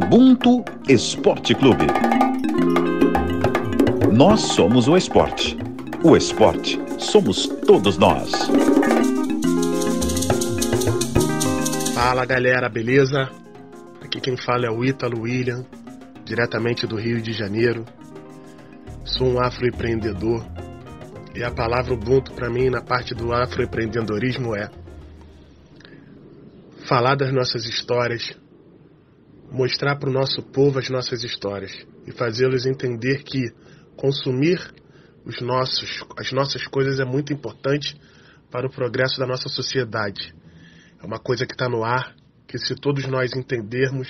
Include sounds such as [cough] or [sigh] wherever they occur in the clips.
Ubuntu Esporte Clube. Nós somos o esporte. O esporte somos todos nós. Fala galera, beleza? Aqui quem fala é o Ítalo William, diretamente do Rio de Janeiro. Sou um afroempreendedor e a palavra Ubuntu para mim na parte do afroempreendedorismo é falar das nossas histórias, mostrar para o nosso povo as nossas histórias e fazê-los entender que consumir os nossos, as nossas coisas é muito importante para o progresso da nossa sociedade. É uma coisa que está no ar, que se todos nós entendermos,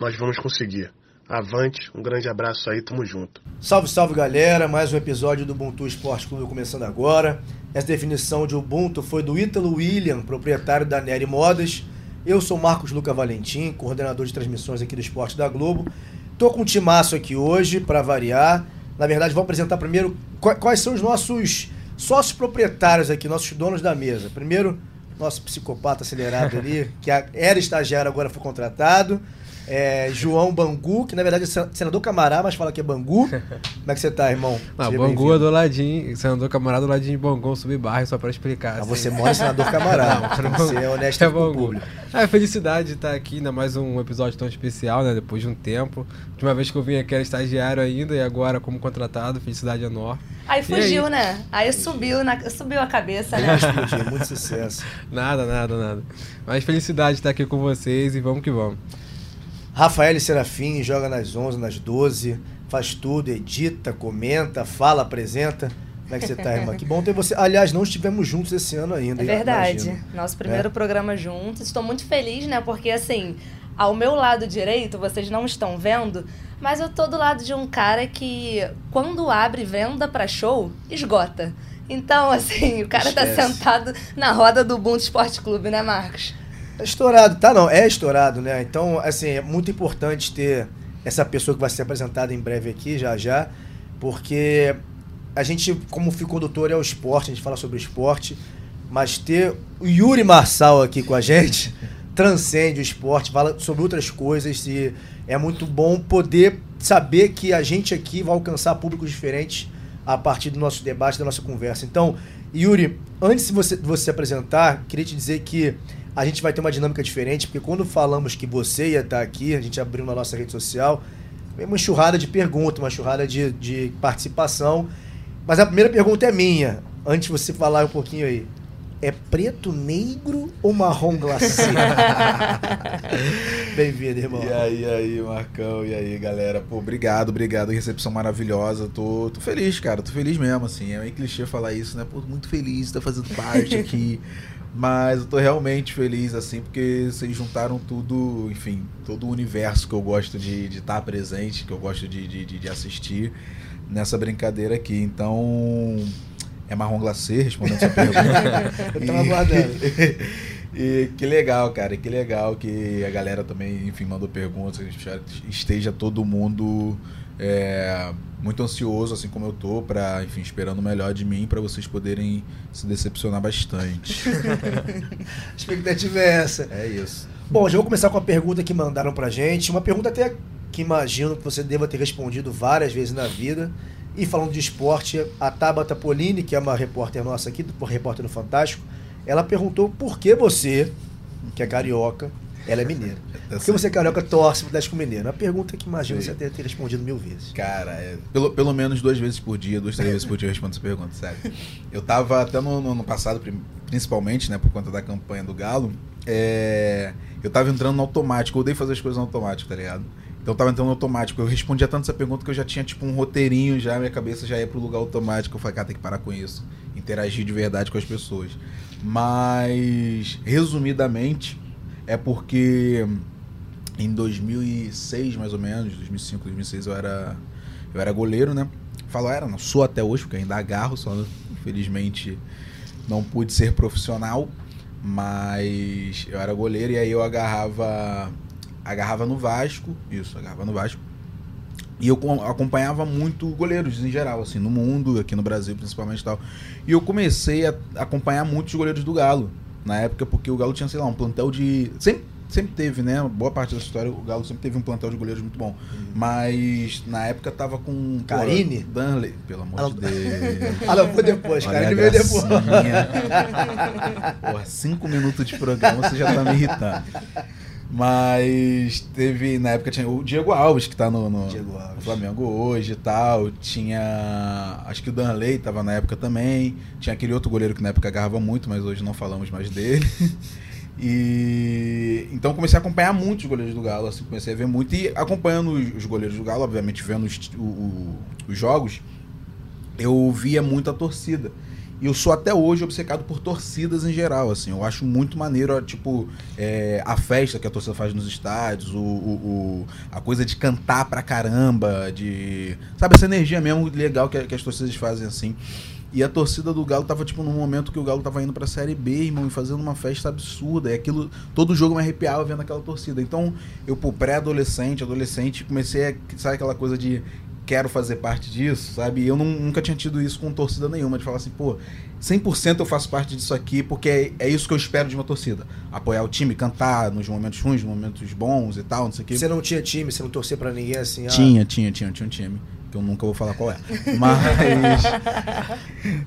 nós vamos conseguir. Avante, um grande abraço aí, tamo junto. Salve, salve galera, mais um episódio do Ubuntu Esporte Clube começando agora. Essa definição de Ubuntu foi do Ítalo William, proprietário da Nery Modas. Eu sou Marcos Luca Valentim, coordenador de transmissões aqui do Esporte da Globo. Tô com um timaço aqui hoje, para variar. Na verdade, vou apresentar primeiro quais são os nossos sócios proprietários aqui, nossos donos da mesa. Primeiro, nosso psicopata acelerado ali, que era estagiário, agora foi contratado é, João Bangu, que na verdade é senador Camará, mas fala que é Bangu. [laughs] Como é que você tá, irmão? Não, Bangu é do ladinho, senador Camará do ladinho de Bangu, só pra explicar. Ah, assim. você mora em senador Camará, não, não, você é honesto é com o público. É, felicidade de estar aqui, ainda mais um episódio tão especial, né, depois de um tempo. De uma vez que eu vim aqui era estagiário ainda e agora como contratado, felicidade enorme. Aí fugiu, aí? né? Aí subiu, na, subiu a cabeça, né? Explodiu, muito sucesso. [laughs] Nada, nada, nada. Mas felicidade de estar aqui com vocês e vamos que vamos. Rafael Serafim joga nas 11, nas 12, faz tudo, edita, comenta, fala, apresenta. Como é que você tá, irmã? Que bom ter você. Aliás, não estivemos juntos esse ano ainda. É verdade. Imagino. Nosso primeiro é. programa juntos. Estou muito feliz, né? Porque assim, ao meu lado direito, vocês não estão vendo, mas eu tô do lado de um cara que, quando abre venda para show, esgota. Então, assim, o cara tá Esquece. tá sentado na roda do Ubuntu Esporte Clube, né, Marcos? É estourado, tá não, é estourado, né? Então, assim, é muito importante ter essa pessoa que vai ser apresentada em breve aqui, já já, porque a gente, como fio condutor, é o esporte, a gente fala sobre esporte, mas ter o Yuri Marçal aqui com a gente [laughs] transcende o esporte, fala sobre outras coisas e é muito bom poder saber que a gente aqui vai alcançar públicos diferentes a partir do nosso debate, da nossa conversa. Então, Yuri, antes de você, de você se apresentar, queria te dizer que a gente vai ter uma dinâmica diferente, porque quando falamos que você ia estar aqui, a gente abriu na nossa rede social, uma enxurrada de perguntas, uma enxurrada de, de participação. Mas a primeira pergunta é minha, antes de você falar um pouquinho aí. É preto, negro ou marrom glacê? [laughs] Bem-vindo, irmão. E aí, aí, Marcão, e aí, galera. Pô, obrigado, obrigado. Recepção maravilhosa. Tô, tô feliz, cara. Tô feliz mesmo, assim. É meio clichê falar isso, né? Pô, muito feliz, tá fazendo parte [laughs] aqui. Mas eu tô realmente feliz, assim, porque vocês juntaram tudo, enfim, todo o universo que eu gosto de estar tá presente, que eu gosto de, de, de assistir nessa brincadeira aqui. Então, é marrom glacê, respondendo essa pergunta. [laughs] eu tava aguardando. [laughs] E que legal, cara, que legal que a galera também, enfim, mandou perguntas, que esteja todo mundo é, muito ansioso, assim como eu tô, para enfim, esperando o melhor de mim, para vocês poderem se decepcionar bastante. [laughs] a expectativa é essa. É isso. Bom, já vou começar com a pergunta que mandaram pra gente, uma pergunta até que imagino que você deva ter respondido várias vezes na vida. E falando de esporte, a Tabata Polini, que é uma repórter nossa aqui, repórter do Fantástico, ela perguntou por que você, que é carioca, ela é mineira. Por que você, carioca, torce pro Atlético Mineiro? Uma pergunta que imagino Sim. você ter, ter respondido mil vezes. Cara, é, pelo, pelo menos duas vezes por dia, duas, três vezes por dia eu respondo essa pergunta, sério. Eu tava até no, no ano passado, principalmente, né, por conta da campanha do Galo, é, eu tava entrando no automático, eu odeio fazer as coisas no automático, tá ligado? Então eu tava entrando no automático. Eu respondia tanto essa pergunta que eu já tinha, tipo, um roteirinho já, minha cabeça já ia pro lugar automático. Eu falei, cara, tem que parar com isso. Interagir de verdade com as pessoas. Mas, resumidamente, é porque em 2006, mais ou menos, 2005, 2006, eu era, eu era goleiro, né? Falo era, não sou até hoje, porque ainda agarro, só infelizmente não pude ser profissional, mas eu era goleiro e aí eu agarrava agarrava no Vasco, isso, agarrava no Vasco. E eu acompanhava muito goleiros em geral, assim, no mundo, aqui no Brasil principalmente e tal. E eu comecei a acompanhar muitos goleiros do Galo na época, porque o Galo tinha, sei lá, um plantel de. Sempre sempre teve, né? Boa parte da história, o Galo sempre teve um plantel de goleiros muito bom. Uhum. Mas na época tava com. Carine? Danley, pelo amor de Deus. [laughs] Ah, não, foi depois, Olha Ele veio depois. Porra, cinco minutos de programa, você já tá me irritando. Mas teve, na época tinha o Diego Alves, que tá no, no-. Flamengo hoje e tal. Tinha. Acho que o Danley tava na época também. Tinha aquele outro goleiro que na época agarrava muito, mas hoje não falamos mais dele. [laughs] E então comecei a acompanhar muito os goleiros do Galo, assim, comecei a ver muito e acompanhando os, os goleiros do Galo, obviamente vendo os, o- o- os jogos, eu via muito a torcida. E eu sou até hoje obcecado por torcidas em geral, assim. Eu acho muito maneiro, tipo, é, a festa que a torcida faz nos estádios, o, o- o- a coisa de cantar pra caramba, de. Sabe, essa energia mesmo legal que, que as torcidas fazem, assim. E a torcida do Galo tava, tipo, num momento que o Galo tava indo pra Série B, irmão, e fazendo uma festa absurda. E aquilo, todo jogo me arrepiava vendo aquela torcida. Então, eu, pô, pré-adolescente, adolescente, comecei a, sabe aquela coisa de quero fazer parte disso, sabe? Eu nun- nunca tinha tido isso com torcida nenhuma, de falar assim, pô, 100% eu faço parte disso aqui, porque é, é isso que eu espero de uma torcida. Apoiar o time, cantar nos momentos ruins, nos momentos bons e tal, não sei o quê. Você não tinha time, você não torcia pra ninguém assim? ah, Tinha, tinha, tinha, tinha um time. Que eu nunca vou falar qual é. Mas.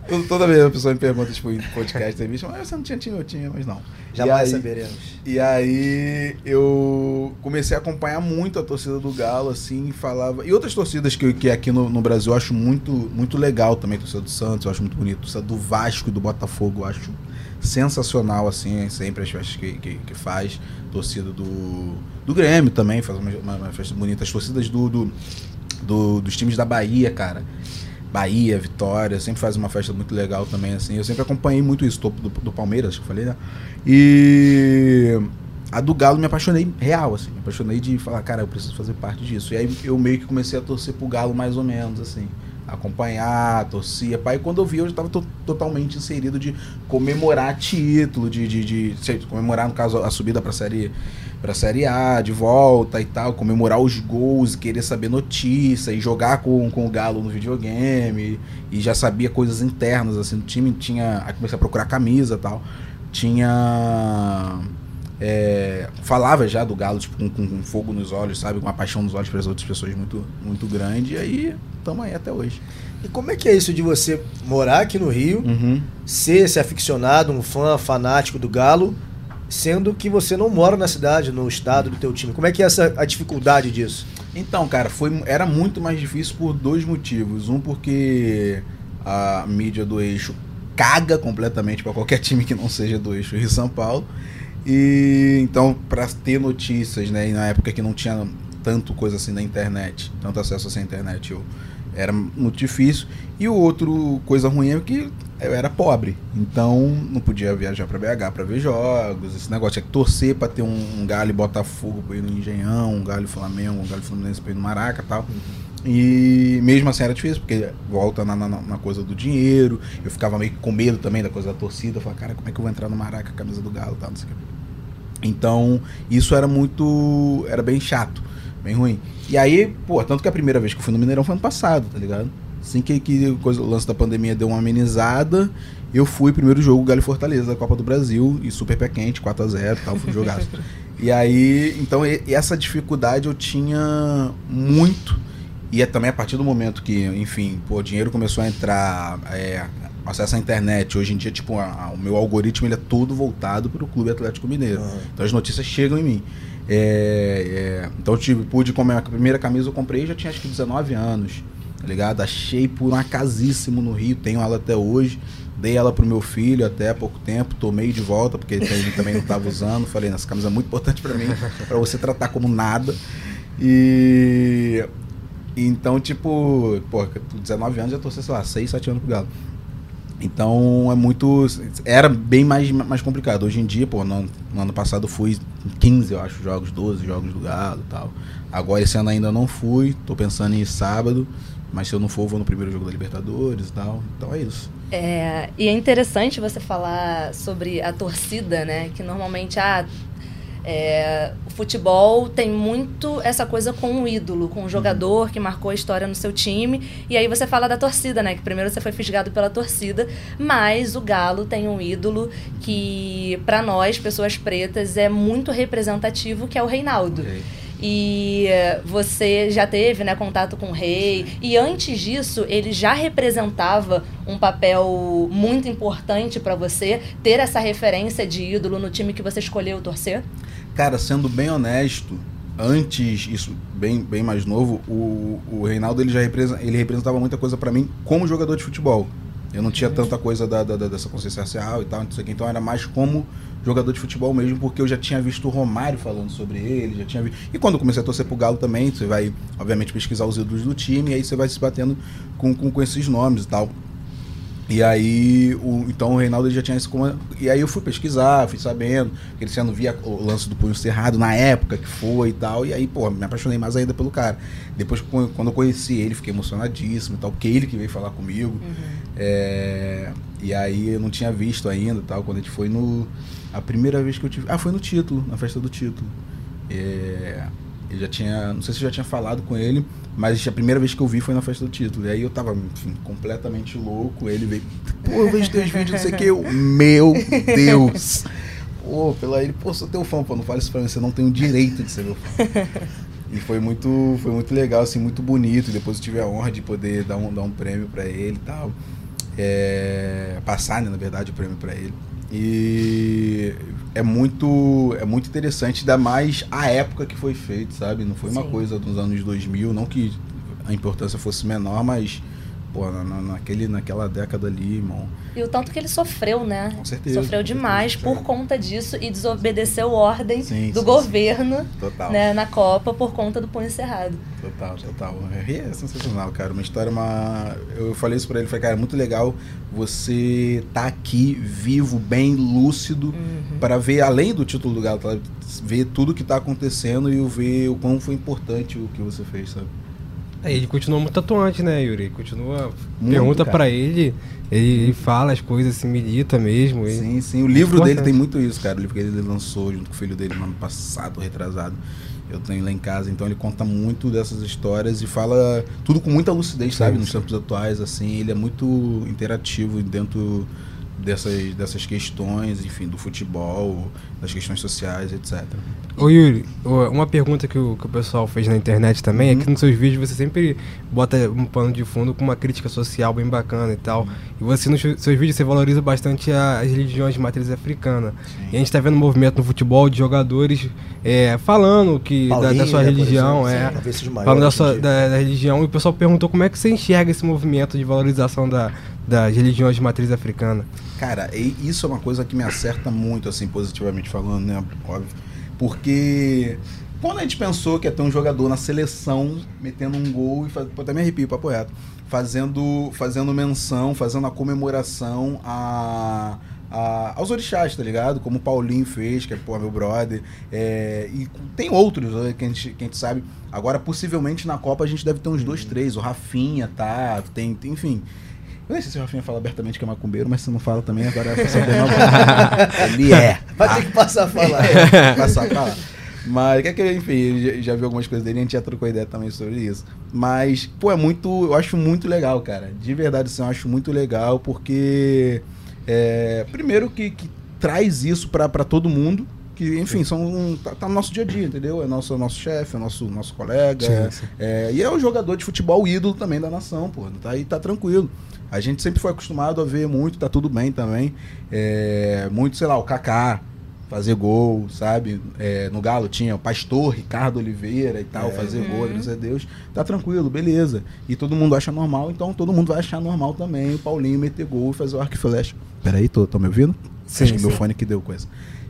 [laughs] toda, vez a pessoa me pergunta, tipo, em podcast, entrevista, mas você não tinha time, eu tinha, mas não. Jamais saberemos. E aí eu comecei a acompanhar muito a torcida do Galo, assim, e falava. E outras torcidas que, que aqui no, no Brasil eu acho muito, muito legal também, torcida do Santos, eu acho muito bonito, torcida do Vasco e do Botafogo, eu acho sensacional, assim, sempre as festas que, que, que faz. Torcida do, do Grêmio também, faz uma festa bonita. As torcidas do, do, do- dos times da Bahia, cara. Bahia, Vitória, sempre faz uma festa muito legal também, assim. Eu sempre acompanhei muito isso, topo do, do Palmeiras, que eu falei, né? E a do Galo me apaixonei real, assim. Me apaixonei de falar, cara, eu preciso fazer parte disso. E aí eu meio que comecei a torcer pro Galo mais ou menos, assim. Acompanhar, torcia. Pai, quando eu vi, eu já estava totalmente inserido de comemorar título, de, de, de sei, comemorar, no caso, a subida pra série, pra série A, de volta e tal, comemorar os gols, querer saber notícia e jogar com, com o Galo no videogame. E já sabia coisas internas, assim, do time. Tinha. Aí comecei a procurar camisa e tal. Tinha. é, falava já do Galo, tipo, com, com- com fogo nos olhos, sabe? Com uma paixão nos olhos para as outras pessoas muito, muito grande. E aí, estamos aí até hoje. E como é que é isso de você morar aqui no Rio, Uhum. ser esse aficionado, um fã fanático do Galo, sendo que você não mora na cidade, no estado do teu time? Como é que é essa, a dificuldade disso? Então, cara, foi, era muito mais difícil por dois motivos. Um, porque a mídia do eixo caga completamente para qualquer [laughs] time que não seja do eixo Rio São Paulo. E então, para ter notícias, né, e na época que não tinha tanto coisa assim na internet, tanto acesso assim à internet, eu, era muito difícil. E o outro coisa ruim é que eu era pobre, então não podia viajar para BH para ver jogos, esse negócio tinha que torcer para ter um, um galho Botafogo para ir no Engenhão, um galho Flamengo, um galho Fluminense para ir no Maraca, e tal. E mesmo assim era difícil, porque volta na, na, na coisa do dinheiro. Eu ficava meio com medo também da coisa da torcida. Eu falava, cara, como é que eu vou entrar no Maraca, camisa do Galo e tal, não sei o que. Então, isso era muito. Era bem chato, bem ruim. E aí, pô, tanto que a primeira vez que eu fui no Mineirão foi ano passado, tá ligado? Assim que, que coisa, o lance da pandemia deu uma amenizada, eu fui primeiro jogo Galo Fortaleza da Copa do Brasil, e super pé quente, 4x0 e tal, fui jogaço. [laughs] e aí, então, e- essa dificuldade eu tinha muito. E é também a partir do momento que, enfim, pô, o dinheiro começou a entrar, é, acesso à internet. Hoje em dia, tipo, a- a- o meu algoritmo ele é todo voltado para o Clube Atlético Mineiro. Aham. Então as notícias chegam em mim. É, é, então eu tive, pude comer a primeira camisa eu comprei já tinha acho que 19 anos, tá ligado? Achei por um acasíssimo no Rio, tenho ela até hoje. Dei ela pro meu filho até há pouco tempo, tomei de volta, porque ele também não estava usando. Falei, essa camisa é muito importante para mim, para você tratar como nada. E então, tipo, pô, com 19 anos já torci, sei lá, 6, 7 anos pro Galo. Então é muito. Era bem mais, mais complicado. Hoje em dia, pô, no, no ano passado fui em 15, eu acho, jogos, 12 jogos do Galo e tal. Agora esse ano ainda não fui, tô pensando em sábado, mas se eu não for, eu vou no primeiro jogo da Libertadores e tal. Então é isso. É, e é interessante você falar sobre a torcida, né? Que normalmente, ah, É, o futebol tem muito essa coisa com o ídolo, com o jogador que marcou a história no seu time. E aí você fala da torcida, né? Que primeiro você foi fisgado pela torcida, mas o Galo tem um ídolo que, para nós, pessoas pretas, é muito representativo, que é o Reinaldo. Ok. E eh, você já teve né, contato com o rei. E antes disso, ele já representava um papel muito importante pra você ter essa referência de ídolo no time que você escolheu torcer? Cara, sendo bem honesto, antes, isso bem, bem mais novo, o, o Reinaldo ele já ele representava muita coisa pra mim como jogador de futebol. Eu não tinha tanta coisa da, da- da- dessa consciência racial e tal, não sei o que, então era mais como jogador de futebol mesmo, porque eu já tinha visto o Romário falando sobre ele, já tinha visto. E quando eu comecei a torcer pro Galo também, você vai, obviamente, pesquisar os ídolos do time, e aí você vai se batendo com, com, com esses nomes e tal. E aí, o, então o Reinaldo já tinha esse comando. E aí eu fui pesquisar, fui sabendo, que ele não via o lance do punho cerrado na época que foi e tal. E aí, pô, me apaixonei mais ainda pelo cara. Depois, quando eu conheci ele, fiquei emocionadíssimo e tal, porque ele que veio falar comigo. É, e aí eu não tinha visto ainda e tal, quando a gente foi no. A primeira vez que eu tive. Ah, foi no título, na festa do título. É, eu já tinha. Não sei se eu já tinha falado com ele, mas a primeira vez que eu vi foi na festa do título. E aí eu tava, enfim, completamente louco. Ele veio, pô, eu vejo teus vídeos, não sei o que. Eu, meu Deus! [laughs] Pô, pela ele, pô, sou teu fã, pô, não fale isso pra mim, você não tem o direito de ser meu fã. [laughs] E foi muito, foi muito legal, assim, muito bonito. Depois eu tive a honra de poder dar um, dar um prêmio pra ele e tal. É, passar, né, na verdade, o prêmio pra ele. E é muito, é muito interessante, ainda mais a época que foi feito, sabe? Não foi uma Sim. coisa dos anos 2000, não que a importância fosse menor, mas, pô, na, na- naquele, naquela década ali, irmão. E o tanto que ele sofreu, né? Com certeza, Sofreu demais certeza. por conta disso e desobedeceu ordem Sim, do sim, governo Total. né, na Copa por conta do punho cerrado. Total, total. É sensacional, cara. Uma história, uma. Eu falei isso pra ele, falei, cara, é muito legal você tá aqui vivo, bem lúcido, para ver, além do título do Galo, ver tudo que tá acontecendo e ver o quão foi importante o que você fez, sabe? É, ele continua muito atuante, né, Yuri? Continua. Muito, pergunta pra ele, ele, ele fala as coisas, se milita mesmo. e- Sim, sim. O livro dele tem muito isso, cara. O livro que ele lançou junto com o filho dele no ano passado, retrasado. Eu tenho lá em casa, então ele conta muito dessas histórias e fala tudo com muita lucidez, sabe? Sim, Nos sim. tempos atuais, assim. Ele é muito interativo dentro dessas, dessas questões, enfim, do futebol, das questões sociais, etc. Ô Yuri, uma pergunta que o, que o pessoal fez na internet também é que nos seus vídeos você sempre bota um pano de fundo com uma crítica social bem bacana e tal. E você nos seus vídeos você valoriza bastante a- as religiões de matriz africana. E a gente tá vendo um movimento no futebol de jogadores é, falando que da, da Paulinho, sua né, religião, é. sim, Falando da, sua, da, da religião, e o pessoal perguntou como é que você enxerga esse movimento de valorização da, das religiões de matriz africana. Cara, isso é uma coisa que me acerta muito, assim, positivamente falando, né? Óbvio. Porque quando a gente pensou que ia ter um jogador na seleção metendo um gol e faz... Até me arrepio, papo reto. Fazendo, fazendo menção, fazendo a comemoração a, a- aos orixás, tá ligado? Como o Paulinho fez, que é, pô, meu brother. É, e tem outros né, que, a gente, que a gente sabe. Agora, possivelmente na Copa a gente deve ter uns dois, três. O Rafinha, tá? Tem, tem- enfim. Eu nem sei se o Rafinha fala abertamente que é macumbeiro, mas se não fala também, agora é pra saber não. Ele é. Vai ter que passar a falar. Passar pra lá. Mas, que é que, enfim, já, já viu algumas coisas dele, a gente já trocou ideia também sobre isso. Mas, pô, é muito. Eu acho muito legal, cara. De verdade, assim, eu acho muito legal, porque. é, primeiro que, que traz isso pra, pra todo mundo. Que, enfim, são, tá, tá no nosso dia a dia, entendeu? É nosso, nosso chefe, é nosso, nosso colega. Sim, sim. É, e é um jogador de futebol ídolo também da nação, pô. Tá aí, tá tranquilo. A gente sempre foi acostumado a ver muito, tá tudo bem também. É, muito, sei lá, o Kaká fazer gol, sabe? É, no Galo tinha o Pastor, Ricardo Oliveira e tal, fazer gol, graças a Deus. Tá tranquilo, beleza. E todo mundo acha normal, então todo mundo vai achar normal também o Paulinho meter gol e fazer o arco e flecha. Peraí, tô, tô me ouvindo? Sim, Acho que meu sim. fone que deu coisa.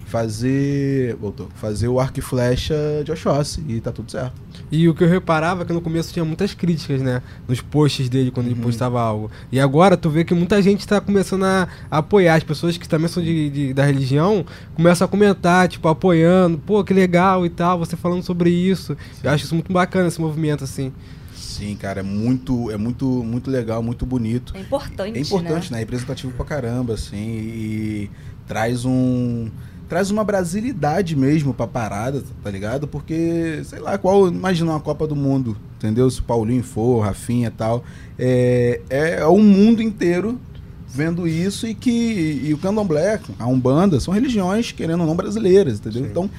Fazer. Voltou. Fazer o arco e flecha de Oxóssi e tá tudo certo. E o que eu reparava é que no começo tinha muitas críticas, né? Nos posts dele quando Uhum. ele postava algo. E agora tu vê que muita gente tá começando a apoiar. As pessoas que também são de, de- da religião começam a comentar, tipo, apoiando. Pô, que legal e tal, você falando sobre isso. Eu acho isso muito bacana, esse movimento, assim. Sim, cara, é muito, é muito, muito legal, muito bonito. É importante, É importante, né? Representativo pra caramba, assim, e traz um. Traz uma brasilidade mesmo pra parada, tá ligado? Porque, sei lá, qual. Imagina uma Copa do Mundo, entendeu? Se o Paulinho for, Rafinha e tal. É, é o mundo inteiro vendo isso e que. E o candomblé, a Umbanda, são religiões, querendo ou não, brasileiras, entendeu? Sim. Então,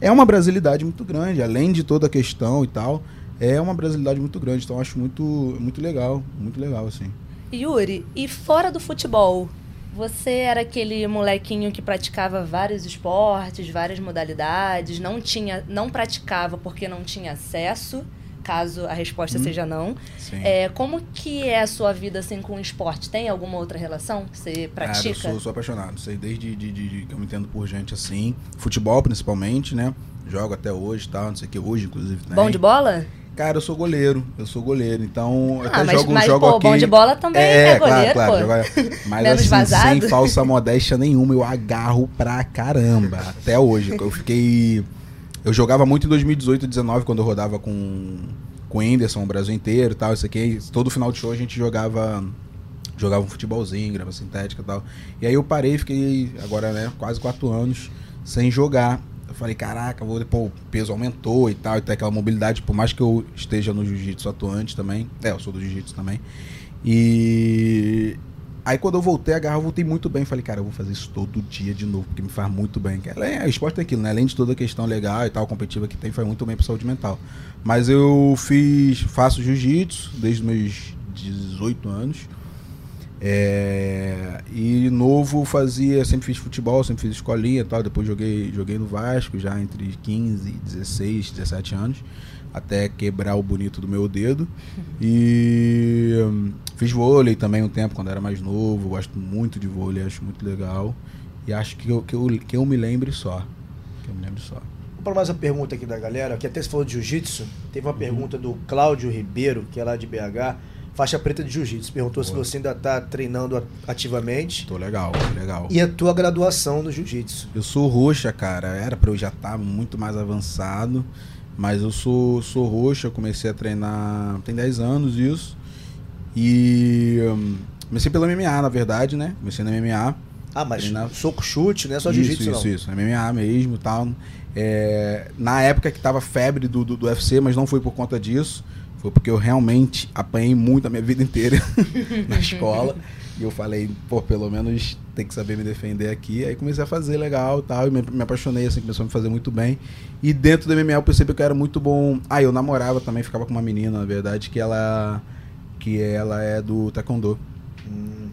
é uma brasilidade muito grande, além de toda a questão e tal. É uma brasilidade muito grande, então eu acho muito, muito legal, muito legal, assim. Yuri, e fora do futebol, você era aquele molequinho que praticava vários esportes, várias modalidades, não tinha, não praticava porque não tinha acesso, caso a resposta Hum. seja não. Sim. É, como que é a sua vida assim com o esporte? Tem alguma outra relação? Você Cara, pratica? eu sou, sou apaixonado. Sei desde de, de- de que eu me entendo por gente assim. Futebol, principalmente, né? Jogo até hoje tal, não sei o que. Hoje, inclusive, tem. Bom de bola? Cara, eu sou goleiro. Eu sou goleiro. Então, eu Ah, até mas, jogo, mas jogo pô, aqui. bom de bola também é, goleiro, claro, pô. claro. jogo- Mas Menos assim, vazado. sem falsa modéstia nenhuma, eu agarro pra caramba. Até hoje. Eu fiquei. Eu jogava muito em 2018 e 2019, quando eu rodava com, com o Whindersson, o Brasil inteiro e tal, isso aqui. Todo final de show a gente jogava. Jogava um futebolzinho, grama sintética e tal. E aí eu parei, fiquei agora, né, quase quatro anos sem jogar. Eu falei, caraca, vou, pô, o peso aumentou e tal, e tem aquela mobilidade, por mais que eu esteja no jiu-jitsu atuante também. É, eu sou do jiu-jitsu também. E aí quando eu voltei a agarrar, eu voltei muito bem. Falei, cara, eu vou fazer isso todo dia de novo, porque me faz muito bem. Cara, é, esporte é aquilo, né? Além de toda a questão legal e tal, competitiva que tem, faz muito bem pra saúde mental. Mas eu fiz, faço jiu-jitsu desde meus 18 anos. É, e novo fazia, sempre fiz futebol, sempre fiz escolinha e tal. Depois joguei, joguei no Vasco já entre 15, 16, 17 anos, até quebrar o bonito do meu dedo. E hum, fiz vôlei também um tempo quando era mais novo. Gosto muito de vôlei, acho muito legal. E acho que eu, que eu, que eu me lembre só. Que eu me lembre só. Vou para mais uma pergunta aqui da galera, que até se falou de jiu-jitsu. Teve Uhum. uma pergunta do Cláudio Ribeiro, que é lá de BH, faixa preta de jiu-jitsu. Perguntou se Boa. você ainda está treinando ativamente. Tô legal, legal. E a tua graduação no jiu-jitsu. Eu sou roxa, cara. Era pra eu já estar muito mais avançado. Mas eu sou, sou roxa, eu comecei a treinar tem 10 anos isso. E hum, comecei pela MMA, na verdade, né? Comecei na MMA. Ah, mas Treinar- soco chute, não é só isso, jiu-jitsu isso, não. isso. MMA mesmo e tal. É, na época que tava febre do, do, do UFC, mas não foi por conta disso. Foi porque eu realmente apanhei muito a minha vida inteira [laughs] na escola. E eu falei, pô, pelo menos tem que saber me defender aqui. Aí comecei a fazer legal e tal. E me, me apaixonei, assim, começou a me fazer muito bem. E dentro do MMA eu percebi que eu era muito bom. Ah, eu namorava também, ficava com uma menina, na verdade, que ela. Que ela é do Taekwondo. Hum,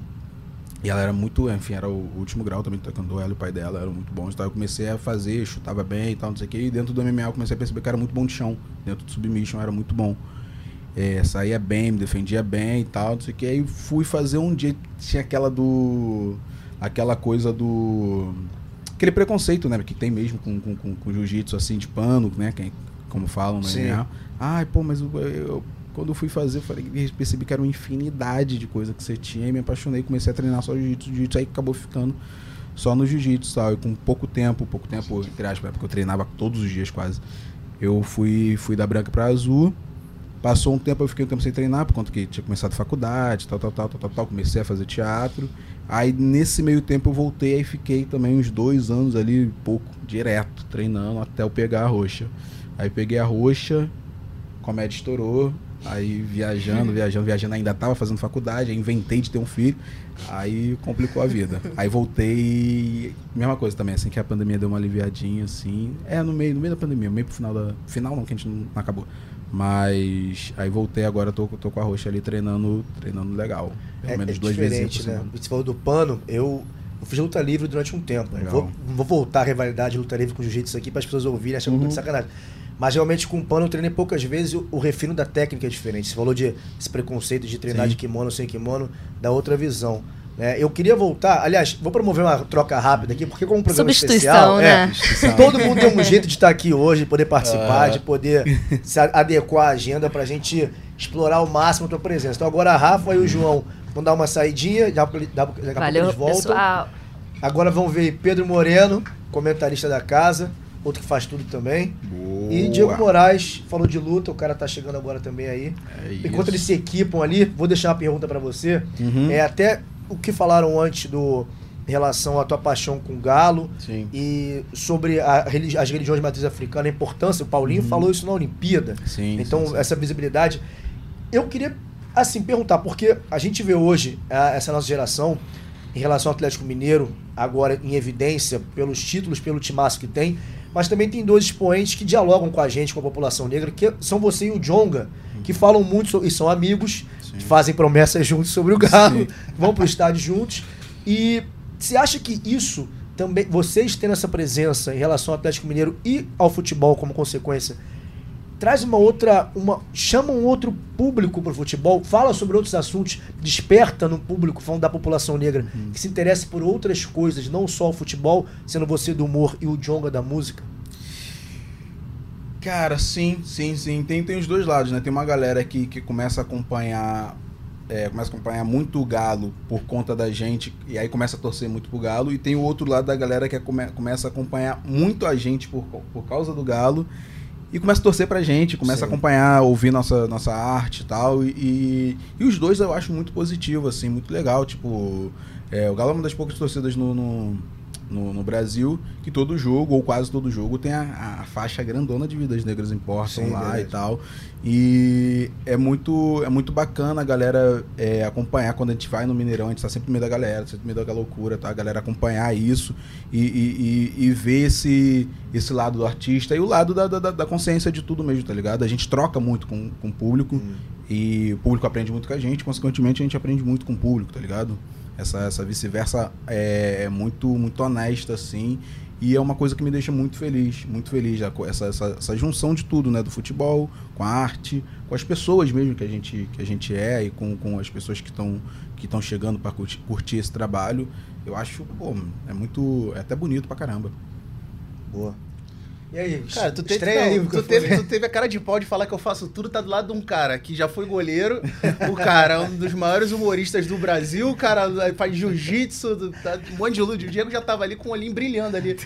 E ela era muito, enfim, era o último grau também do taekwondo, ela e o pai dela eram muito bons. Então eu comecei a fazer, chutava bem e tal, não sei o quê. E dentro do MMA eu comecei a perceber que era muito bom de chão. Dentro do submission eu era muito bom. É, saía bem, me defendia bem e tal, não sei o quê. Aí fui fazer um dia, tinha aquela do... Aquela coisa do... Aquele preconceito, né, que tem mesmo com, com, com, com jiu-jitsu, assim, de pano, né, quem, como falam Sim. MMA. Ai, pô, mas eu, eu- quando eu fui fazer, eu falei, percebi que era uma infinidade de coisa que você tinha e me apaixonei, comecei a treinar só jiu-jitsu, jiu-jitsu, aí acabou ficando só no jiu-jitsu, tal, e com pouco tempo, pouco tempo, entre aspas, porque eu treinava todos os dias quase. Eu fui, fui da branca pra azul, passou um tempo, eu fiquei um tempo sem treinar, por conta que tinha começado faculdade, tal, tal, tal, tal, tal, tal, comecei a fazer teatro. Aí nesse meio tempo eu voltei e fiquei também uns dois anos ali, pouco, direto, treinando até eu pegar a roxa. Aí peguei a roxa, comédia estourou, aí viajando, viajando, viajando, ainda tava fazendo faculdade, inventei de ter um filho, aí complicou a vida. Aí voltei, mesma coisa também, assim que a pandemia deu uma aliviadinha, assim, é no meio, no meio da pandemia, meio pro final da, final não, que a gente não acabou. Mas aí voltei agora, tô, tô com a roxa ali treinando, treinando legal. Pelo É, menos é duas vezes por né? semana. Você falou do pano, eu, eu fiz luta livre durante um tempo. Vou, não vou voltar a rivalidade de luta livre com jiu-jitsu aqui para as pessoas ouvirem, achando Uhum. muito sacanagem. Mas realmente com o pano eu treinei poucas vezes, o, o refino da técnica é diferente. Você falou de esse preconceito de treinar Sim. de kimono sem kimono, dá outra visão. Né? eu queria voltar, aliás, vou promover uma troca rápida aqui, porque como um programa Substituição, especial, né? é, todo mundo tem um jeito de estar aqui hoje, de poder participar, Ah. de poder se a- adequar à agenda pra gente explorar ao máximo a tua presença. Então agora a Rafa e o João vão dar uma saidinha, já, daqui a pouco Valeu, eles voltam. pessoal. Agora vão ver Pedro Moreno, comentarista da casa, outro que faz tudo também. Boa. E Diego Moraes falou de luta, o cara tá chegando agora também aí. É Enquanto isso. eles se equipam ali, vou deixar uma pergunta pra você. Uhum. É até o que falaram antes do em relação à tua paixão com o Galo Sim. e sobre a as religiões de matriz africana, a importância. O Paulinho falou isso na Olimpíada. Sim, Então, sim, essa visibilidade. Eu queria, assim, perguntar, porque a gente vê hoje a- essa nossa geração, em relação ao Atlético Mineiro, agora em evidência pelos títulos, pelo timaço que tem, mas também tem dois expoentes que dialogam com a gente, com a população negra, que são você e o Jonga, que falam muito e são amigos, que fazem promessas juntos sobre o Galo, [laughs] vão pro estádio juntos. E você acha que isso também, vocês tendo essa presença em relação ao Atlético Mineiro e ao futebol como consequência, traz uma outra, uma chama um outro público para o futebol, fala sobre outros assuntos, desperta no público, falando da população negra, Uhum. que se interesse por outras coisas, não só o futebol, sendo você do humor e o Jonga da música. Cara, sim, sim, sim. Tem, tem os dois lados, né? Tem uma galera que, que começa a acompanhar. é, começa a acompanhar muito o Galo por conta da gente, e aí começa a torcer muito pro Galo. E tem o outro lado da galera que é come- começa a acompanhar muito a gente por, por causa do Galo. E começa a torcer pra gente, começa a Sim. acompanhar, ouvir nossa, nossa arte e tal. E, e, e os dois eu acho muito positivo, assim, muito legal. Tipo, é, o Galo é uma das poucas torcidas no, no, no- no Brasil que todo jogo, ou quase todo jogo, tem a, a faixa grandona de vidas negras importam Sim, lá verdade. e tal. E é muito, é muito bacana a galera é, acompanhar quando a gente vai no Mineirão, a gente tá sempre no meio da galera, sempre no meio da loucura, tá? A galera acompanhar isso e, e, e, e ver esse, esse lado do artista e o lado da, da, da consciência de tudo mesmo, tá ligado? A gente troca muito com, com o público e o público aprende muito com a gente, consequentemente a gente aprende muito com o público, tá ligado? Essa, essa vice-versa é, é muito, muito honesta, assim, e é uma coisa que me deixa muito feliz, muito feliz, essa, essa, essa junção de tudo, né? Do futebol, com a arte, com as pessoas mesmo que a gente, que a gente é e com, com as pessoas que estão que estão chegando para curtir, curtir esse trabalho. Eu acho, pô, é muito, é até bonito pra caramba. Boa. E aí, Cara, tu teve, não, aí, tu, teve, tu teve a cara de pau de falar que eu faço tudo, tá do lado de um cara que já foi goleiro, o cara é um dos maiores humoristas do Brasil, o cara faz jiu-jitsu, tá, um monte de luz. O Diego já tava ali com o olhinho brilhando ali.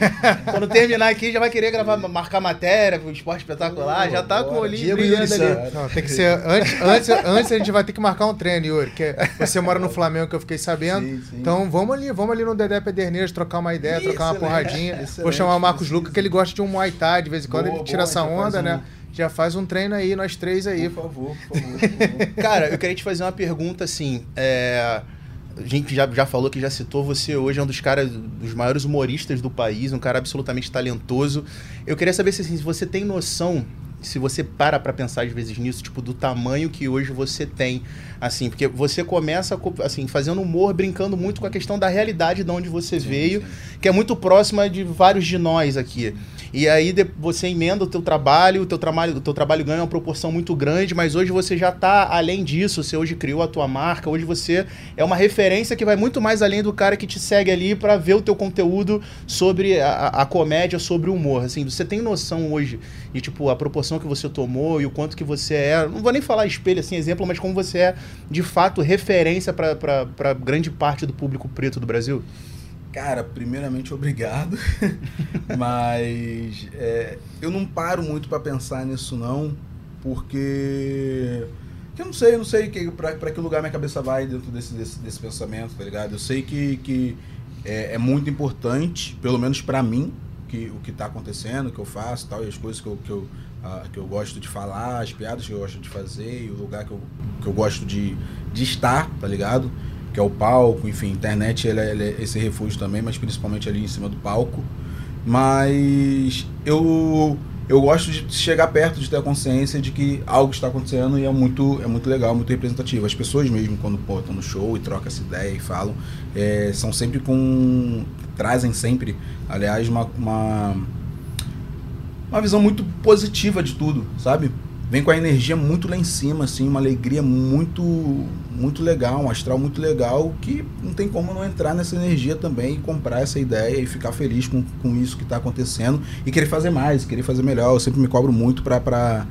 Quando terminar aqui, já vai querer gravar, marcar matéria pro esporte espetacular, já tá com o olhinho Diego brilhando ali. Não, tem que ser. Antes, antes, antes a gente vai ter que marcar um treino, Yuri. Que você mora no Flamengo, que eu fiquei sabendo. Sim, sim. Então vamos ali, vamos ali no Dedé Pederneiras, trocar uma ideia, trocar uma Excelente, porradinha. Vou chamar o Marcos. Luca, que ele gosta de um Muay Thai, de vez em quando Boa, ele tira boa, essa onda, um- né? Já faz um treino aí, nós três aí. Por favor, por favor. [laughs] Por favor. Cara, eu queria te fazer uma pergunta assim. é, A gente já, já falou que já citou, você hoje é um dos caras, dos maiores humoristas do país, um cara absolutamente talentoso. Eu queria saber se, assim, se você tem noção, se você para pra pensar às vezes nisso, tipo, do tamanho que hoje você tem. Assim, porque você começa co- assim, fazendo humor, brincando muito com a questão da realidade de onde você veio, que é muito próxima de vários de nós aqui. E aí você emenda o teu trabalho, o teu trabalho, o teu trabalho ganha uma proporção muito grande, mas hoje você já está além disso, você hoje criou a tua marca, hoje você é uma referência que vai muito mais além do cara que te segue ali para ver o teu conteúdo sobre a, a- a comédia, sobre o humor. Assim, você tem noção hoje de tipo a proporção que você tomou e o quanto que você é, não vou nem falar espelho assim, exemplo, mas como você é de fato referência para grande parte do público preto do Brasil? Cara, primeiramente, obrigado. [laughs] Mas é, eu não paro muito pra pensar nisso, não, porque. que Eu não sei, eu não sei que, pra que lugar minha cabeça vai dentro desse, desse, desse pensamento, tá ligado? Eu sei que, que é, é muito importante, pelo menos pra mim, que, o que tá acontecendo, o que eu faço tal, e as coisas que eu, que, eu, que eu gosto de falar, as piadas que eu gosto de fazer, e o lugar que eu, que eu gosto de, de estar, tá ligado? que é o palco, enfim, internet é, ele é esse refúgio também, mas principalmente ali em cima do palco. Mas eu eu gosto de chegar perto, de ter a consciência de que algo está acontecendo e é muito é muito legal, muito representativo. As pessoas mesmo quando pô, estão no show e trocam essa ideia e falam, é, são sempre com trazem sempre, aliás, uma, uma uma visão muito positiva de tudo, sabe? Vem com a energia muito lá em cima, assim, uma alegria muito, muito legal, um astral muito legal, que não tem como não entrar nessa energia também e comprar essa ideia e ficar feliz com, com isso que está acontecendo e querer fazer mais, querer fazer melhor. Eu sempre me cobro muito para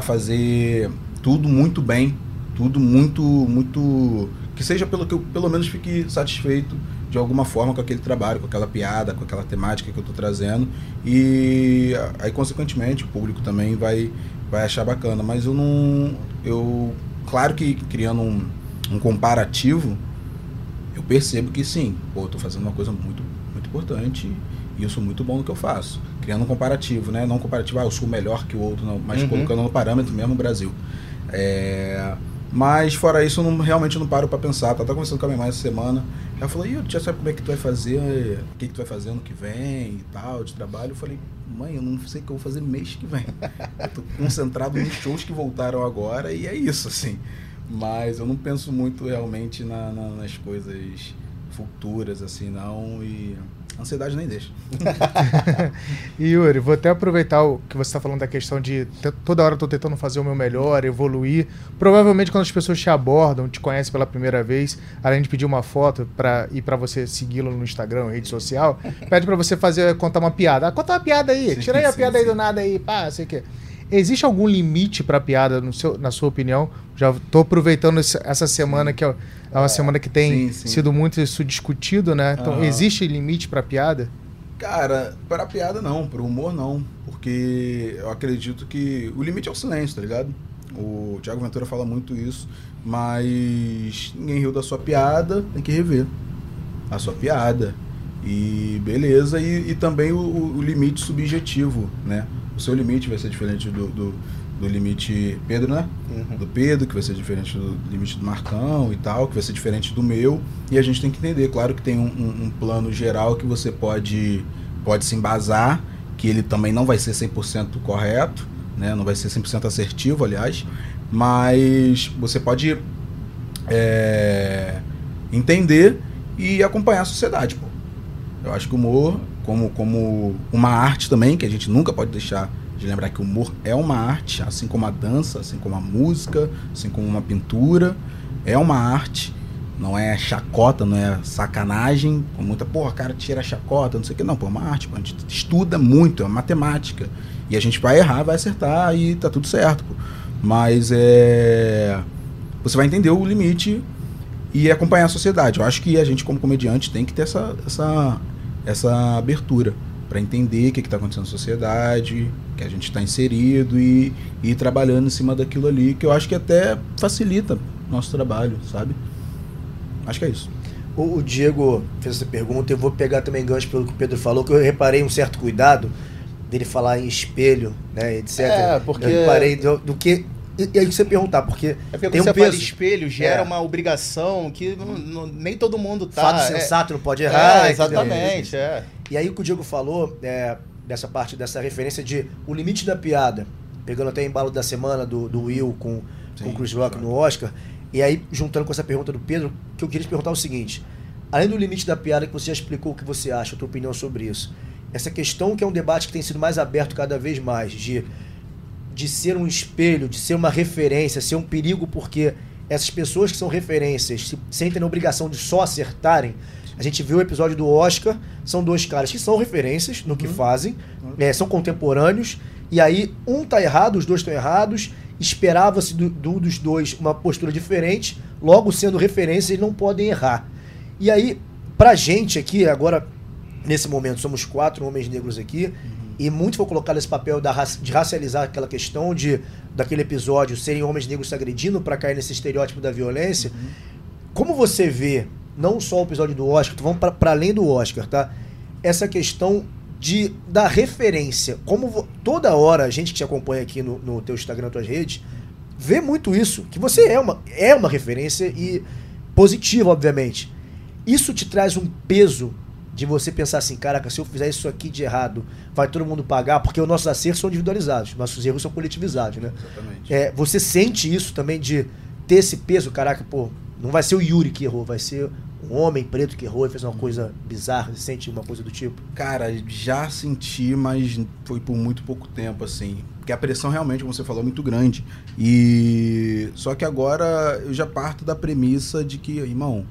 fazer tudo muito bem, tudo muito, muito. que seja pelo que eu pelo menos fique satisfeito de alguma forma com aquele trabalho, com aquela piada, com aquela temática que eu estou trazendo. E aí, consequentemente, o público também vai, vai achar bacana. Mas eu não. Eu. Claro que criando um, um comparativo, eu percebo que sim, pô, eu tô fazendo uma coisa muito, muito importante e eu sou muito bom no que eu faço. Criando um comparativo, né? Não um comparativo, ah, eu sou melhor que o outro, não, mas Uhum. colocando no parâmetro mesmo no Brasil. É, mas fora isso, eu não, realmente não paro pra pensar. Tá até conversando com a minha mãe essa semana. Ela falou, Ih, já sabe como é que tu vai fazer, o que, que tu vai fazer ano que vem e tal, de trabalho. Eu falei, mãe, eu não sei o que eu vou fazer mês que vem. [laughs] Eu tô concentrado nos shows que voltaram agora e é isso, assim. Mas eu não penso muito realmente na- na- nas coisas futuras, assim, não. E ansiedade nem deixa. [laughs] E Yuri, vou até aproveitar o que você está falando da questão de toda hora eu tô tentando fazer o meu melhor, evoluir. Provavelmente quando as pessoas te abordam, te conhecem pela primeira vez, além de pedir uma foto para ir para você segui-lo no Instagram, rede social, pede para você fazer contar uma piada. Ah, conta uma piada aí, Sim, tira aí a sim, piada aí sim. do nada aí, pá, sei o quê. Existe algum limite para piada, seu, na sua opinião? Já tô aproveitando essa semana que é é uma semana que tem Sim, sim. sido muito isso discutido, né? Então, Aham. existe limite para piada? Cara, para piada não, para humor não, porque eu acredito que o limite é o silêncio, tá ligado? O Thiago Ventura fala muito isso, mas ninguém riu da sua piada, tem que rever a sua piada. E beleza, e, e também o, o- o limite subjetivo, né? O seu limite vai ser diferente do, do, do limite Pedro, né? Uhum. do Pedro, que vai ser diferente do limite do Marcão e tal, que vai ser diferente do meu. E a gente tem que entender, claro que tem um, um- um plano geral que você pode, pode se embasar, que ele também não vai ser 100% correto, né? não vai ser 100% assertivo, aliás, mas você pode é, entender e acompanhar a sociedade, pô. Eu acho que o humor, como, como uma arte também, que a gente nunca pode deixar de lembrar que o humor é uma arte, assim como a dança, assim como a música, assim como uma pintura, é uma arte, não é chacota, não é sacanagem, com muita, porra, cara, tira a chacota, não sei o que, não, pô, é uma arte, pô, a gente estuda muito, é matemática, e a gente vai errar, vai acertar e tá tudo certo, pô. Mas é. Você vai entender o limite e acompanhar a sociedade. Eu acho que a gente, como comediante, tem que ter essa, essa, essa abertura para entender o que está acontecendo na sociedade, que a gente está inserido e, e ir trabalhando em cima daquilo ali, que eu acho que até facilita nosso trabalho, sabe? Acho que é isso. O, o Diego fez essa pergunta, eu vou pegar também gancho pelo que o Pedro falou, que eu reparei um certo cuidado dele falar em espelho, né, etc. É, porque- Eu reparei do, do que... E, e aí você perguntar, porque É porque tem quando um você peso. espelho, gera É. uma obrigação que não- não- nem todo mundo tá. Fato é- sensato, não pode É, errar. exatamente, é. E aí o que o Diego falou, é, dessa parte, dessa referência de o limite da piada, pegando até embalo da semana do, do Will com, com Sim, o Chris Rock claro. no Oscar, e aí juntando com essa pergunta do Pedro, que eu queria te perguntar é o seguinte, além do limite da piada que você já explicou o que você acha, a tua opinião sobre isso, essa questão que é um debate que tem sido mais aberto cada vez mais, de, de ser um espelho, de ser uma referência, ser um perigo porque essas pessoas que são referências se sentem na obrigação de só acertarem. A gente viu o episódio do Oscar, são dois caras que são referências no que fazem, né, são contemporâneos, e aí um tá errado, os dois estão errados, esperava-se do, do- dos dois uma postura diferente, logo sendo referência, eles não podem errar. E aí, pra gente aqui, agora, nesse momento, somos quatro homens negros aqui, e muito foi colocado esse papel da, de racializar aquela questão de daquele episódio serem homens negros se agredindo pra cair nesse estereótipo da violência. Como você vê, não só o episódio do Oscar, vamos pra além do Oscar, tá? Essa questão de da referência. Como toda hora a gente que te acompanha aqui no, no teu Instagram, nas tuas redes, vê muito isso, que você é uma, é uma referência e positiva, obviamente. Isso te traz um peso de você pensar assim, caraca, se eu fizer isso aqui de errado, vai todo mundo pagar, porque os nossos acertos são individualizados, nossos erros são coletivizados, né? Exatamente. É, você sente isso também de ter esse peso, caraca, pô, não vai ser o Yuri que errou, vai ser um homem preto que errou e fez uma coisa bizarra, você sente uma coisa do tipo? Cara, já senti, mas foi por muito pouco tempo, assim. Porque a pressão realmente, como você falou, é muito grande. E. Só que agora eu já parto da premissa de que, irmão,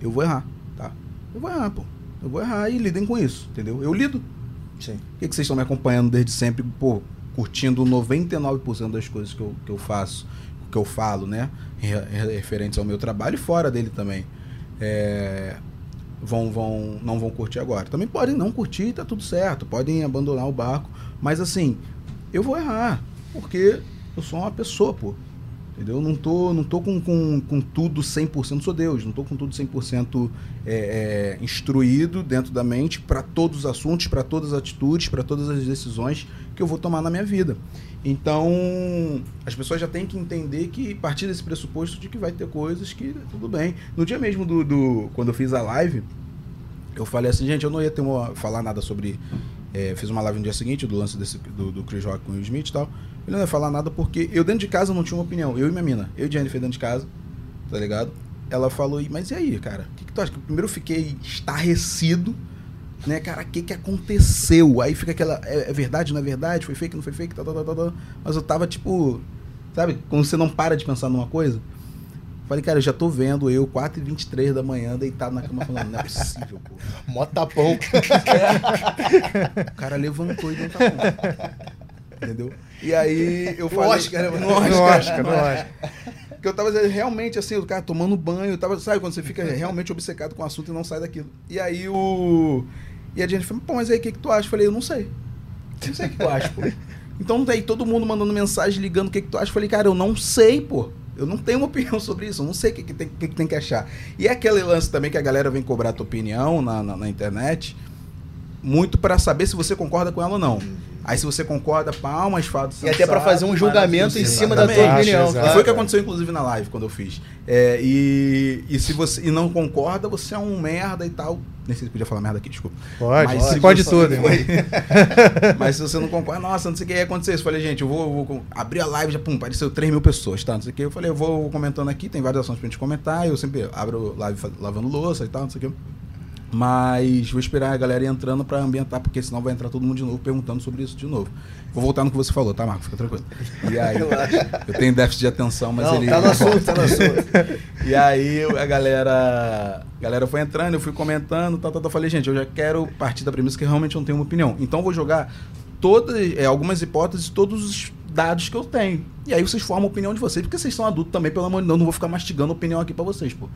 eu vou errar, tá? Eu vou errar, pô. Eu vou errar e lidem com isso, entendeu? Eu lido. Sim. Por que, que vocês estão me acompanhando desde sempre, pô, curtindo 99% das coisas que eu, que eu faço, que eu falo, né? Re- re- Referentes ao meu trabalho e fora dele também. É, vão, vão, não vão curtir agora. Também podem não curtir, tá tudo certo. Podem abandonar o barco. Mas assim, eu vou errar. Porque eu sou uma pessoa, pô. Entendeu? Eu não tô, não tô com, com, com tudo 100%, sou Deus, não tô com tudo 100% é, é, instruído dentro da mente para todos os assuntos, para todas as atitudes, para todas as decisões que eu vou tomar na minha vida. Então, as pessoas já têm que entender que, partir desse pressuposto de que vai ter coisas que tudo bem. No dia mesmo do, do quando eu fiz a live, eu falei assim, gente, eu não ia ter uma, falar nada sobre. É, fiz uma live no dia seguinte do lance desse, do, do Chris Rock com o Will Smith e tal. Ele não ia falar nada porque eu dentro de casa não tinha uma opinião. Eu e minha mina, eu e Jennifer dentro de casa, tá ligado? Ela falou, mas e aí, cara? O que, que tu acha? Primeiro eu fiquei estarrecido, né, cara? O que, que aconteceu? Aí fica aquela. É, é, verdade, não é verdade? Foi fake, não foi fake? Tá, tá, tá, tá, tá. Mas eu tava tipo. Sabe? Quando você não para de pensar numa coisa. Falei, cara, eu já tô vendo eu, 4h23 da manhã, deitado na cama, falando, não é possível, pô. Mó tapão. [laughs] o cara levantou e deu um tapão. Entendeu? E aí eu No falei. Oscar, né? No No Oscar, Oscar, no Oscar. Porque eu tava realmente assim, o cara tomando banho, tava, sabe, quando você fica realmente obcecado com o assunto e não sai daquilo. E aí o. E a gente falou, pô, mas aí o que, que tu acha? Eu falei, eu não sei. Não sei o que tu acha, pô. Então daí todo mundo mandando mensagem, ligando o que, que tu acha. Eu falei, cara, eu não sei, pô. Eu não tenho uma [laughs] opinião sobre isso, eu não sei o que, que, tem, que, que tem que achar. E é aquele lance também que a galera vem cobrar a tua opinião na, na, na internet, muito para saber se você concorda com ela ou não. Aí se você concorda, palmas, fatos E até pra sensatos, fazer um julgamento em cima da tua opinião. Exato. E claro. foi o que aconteceu, inclusive, na live, quando eu fiz. É, e, e se você e não concorda, você é um merda e tal. Nem sei se podia falar merda aqui, desculpa. Pode, Mas pode você- tudo, irmão. [laughs] Mas se você não concorda, nossa, não sei o que ia acontecer. Eu falei, gente, eu vou, vou abrir a live, já, pum, apareceu 3 mil pessoas, tá? Não sei o que. Eu falei, eu vou comentando aqui, tem várias ações pra gente comentar. Eu sempre abro live lavando louça e tal, não sei o que. Mas vou esperar a galera ir entrando pra ambientar, porque senão vai entrar todo mundo de novo perguntando sobre isso de novo. Vou voltar no que você falou, tá, Marco? Fica tranquilo. E aí, eu tenho déficit de atenção, mas Não, ele. tá no assunto, tá no assunto. [laughs] E aí a galera, a galera foi entrando, eu fui comentando, tal, tal, tal. Falei, gente, eu já quero partir da premissa que realmente eu não tenho uma opinião. Então eu vou jogar todas, é, algumas hipóteses, todos os dados que eu tenho. E aí vocês formam a opinião de vocês, porque vocês são adultos também, pelo amor de Deus, não vou ficar mastigando opinião aqui pra vocês, pô.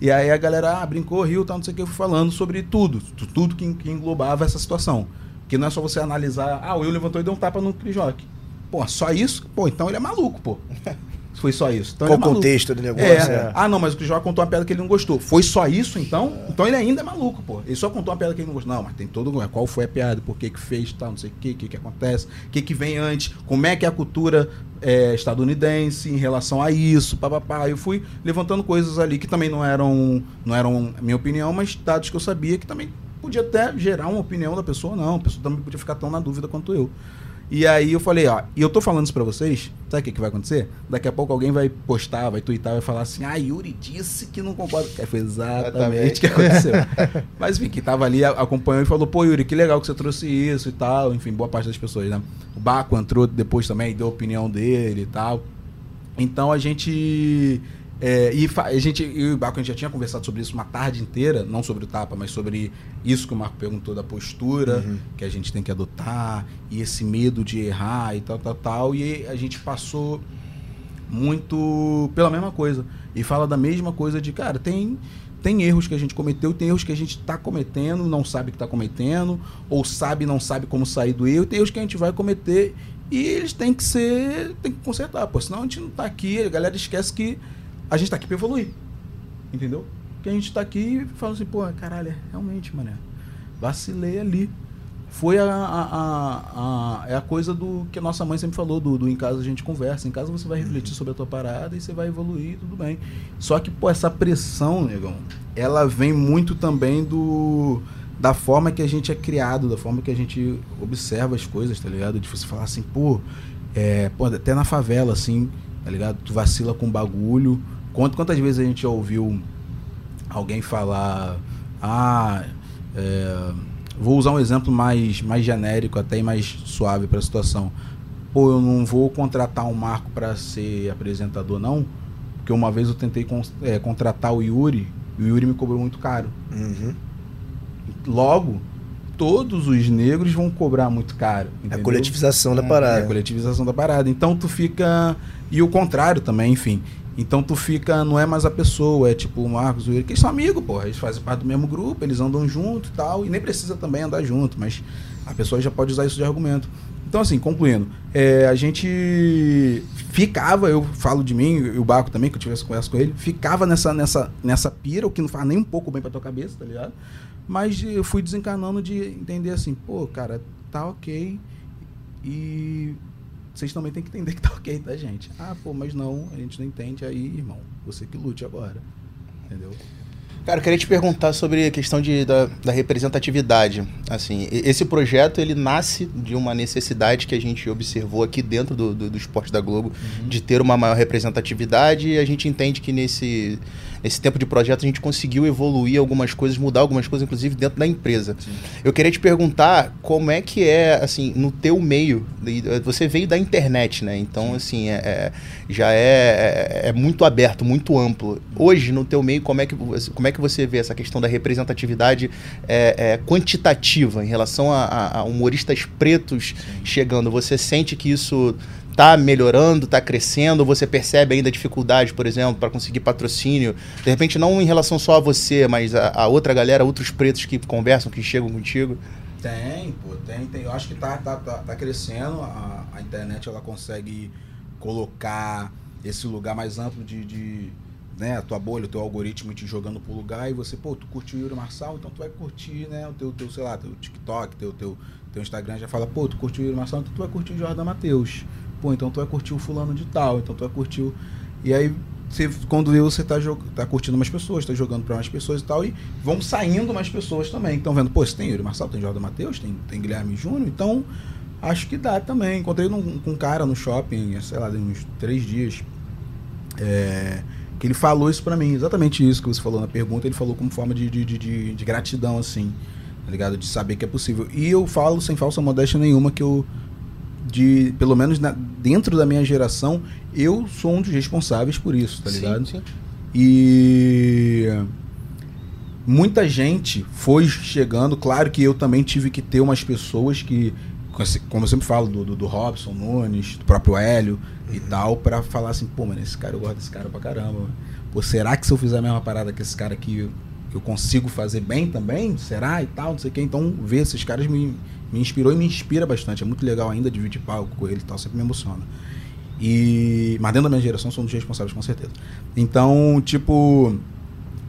E aí a galera ah, brincou, riu, tal, não sei o que, eu fui falando sobre tudo, tu- tudo que, que englobava essa situação. Que não é só você analisar, ah, o Will levantou e deu um tapa no Rock. Pô, só isso? Pô, então ele é maluco, pô. [laughs] Foi só isso. Então Qual o é maluco. contexto do negócio? É. é. Ah, não, mas o Rock contou uma piada que ele não gostou. Foi só isso, então? Então ele ainda é maluco, pô. Ele só contou uma piada que ele não gostou. Não, mas tem todo. Qual foi a piada? Por que que fez, tal, não sei o que, o que que acontece, o que que vem antes, como é que é a cultura é, estadunidense em relação a isso, papapá. Eu fui levantando coisas ali que também não eram, não eram minha opinião, mas dados que eu sabia que também podia até gerar uma opinião da pessoa, não. A pessoa também podia ficar tão na dúvida quanto eu. E aí eu falei, ó, e eu tô falando isso pra vocês, sabe o que, que vai acontecer? Daqui a pouco alguém vai postar, vai twittar, vai falar assim, ah, Yuri disse que não concorda. É, foi exatamente o que aconteceu. [laughs] Mas enfim, quem tava ali acompanhou e falou, pô, Yuri, que legal que você trouxe isso e tal. Enfim, boa parte das pessoas, né? O Baco entrou depois também, deu a opinião dele e tal. Então a gente. É, e a gente, eu e o Baco, a gente já tinha conversado sobre isso uma tarde inteira, não sobre o tapa, mas sobre isso que o Marco perguntou da postura que a gente tem que adotar, e esse medo de errar e tal, tal, tal. E a gente passou muito pela mesma coisa. E fala da mesma coisa de, cara, tem. Tem erros que a gente cometeu, tem erros que a gente está cometendo, não sabe que está cometendo, ou sabe não sabe como sair do erro, e tem erros que a gente vai cometer e eles têm que ser. tem que consertar, pô. Senão a gente não tá aqui, a galera esquece que a gente tá aqui pra evoluir. Entendeu? Que a gente tá aqui e fala assim, pô, caralho, é, realmente, mané. Vacilei ali. Foi a, a, a- a- é a coisa do que a nossa mãe sempre falou, do, do em casa a gente conversa. Em casa você vai refletir sobre a tua parada e você vai evoluir, tudo bem. Só que, pô, essa pressão, negão, ela vem muito também do da forma que a gente é criado, da forma que a gente observa as coisas, tá ligado? De você falar assim, pô, é, pô, até na favela, assim, tá ligado? Tu vacila com bagulho. Quanto, quantas vezes a gente já ouviu alguém falar, ah, é, vou usar um exemplo mais, mais genérico, até e mais suave para a situação. Pô, eu não vou contratar um Marco para ser apresentador, não, porque uma vez eu tentei con- é, contratar o Yuri e o Yuri me cobrou muito caro. Uhum. Logo, todos os negros vão cobrar muito caro. A entendeu? coletivização da É a parada. coletivização da parada. Então tu fica. E o contrário também, enfim. Então tu fica, não é mais a pessoa, é tipo o Marcos, o Yuri, que eles são amigos, porra. Eles fazem parte do mesmo grupo, eles andam junto e tal. E nem precisa também andar junto, mas a pessoa já pode usar isso de argumento. Então, assim, concluindo, é, a gente ficava, eu falo de mim, e o Baco também, que eu tivesse conversa com ele, ficava nessa, nessa, nessa pira, o que não faz nem um pouco bem pra tua cabeça, tá ligado? Mas eu fui desencarnando de entender assim, pô, cara, tá ok. E vocês também têm que entender que tá ok, tá, gente? Ah, pô, mas não, a gente não entende aí, irmão. Você que lute agora. Entendeu? Cara, eu queria te perguntar sobre a questão de, da, da representatividade. Assim, esse projeto ele nasce de uma necessidade que a gente observou aqui dentro do, do, do esporte da Globo de ter uma maior representatividade e a gente entende que nesse, nesse tempo de projeto a gente conseguiu evoluir algumas coisas, mudar algumas coisas, inclusive dentro da empresa. Eu queria te perguntar como é que é, assim, no teu meio, eh, você veio da internet, né? Então, assim, é, é- já é, é, é muito aberto, muito amplo. Hoje, no teu meio, como é que, você- como é que você vê essa questão da representatividade é, é, quantitativa em relação a, a- a humoristas pretos chegando? Você sente que isso tá melhorando, tá crescendo? Você percebe ainda dificuldade, por exemplo, para conseguir patrocínio? De repente, não em relação só a você, mas a, a outra galera, outros pretos que conversam, que chegam contigo? Tem, pô, tem, tem. Eu acho que tá, tá, tá, tá crescendo. A, a internet ela consegue colocar esse lugar mais amplo de, de né, a tua bolha, o teu algoritmo te jogando pro lugar e você, pô, tu curtiu o Yuri Marçal, então tu vai curtir, né, o teu, teu sei lá, teu TikTok, teu, teu, teu Instagram já fala, pô, tu curtiu o Yuri Marçal, então tu vai curtir o Jordan Matheus. Pô, então tu vai curtir o fulano de tal, então tu vai curtir o... E aí, você, quando vê, você tá, jog... tá curtindo mais pessoas, tá jogando pra mais pessoas e tal, e vão saindo mais pessoas também. Estão vendo, pô, você tem Yuri Marçal, tem Jordan Matheus, tem, tem Guilherme Júnior, então acho que dá também. Encontrei num- com um cara no shopping, sei lá, uns três dias, é, que ele falou isso pra mim, exatamente isso que você falou na pergunta, ele falou como forma de, de, de- de gratidão, assim, tá ligado? De saber que é possível. E eu falo sem falsa modéstia nenhuma que eu, de, pelo menos na- dentro da minha geração, eu sou um dos responsáveis por isso, tá ligado? Sim, sim. E muita gente foi chegando. Claro que eu também tive que ter umas pessoas que, como eu sempre falo, do, do, do Robson Nunes, do próprio Hélio e tal, pra falar assim: pô, mano, esse cara eu gosto desse cara pra caramba. Pô, será que se eu fizer a mesma parada que esse cara aqui, eu, eu consigo fazer bem também? Será e tal? Não sei o que. Então, ver esses caras me, me inspirou e me inspira bastante. É muito legal ainda dividir palco com ele e tal, sempre me emociona. E, mas dentro da minha geração sou um dos responsáveis com certeza. Então, tipo,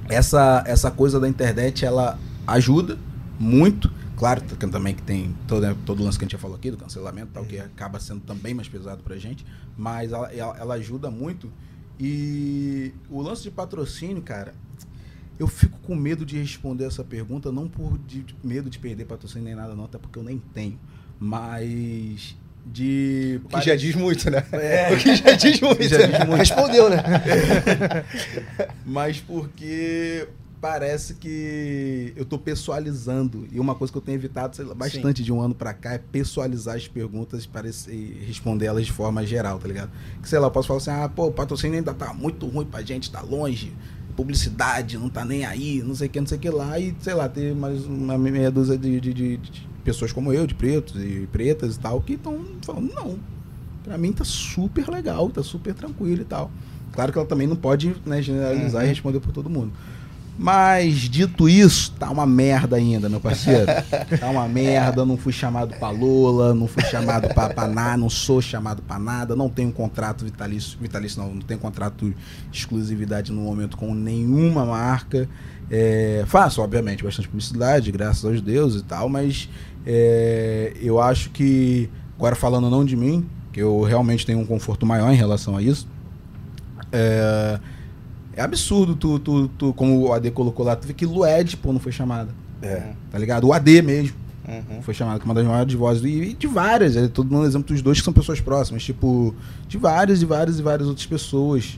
essa essa coisa da internet ela ajuda muito. Claro também que tem todo, todo o lance que a gente já falou aqui, do cancelamento, tal, que acaba sendo também mais pesado pra gente, mas ela, ela, ela ajuda muito. E o lance de patrocínio, cara, eu fico com medo de responder essa pergunta, não por de, de medo de perder patrocínio nem nada, não, até porque eu nem tenho. Mas de. O que já diz muito, né? É. [laughs] O que já diz muito. Já diz muito. Respondeu, né? [laughs] Mas porque parece que eu tô pessoalizando. E uma coisa que eu tenho evitado sei lá, bastante de um ano pra cá é pessoalizar as perguntas para e responder elas de forma geral, tá ligado? Que sei lá, eu posso falar assim, ah, pô, o patrocínio ainda tá muito ruim pra gente, tá longe. Publicidade, não tá nem aí, não sei o que, não sei o que lá. E, sei lá, ter mais uma meia dúzia de, de- de- de pessoas como eu, de pretos e pretas e tal, que estão falando, não. Pra mim tá super legal, tá super tranquilo e tal. Claro que ela também não pode né, generalizar e responder por todo mundo. Mas, dito isso, tá uma merda ainda, meu parceiro. [laughs] Tá uma merda, não fui chamado pra Lola, não fui chamado pra, pra nada, não sou chamado pra nada, não tenho contrato vitalício, vitalício não, não tenho contrato de exclusividade no momento com nenhuma marca. É, faço, obviamente, bastante publicidade, graças aos deuses e tal, mas é, eu acho que, agora falando não de mim, que eu realmente tenho um conforto maior em relação a isso, é, é absurdo tu, tu, tu, como o AD colocou lá, tu vê que Lued, pô, não foi chamada. É. Tá ligado? O AD mesmo Uhum. foi chamado como uma das maiores vozes. E, e de várias, é todo mundo exemplo dos dois que são pessoas próximas. Tipo, de várias e várias e várias outras pessoas.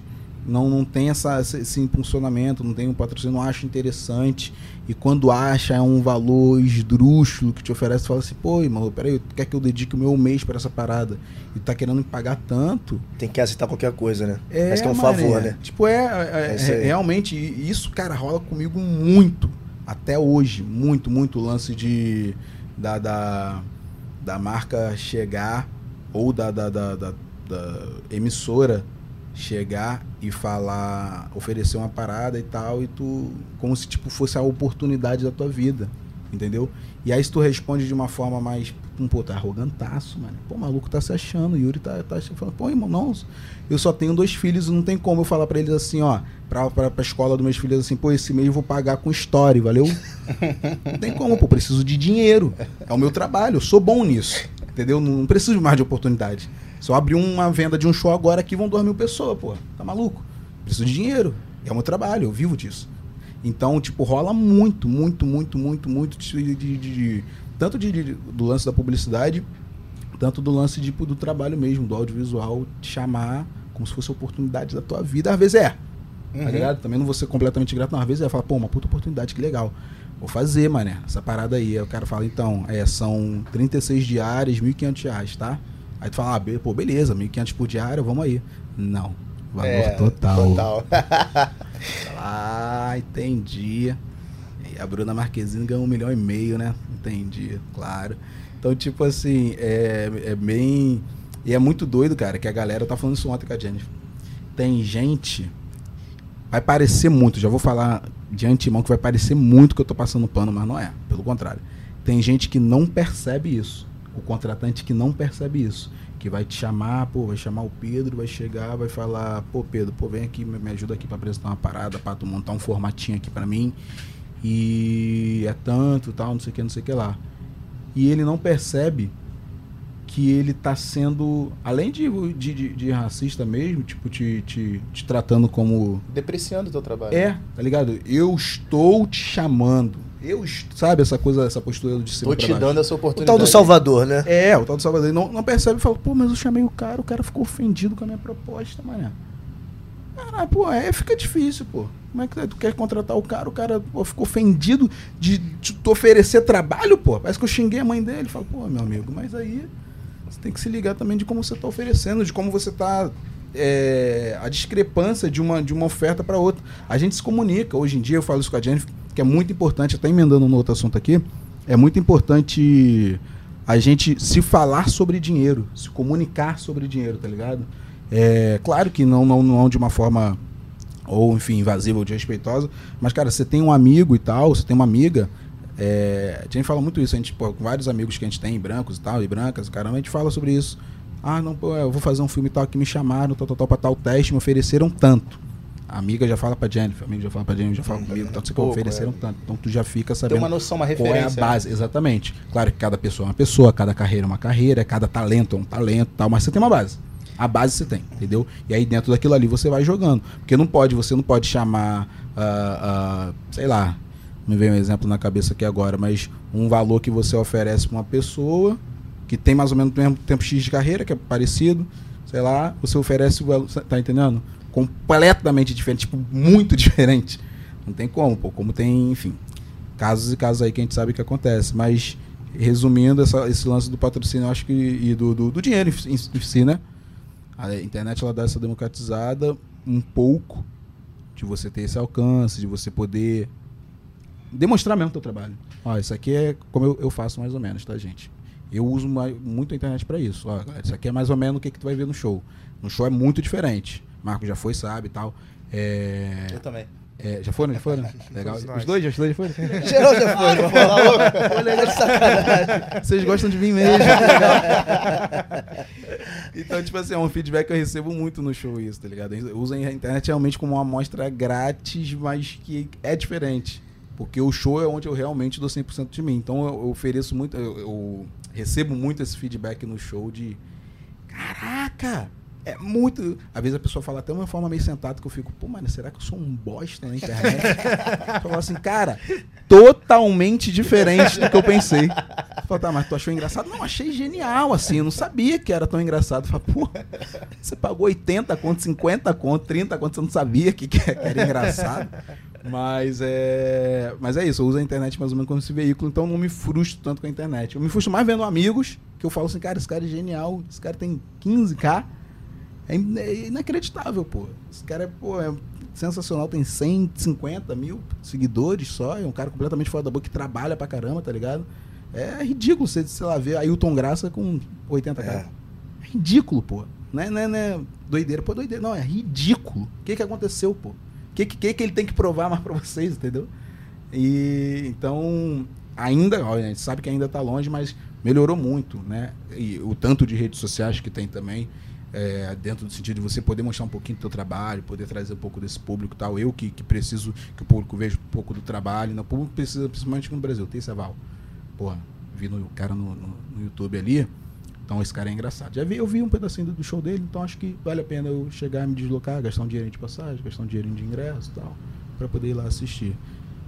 Não, não tem essa, esse, impulsionamento, não tem um patrocínio, não acha interessante. E quando acha, é um valor esdrúxulo que te oferece, fala assim, pô, irmão, peraí, tu quer que eu dedique o meu mês pra essa parada? E tu tá querendo me pagar tanto? Tem que aceitar qualquer coisa, né? É, que é um mané. favor, né? Tipo, é, é- É é- realmente, isso, cara, rola comigo muito. Até hoje, muito, muito o lance de da, da, da marca chegar ou da, da, da, da- da emissora chegar e falar, oferecer uma parada e tal, e tu, como se tipo fosse a oportunidade da tua vida, entendeu? E aí se tu responde de uma forma mais, um pô, tá arrogantaço, mano. Pô, o maluco tá se achando, o Yuri tá, tá falando, pô, irmão, não, eu só tenho dois filhos, não tem como eu falar pra eles assim, ó, pra, pra, pra escola dos meus filhos assim, pô, esse mês eu vou pagar com story, valeu? [laughs] não tem como, pô, preciso de dinheiro. É o meu trabalho, eu sou bom nisso, entendeu? Não, não preciso mais de oportunidade. Se eu abrir uma venda de um show agora aqui, vão duas mil pessoas, pô. Tá maluco? Preciso de dinheiro. É o meu trabalho, eu vivo disso. Então, tipo, rola muito, muito, muito, muito, muito de, de- de- de- tanto de, de- do lance da publicidade, tanto do lance tipo, do trabalho mesmo, do audiovisual, te chamar como se fosse oportunidade da tua vida. Às vezes é, tá ligado? Também não vou ser completamente grato, não. Às vezes é, fala, pô, uma puta oportunidade, que legal. Vou fazer, mané, essa parada aí. Aí o cara fala, então, é, são 36 diárias, 1.500 reais, tá? Aí tu fala, ah, pô, beleza, 1.500 por diária, vamos aí. Não. Valor É, total. Total. [laughs] Ah, entendi. E a Bruna Marquezine ganhou um milhão e meio, né? Entendi, claro. Então, tipo assim, é, é bem. E é muito doido, cara, que a galera tá falando isso ontem com a Jennifer. Tem gente. Vai parecer muito, já vou falar de antemão que vai parecer muito que eu tô passando pano, mas não é. Pelo contrário. Tem gente que não percebe isso. O contratante que não percebe isso. Que vai te chamar, pô, vai chamar o Pedro, vai chegar, vai falar, pô, Pedro, pô, vem aqui, me ajuda aqui pra apresentar uma parada, pra tu montar um formatinho aqui pra mim. E é tanto, tal, não sei o que, não sei o que lá. E ele não percebe que ele tá sendo, além de, de, de- de racista mesmo, tipo, te, te, te tratando como Depreciando o teu trabalho. é, tá ligado? Eu estou te chamando. Eu, sabe essa coisa, essa postura de cima Tô te baixo? dando essa O oportunidade. tal do Salvador, né? É, o tal do Salvador. Ele não, não percebe e fala, pô, mas eu chamei o cara, o cara ficou ofendido com a minha proposta, mané. Caralho, pô, aí fica difícil, pô. Como é que tu quer contratar o cara? O cara pô, ficou ofendido de, de tu oferecer trabalho, pô. Parece que eu xinguei a mãe dele. Fala, pô, meu amigo, mas aí você tem que se ligar também de como você tá oferecendo, de como você tá. é, a discrepância de uma, de uma oferta para outra. A gente se comunica. Hoje em dia, eu falo isso com a Jennifer, que é muito importante, até emendando no outro assunto aqui, é muito importante a gente se falar sobre dinheiro, se comunicar sobre dinheiro, tá ligado? É, claro que não, não, não de uma forma, ou enfim, invasiva ou desrespeitosa, mas, cara, você tem um amigo e tal, você tem uma amiga, é, a gente fala muito isso, a gente, pô, vários amigos que a gente tem, brancos e tal, e brancas, caramba, a gente fala sobre isso. Ah, não, pô, eu vou fazer um filme tal, que me chamaram, tal, tal, tal, pra tal teste, me ofereceram tanto. A amiga já fala pra Jennifer, a amiga já fala pra Jennifer, já fala comigo, tal, não sei o que, ofereceram é. tanto. Então tu já fica Tem sabendo uma noção, uma qual é a referência. base, exatamente. Claro que cada pessoa é uma pessoa, cada carreira é uma carreira, cada talento é um talento, tal, mas você tem uma base. A base você tem, entendeu? E aí dentro daquilo ali você vai jogando, porque não pode, você não pode chamar, ah, ah, sei lá, me veio um exemplo na cabeça aqui agora, mas um valor que você oferece para uma pessoa que tem mais ou menos o mesmo tempo X de carreira, que é parecido, sei lá, você oferece o valor, tá entendendo? Completamente diferente, tipo, muito [laughs] diferente. Não tem como, pô, como tem, enfim, casos e casos aí que a gente sabe que acontece. Mas, resumindo, essa- esse lance do patrocínio, eu acho que, e do, do, do dinheiro em, si, né? A internet, ela dá essa democratizada um pouco de você ter esse alcance, de você poder demonstrar mesmo o teu trabalho. Ó, isso aqui é como eu, eu faço mais ou menos, tá, gente? Eu uso muito a internet pra isso. Ó, isso aqui é mais ou menos o que, que tu vai ver no show. No show é muito diferente. Marco já foi, sabe e tal. É, Eu também. é, já foram? Já foram? [laughs] Legal. Os dois, já- os dois já foram? [laughs] [laughs] Geral já foi, irmão. Pô, legal de sacanagem. Vocês gostam de mim mesmo. então, tipo assim, é um feedback que eu recebo muito no show isso, tá ligado? Uso a internet realmente como uma amostra grátis, mas que é diferente. Porque o show é onde eu realmente dou 100% de mim. Então eu, eu ofereço muito, eu, eu recebo muito esse feedback no show de caraca, é muito. Às vezes a pessoa fala até uma forma meio sentada que eu fico, pô, mano, será que eu sou um bosta na internet? eu falo assim, cara, totalmente diferente do que eu pensei. Fala, tá, mas tu achou engraçado? Não, achei genial, assim, eu não sabia que era tão engraçado. Fala, pô, você pagou 80 conto, 50 conto, 30 conto, você não sabia que, que era engraçado. Mas é. Mas é isso, eu uso a internet mais ou menos como esse veículo, então não me frustro tanto com a internet. Eu me frustro mais vendo amigos, que eu falo assim, cara, esse cara é genial, esse cara tem 15k. É é inacreditável, pô. Esse cara é, pô, é sensacional, tem 150 mil seguidores só, é um cara completamente fora da boca que trabalha pra caramba, tá ligado? É ridículo você, sei lá, ver Ailton Graça com 80k. É. ridículo, pô. Não é, não é, não é doideira. Pô, doideira. Não, é ridículo. O que que aconteceu, pô? O que, que que ele tem que provar mais pra vocês, entendeu? E então, ainda, ó, a gente sabe que ainda tá longe, mas melhorou muito, né? E o tanto de redes sociais que tem também, é, dentro do sentido de você poder mostrar um pouquinho do teu trabalho, poder trazer um pouco desse público tal. Eu que, que preciso que o público veja um pouco do trabalho, né? o público precisa, principalmente no Brasil, tem esse aval. Porra, vi no, cara no, no, no YouTube ali, então esse cara é engraçado. Já vi, eu vi um pedacinho do show dele, então acho que vale a pena eu chegar, me deslocar, gastar um dinheirinho de passagem, gastar um dinheirinho de ingresso e tal, para poder ir lá assistir.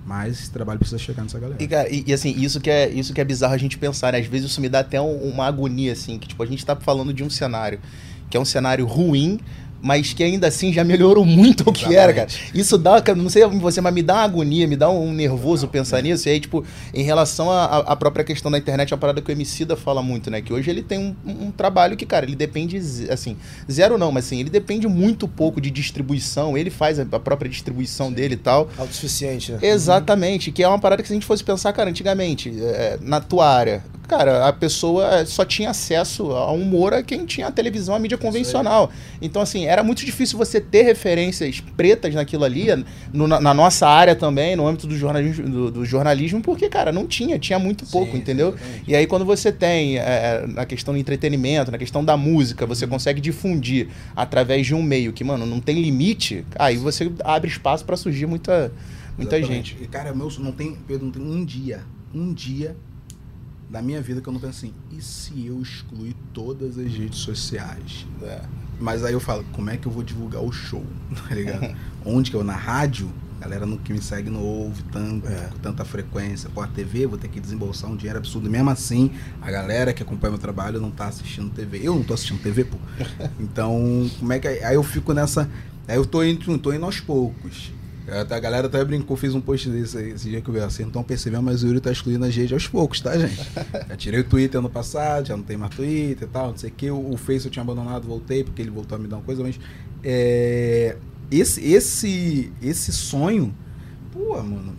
Mas esse trabalho precisa chegar nessa galera. E, cara, e, e, assim, isso que, é, isso que é bizarro a gente pensar, né? Às vezes isso me dá até um- uma agonia, assim, que tipo, a gente tá falando de um cenário que é um cenário ruim, mas que ainda assim já melhorou muito o que era, cara. Isso dá, não sei você, mas me dá uma agonia, me dá um nervoso pensar nisso. E aí, tipo, em relação à própria questão da internet, é uma parada que o Emicida fala muito, né? Que hoje ele tem um, um trabalho que, cara, ele depende, assim, zero não, mas assim, ele depende muito pouco de distribuição, ele faz a própria distribuição dele e tal. Autossuficiente, né? Exatamente, que é uma parada que se a gente fosse pensar, cara, antigamente, é, na tua área, cara, a pessoa só tinha acesso a humor a quem tinha a televisão, a mídia convencional. Então, assim, era muito difícil você ter referências pretas naquilo ali, no- na, na nossa área também, no âmbito do jornalismo, do, do jornalismo, porque, cara, não tinha, tinha muito pouco, entendeu? E aí, quando você tem, é, na questão do entretenimento, na questão da música, você consegue difundir através de um meio que, mano, não tem limite, aí você abre espaço pra surgir muita, muita Exatamente. gente. E, cara, meu, não tem, Pedro, não tem um dia, um dia da minha vida que eu não penso assim, e se eu excluir todas as redes sociais? É. Mas aí eu falo, como é que eu vou divulgar o show? [laughs] Tá ligado? [laughs] Onde que eu, na rádio, a galera não, que me segue não ouve tanto, com tanta frequência. Pô, a TV, vou ter que desembolsar um dinheiro absurdo. Mesmo assim, a galera que acompanha meu trabalho não tá assistindo TV. Eu não tô assistindo TV, pô. [laughs] Então, como é que. Aí eu fico nessa. Aí eu tô indo, tô indo aos poucos. A galera até brincou, fez um post desse aí, esse dia que eu vi assim, não estão percebendo, mas o Yuri tá excluindo as redes aos poucos, tá, gente? [laughs] Já tirei o Twitter ano passado, já não tem mais Twitter e tal, não sei o que. O, o Face eu tinha abandonado, voltei, porque ele voltou a me dar uma coisa, mas. É, esse, esse, esse sonho, pô, mano,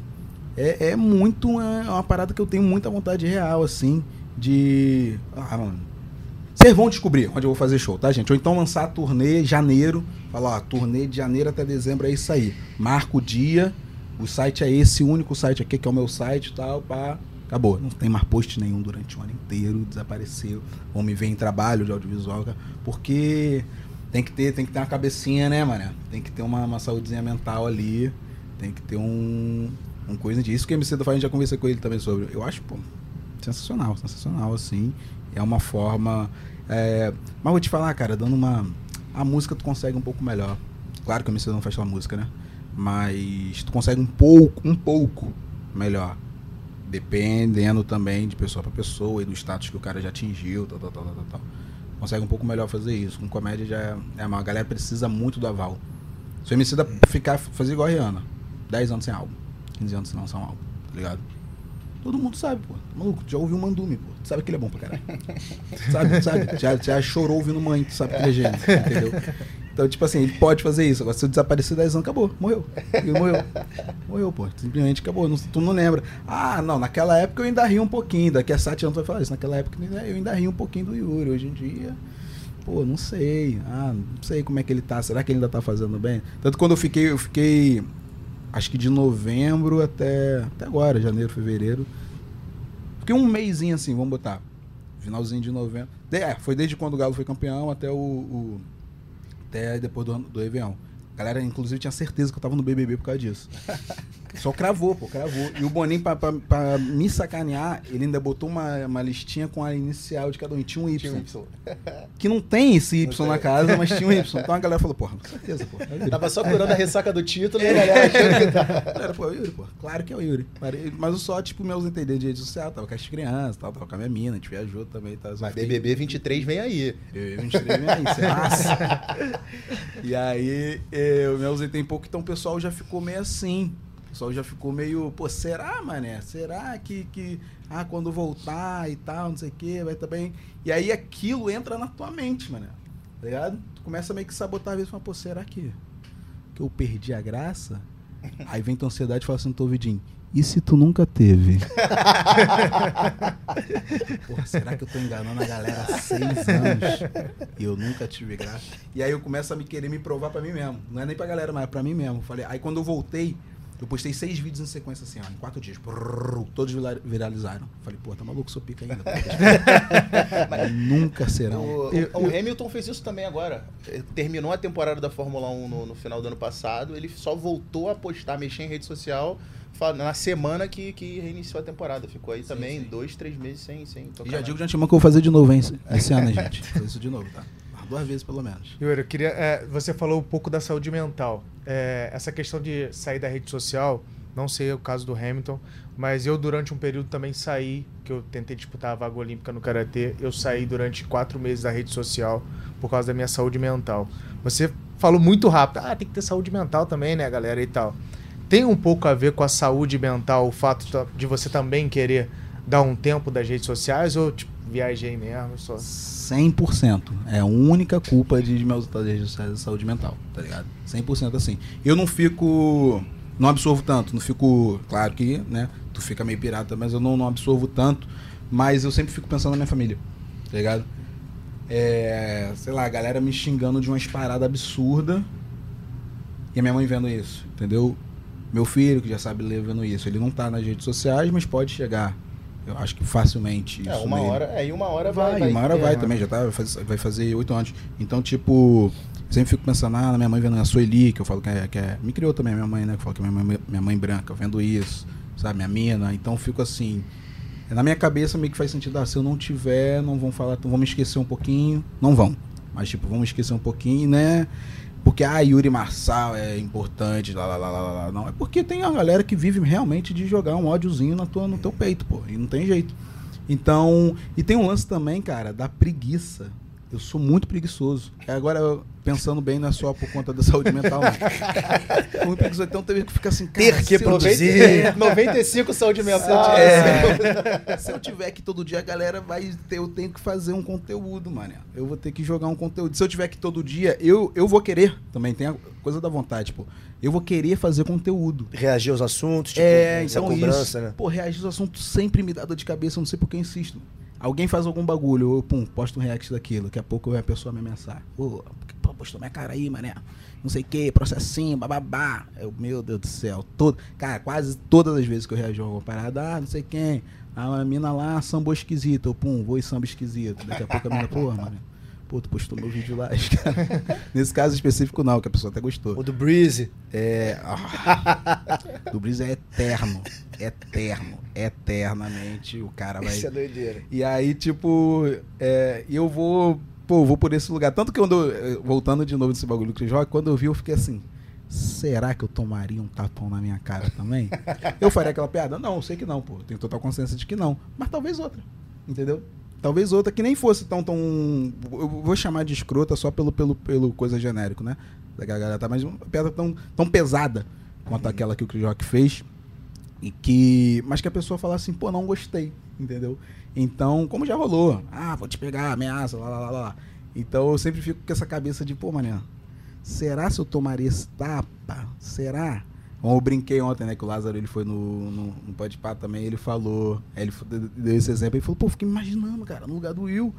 é, é muito uma, uma parada que eu tenho muita vontade real, assim, de. Ah, mano. Vocês vão descobrir onde eu vou fazer show, tá, gente? Ou então lançar a turnê em janeiro. Falar, ó, turnê de janeiro até dezembro é isso aí. Marca o dia, o site é esse, o único site aqui que é o meu site e tal, pá. Acabou. Não tem mais post nenhum durante o ano inteiro, desapareceu. Vão me ver em trabalho de audiovisual, porque tem que ter, tem que ter uma cabecinha, né, mano? Tem que ter uma, uma saúdezinha mental ali. Tem que ter um, um coisa disso. que o MC do gente já conversei com ele também sobre. Eu acho, pô, sensacional, sensacional, assim. É uma forma. é, Mas vou te falar, cara, dando uma. A música tu consegue um pouco melhor. Claro que o MC não faz só música, né? Mas tu consegue um pouco, um pouco melhor. Dependendo também de pessoa para pessoa e do status que o cara já atingiu, tal, tal, tal, tal, tal. Consegue um pouco melhor fazer isso. Com comédia já é, é uma a galera precisa muito do aval. Se o MC da ficar, fazer igual a Rihanna, 10 anos sem álbum, 15 anos sem lançar um álbum, tá ligado? Todo mundo sabe, pô. Maluco, já ouviu o Mandume, pô. Tu sabe que ele é bom pra caralho. sabe, sabe? Já, já chorou ouvindo mãe, tu sabe que ele é gênio, entendeu? Então, tipo assim, ele pode fazer isso. Agora, se eu desaparecer 10 anos, acabou. Morreu. Ele morreu. Morreu, pô. Simplesmente acabou. Não- tu não lembra. Ah, não, naquela época eu ainda ri um pouquinho. Daqui a 7 anos tu vai falar isso. Naquela época eu ainda- eu ainda ri um pouquinho do Yuri. Hoje em dia, pô, não sei. Ah, não sei como é que ele tá. Será que ele ainda tá fazendo bem? Tanto quando eu fiquei, eu fiquei. Acho que de novembro até, até agora, janeiro, fevereiro. Fiquei um mêsinho assim, vamos botar. Finalzinho de novembro. É, foi desde quando o Galo foi campeão até o. o- até depois do, do Réveillon. A galera, inclusive, tinha certeza que eu tava no BBB por causa disso. [laughs] Só cravou, pô, cravou. E o Boninho, pra, pra, pra me sacanear, ele ainda botou uma, uma listinha com a inicial de cada um. E tinha um Y. [laughs] Que não tem esse Y na casa, mas tinha um Y. Então a galera falou, porra, com certeza, pô. é. [laughs] Tava só curando a ressaca do título e a galera achando que tá. [laughs] Galera, pô, é o Yuri, pô. Claro que é o Yuri. Mas eu só, tipo, meus entender de rede social, tava com as crianças, tal, tava com a minha mina, a gente viajou também, tá? Só Mas fiquei- BBB 23 vem aí. Ia 23 vem aí, isso é massa. e aí, eu me ausentei um pouco, então o pessoal já ficou meio assim. O pessoal já ficou meio, pô, será, mané? Será que, que ah, quando voltar e tal, não sei o quê, vai também. E aí aquilo entra na tua mente, mané. Tá ligado? Tu começa meio que sabotar vezes, fala, pô, será que, que eu perdi a graça? Aí vem tua ansiedade e fala assim no teu ouvidinho, e se tu nunca teve? [laughs] Porra, será que eu tô enganando a galera há seis anos? E eu nunca tive graça. E aí eu começo a me querer me provar pra mim mesmo. Não é nem pra galera, mas é pra mim mesmo. Falei, aí quando eu voltei, eu postei seis vídeos em sequência assim, ó, em quatro dias. Brrr, todos vira- viralizaram. Falei, pô, tá maluco, sou pica ainda. [laughs] Mas nunca serão. O, o- o Hamilton fez isso também agora. Eh, Terminou a temporada da Fórmula 1 no, no final do ano passado. Ele só voltou a postar, mexer em rede social na semana que, que reiniciou a temporada. Ficou aí também sim. dois, três meses sem, sem tocar. E já nada. digo de antemão que eu vou fazer de novo, hein, esse- esse ano, gente. [laughs] Vou fazer isso de novo, tá? Duas vezes, pelo menos. Yuri, eu queria. é, você falou um pouco da saúde mental. É, essa questão de sair da rede social, não sei o caso do Hamilton, mas eu durante um período também saí, que eu tentei disputar a vaga olímpica no Karatê, eu saí durante quatro meses da rede social por causa da minha saúde mental. Você falou muito rápido, ah, tem que ter saúde mental também, né, galera, e tal. Tem um pouco a ver com a saúde mental o fato de você também querer dar um tempo das redes sociais ou, tipo, viajei mesmo, só... 100%. É a única culpa de meus sociais da saúde mental, tá ligado? 100% assim. Eu não fico. Não absorvo tanto. Não fico. Claro que, né? Tu fica meio pirata, mas eu não, não absorvo tanto. Mas eu sempre fico pensando na minha família, tá ligado? É. Sei lá, a galera me xingando de umas paradas absurdas. E a minha mãe vendo isso, entendeu? Meu filho, que já sabe ler, vendo isso. Ele não tá nas redes sociais, mas pode chegar. Eu acho que facilmente. É, isso uma hora, é, e uma hora vai. Vai, uma hora vai é, também, já tá, vai fazer- oito anos. Então, tipo, sempre fico pensando, ah, na minha mãe vendo a Sueli, que eu falo que é, que é- Me criou também a minha mãe, né? Que eu falo que é minha mãe, minha mãe branca, vendo isso, sabe? Minha mina. Então, fico assim. Na minha cabeça meio que faz sentido, ah, se eu não tiver, não vão falar, vão me esquecer um pouquinho. Não vão. Mas, tipo, vão me esquecer um pouquinho, né? Porque, ah, Yuri Marçal é importante, lá, lá, lá, lá, lá. Não, é porque tem a galera que vive realmente de jogar um ódiozinho na tua, no teu peito, pô. E não tem jeito. Então, e tem um lance também, cara, da preguiça. Eu sou muito preguiçoso. Agora, pensando bem, não é só por conta da saúde mental, não. Muito preguiçoso, então teve que ficar assim, cara, Ter que se eu produzir. 95 saúde mental. é. Se eu tiver aqui todo dia, a galera vai ter, eu tenho que fazer um conteúdo, mano. Eu vou ter que jogar um conteúdo. Se eu tiver aqui todo dia, eu, eu vou querer. Também tem a coisa da vontade, tipo, eu vou querer fazer conteúdo. Reagir aos assuntos, tipo, é, essa então cobrança, isso. né? Pô, reagir aos assuntos sempre me dá dor de cabeça, eu não sei por que eu insisto. Alguém faz algum bagulho, eu, pum, posto um react daquilo. Daqui a pouco a pessoa me ameaçar. Pô, postou minha cara aí, mané. Não sei o que, processinho, bababá. Eu, meu Deus do céu. Todo, cara, quase todas as vezes que eu reagi a alguma parada, ah, não sei quem. A mina lá, samba esquisito. Eu, pum, vou e samba esquisito. Daqui a pouco a mina, pô, mano. Pô, tu postou meu vídeo lá. [laughs] Nesse caso específico, não, que a pessoa até gostou. O do Breezy. É. ah, do Breeze é eterno. Eterno. Eternamente o cara vai. Isso é doideira. E aí, tipo, é, eu vou. Pô, vou por esse lugar. Tanto que quando. eu- Voltando de novo desse bagulho que joga, quando eu vi, eu fiquei assim. Será que eu tomaria um tapão na minha cara também? eu faria aquela piada? Não, eu sei que não, pô. Tenho total consciência de que não. Mas talvez outra. Entendeu? Talvez outra que nem fosse tão tão. Eu vou chamar de escrota só pelo, pelo, pelo coisa genérico, né? Da galera tá, mas uma piada tão, tão pesada quanto aquela que o Chris Rock fez. E que. Mas que a pessoa fala assim, pô, não gostei, entendeu? Então, como já rolou, ah, vou te pegar, ameaça, lá, lá, lá, lá. Então eu sempre fico com essa cabeça de, pô, mané, será se eu tomaria esse tapa? Será? Como eu brinquei ontem, né? Que o Lázaro ele foi no, no, no Podpah também, ele falou. Ele deu esse exemplo, ele falou, pô, fiquei imaginando, cara, no lugar do Will.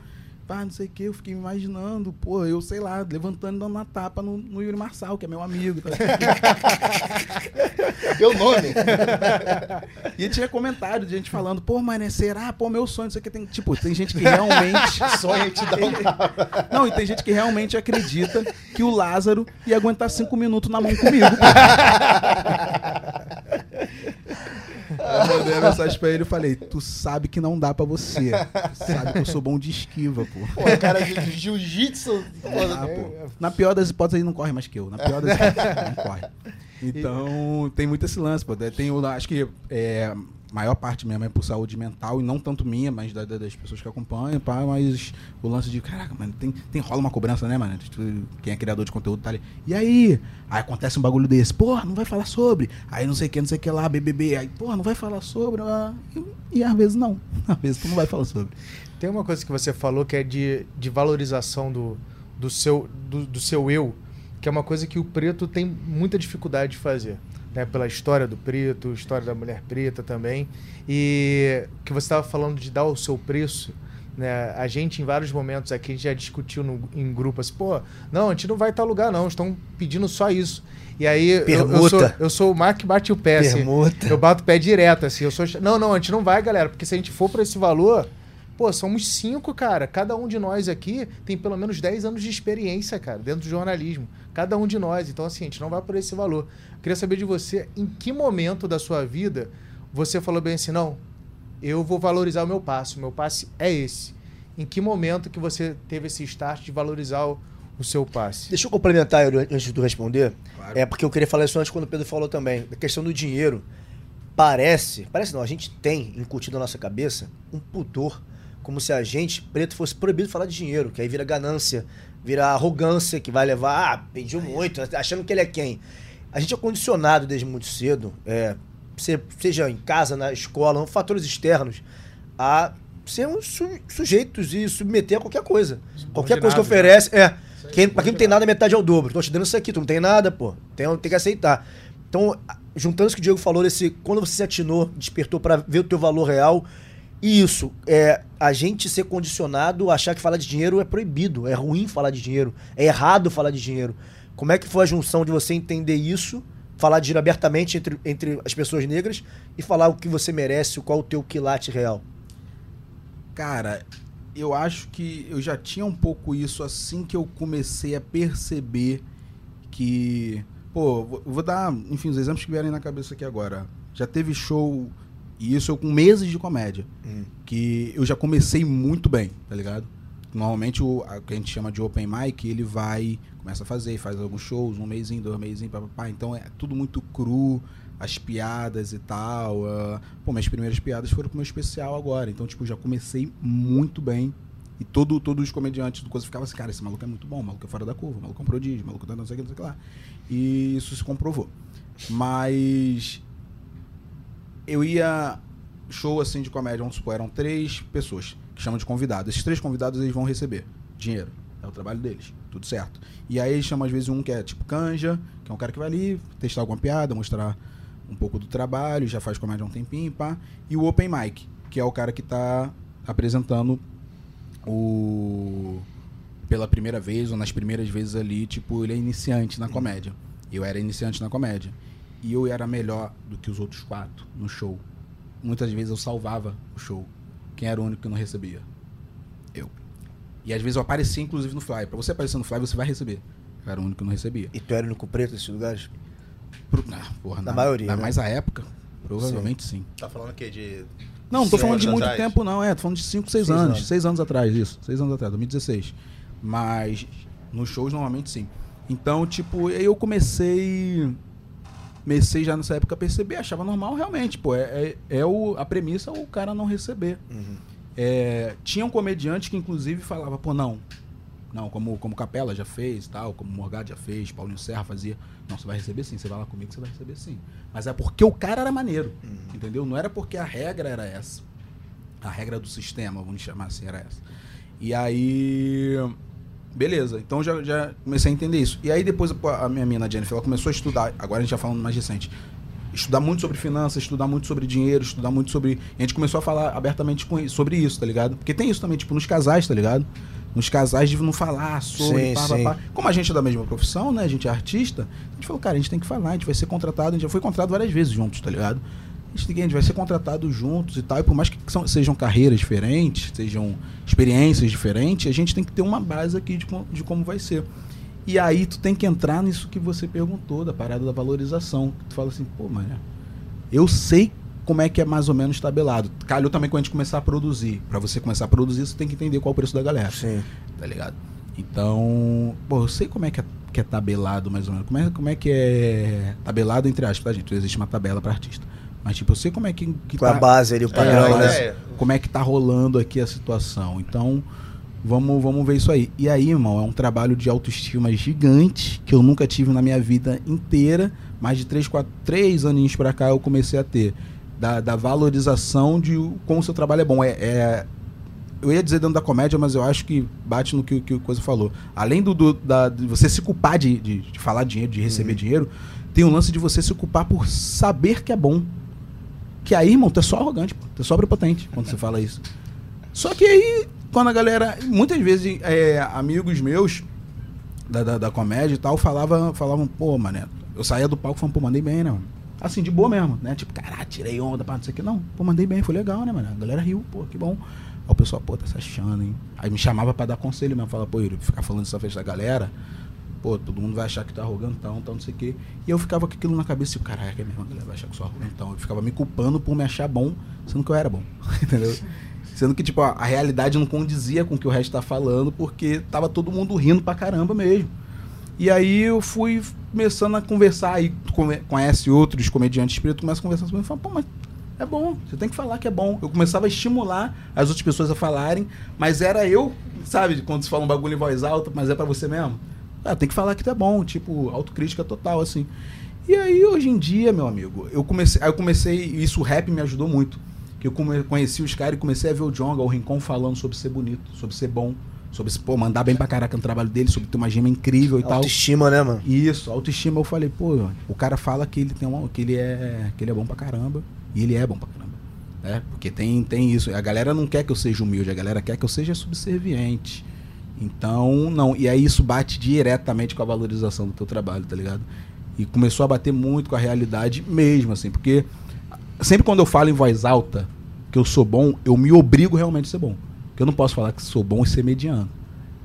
Pá, não sei o que, eu fiquei me imaginando, pô, eu sei lá, levantando e dando uma tapa no, no Yuri Marçal, que é meu amigo. Tá? [laughs] Teu nome. [laughs] E tinha comentário de gente falando, pô, mané, será? Pô, meu sonho, isso aqui tem. Tipo, tem gente que realmente. [laughs] Sonha te dar um Não, e tem gente que realmente acredita que o Lázaro ia aguentar cinco minutos na mão comigo. Eu mandei a mensagem pra ele e falei, tu sabe que não dá pra você. Tu sabe que eu sou bom de esquiva, pô. Pô, cara de de jiu-jitsu. Ah, pô. Na pior das hipóteses, ele não corre mais que eu. Na pior das hipóteses, ele não corre. [laughs] Então, tem muito esse lance, pô. Tem o, acho que é, maior parte mesmo é por saúde mental, e não tanto minha, mas da- da- das pessoas que acompanham, pá, mas o lance de, caraca, mano, tem, tem rola uma cobrança, né, mano? Quem é criador de conteúdo tá ali. E aí? Aí acontece um bagulho desse, porra, não vai falar sobre. Aí não sei o que, não sei o que lá, BBB. Aí, porra, não vai falar sobre. ah, E, e às vezes não. [laughs] Às vezes tu não vai falar sobre. Tem uma coisa que você falou que é de, de valorização do, do, seu, do, do seu eu, que é uma coisa que o preto tem muita dificuldade de fazer. Né, pela história do preto, história da mulher preta também. E que você estava falando de dar o seu preço. Né? A gente, em vários momentos aqui, a gente já discutiu no, em grupos, pô, não, a gente não vai estar lugar, não, estão pedindo só isso. E aí, eu, eu, sou, eu sou o Mark que bate o pé, assim, eu bato o pé direto, assim, eu sou... Não, não, a gente não vai, galera, porque se a gente for para esse valor, Pô, somos cinco, cara. Cada um de nós aqui tem pelo menos 10 anos de experiência, cara, dentro do jornalismo. Cada um de nós. Então, assim, a gente não vai por esse valor. Eu queria saber de você, em que momento da sua vida você falou bem assim, não, eu vou valorizar o meu passe. O meu passe é esse. Em que momento que você teve esse start de valorizar o, o seu passe? Deixa eu complementar antes de responder. Claro. É porque eu queria falar isso antes quando o Pedro falou também. A questão do dinheiro. Parece, parece não, a gente tem incutido na nossa cabeça um pudor como se a gente, preto, fosse proibido falar de dinheiro, que aí vira ganância, vira arrogância, que vai levar, ah, pediu muito, achando que ele é quem. A gente é condicionado desde muito cedo, é, seja em casa, na escola, fatores externos, a ser um su sujeitos e submeter a qualquer coisa. Qualquer coisa que oferece, é. Quem, pra quem não tem nada, metade é o dobro. Tô te dando isso aqui, tu não tem nada, pô. Tem, tem que aceitar. Então, juntando isso que o Diego falou, desse, quando você se atinou, despertou para ver o teu valor real, isso, é, a gente ser condicionado a achar que falar de dinheiro é proibido, é ruim falar de dinheiro, é errado falar de dinheiro. Como é que foi a junção de você entender isso, falar de dinheiro abertamente entre, entre as pessoas negras e falar o que você merece, qual o teu quilate real? Cara, eu acho que eu já tinha um pouco isso assim que eu comecei a perceber que. Pô, vou dar, enfim, os exemplos que vierem na cabeça aqui agora. Já teve show e isso eu com meses de comédia. Hum. Que eu já comecei muito bem, tá ligado? Normalmente o a, que a gente chama de open mic, ele vai, começa a fazer, faz alguns shows, um mêsinho, dois mêsinho, papapá. Então é tudo muito cru, as piadas e tal. Uh, pô, minhas primeiras piadas foram pro meu especial agora. Então, tipo, já comecei muito bem. E todo, todos os comediantes do coisa ficavam assim, cara, esse maluco é muito bom, o maluco é fora da curva, o maluco é um prodígio, o maluco tá não sei o que, não sei o que lá. E isso se comprovou. Mas eu ia show assim de comédia, vamos supor, eram três pessoas que chamam de convidados. Esses três convidados eles vão receber dinheiro. É o trabalho deles, tudo certo. E aí eles chamam às vezes um que é tipo canja, que é um cara que vai ali testar alguma piada, mostrar um pouco do trabalho, já faz comédia há um tempinho, pá. E o open mic, que é o cara que tá apresentando o pela primeira vez ou nas primeiras vezes ali, tipo, ele é iniciante na comédia. Eu era iniciante na comédia e eu era melhor do que os outros quatro no show. Muitas vezes eu salvava o show. Quem era o único que não recebia? Eu. E às vezes eu aparecia, inclusive, no Fly. Pra você aparecer no Fly, você vai receber. Eu era o único que não recebia. E tu era o único preto nesses lugares? Pro... Ah, porra, na, na maioria. Na né? mais a época, provavelmente sim. sim. Tá falando o quê? De. Não, não tô falando de muito atrás. tempo, não. É, tô falando de 5, 6 anos. 6 anos. anos atrás, isso. 6 anos atrás, 2016. Mas nos shows, normalmente sim. Então, tipo, eu comecei comecei já nessa época a perceber, achava normal realmente, pô, é, é, é o, a premissa o cara não receber. Uhum. É, tinha um comediante que inclusive falava, pô, não, não, como, como Capela já fez, tal, como Morgado já fez, Paulinho Serra fazia, não, você vai receber sim, você vai lá comigo, você vai receber sim. Mas é porque o cara era maneiro, uhum. entendeu? Não era porque a regra era essa. A regra do sistema, vamos chamar assim, era essa. E aí Beleza, então já, já comecei a entender isso. E aí depois a minha mina Jennifer, ela começou a estudar, agora a gente já falando mais recente, estudar muito sobre finanças, estudar muito sobre dinheiro, estudar muito sobre. A gente começou a falar abertamente com, sobre isso, tá ligado? Porque tem isso também, tipo, nos casais, tá ligado? Nos casais de não falar sobre. Sim, pá, sim. Pá, pá. Como a gente é da mesma profissão, né? A gente é artista, a gente falou, cara, a gente tem que falar, a gente vai ser contratado, a gente já foi contratado várias vezes juntos, tá ligado? A gente, a gente vai ser contratado juntos e tal, e por mais que são, sejam carreiras diferentes, sejam experiências diferentes, a gente tem que ter uma base aqui de, de como vai ser. E aí tu tem que entrar nisso que você perguntou, da parada da valorização. Tu fala assim, pô, mano, eu sei como é que é mais ou menos tabelado. Calhou também quando a gente começar a produzir. Para você começar a produzir, você tem que entender qual é o preço da galera. Sim. Tá ligado? Então, pô, eu sei como é que é, que é tabelado mais ou menos. Como é, como é que é tabelado entre aspas, tá, gente? Existe uma tabela para artista. Mas, tipo, eu sei como é que. que Com tá, a base ali, o padrão, é, né? Como é que tá rolando aqui a situação. Então, vamos, vamos ver isso aí. E aí, irmão, é um trabalho de autoestima gigante que eu nunca tive na minha vida inteira. Mais de três, quatro, três aninhos pra cá eu comecei a ter. Da, da valorização de como o seu trabalho é bom. É, é eu ia dizer dentro da comédia, mas eu acho que bate no que, que o Coisa falou. Além do, do- da, de você se culpar de, de, de falar dinheiro, de receber dinheiro, tem o lance de você se culpar por saber que é bom. Que aí, irmão, tu é só arrogante, pô. tu é só prepotente quando você fala isso. Só que aí, quando a galera. Muitas vezes, é, amigos meus da, da, da comédia e tal falava, falavam, pô, mané, eu saía do palco falando, pô, mandei bem, né, mano? Assim, de boa mesmo, né? Tipo, caralho, tirei onda, pá, não sei o que. Não, pô, mandei bem, foi legal, né, mano? A galera riu, pô, que bom. Aí o pessoal, pô, tá se achando, hein? Aí me chamava pra dar conselho mesmo, falava, pô, Yuri, ficar falando dessa vez da galera, pô, todo mundo vai achar que tu é arrogantão, então não sei o quê. E eu ficava com aquilo na cabeça, e eu, caraca, é mesmo, a galera vai achar que sou arrogantão. Eu ficava me culpando por me achar bom, sendo que eu era bom, [laughs] entendeu? Sendo que, tipo, a, a realidade não condizia com o que o resto tá falando, porque tava todo mundo rindo pra caramba mesmo. E aí eu fui começando a conversar, aí tu conhece outros comediantes espíritos, começa a conversar comigo e fala, pô, mas é bom, você tem que falar que é bom. Eu começava a estimular as outras pessoas a falarem, mas era eu, sabe, quando se fala um bagulho em voz alta, mas é pra você mesmo. Ah, tem que falar que é bom, tipo, autocrítica total, assim. E aí, hoje em dia, meu amigo, eu comecei, aí eu comecei, isso o rap me ajudou muito. Que eu come- conheci os caras e comecei a ver o Jonga, o Rincon falando sobre ser bonito, sobre ser bom, sobre se, pô, mandar bem pra caraca no trabalho dele, sobre ter uma gema incrível e tal. Autoestima, né, mano? Isso, autoestima, eu falei, pô, o cara fala que ele tem uma, que ele é, que ele é bom pra caramba, e ele é bom pra caramba. Né? Porque tem, tem isso. A galera não quer que eu seja humilde, a galera quer que eu seja subserviente. Então, não. E aí isso bate diretamente com a valorização do teu trabalho, tá ligado? E começou a bater muito com a realidade mesmo, assim, porque sempre quando eu falo em voz alta que eu sou bom, eu me obrigo realmente a ser bom. Porque eu não posso falar que sou bom e ser mediano.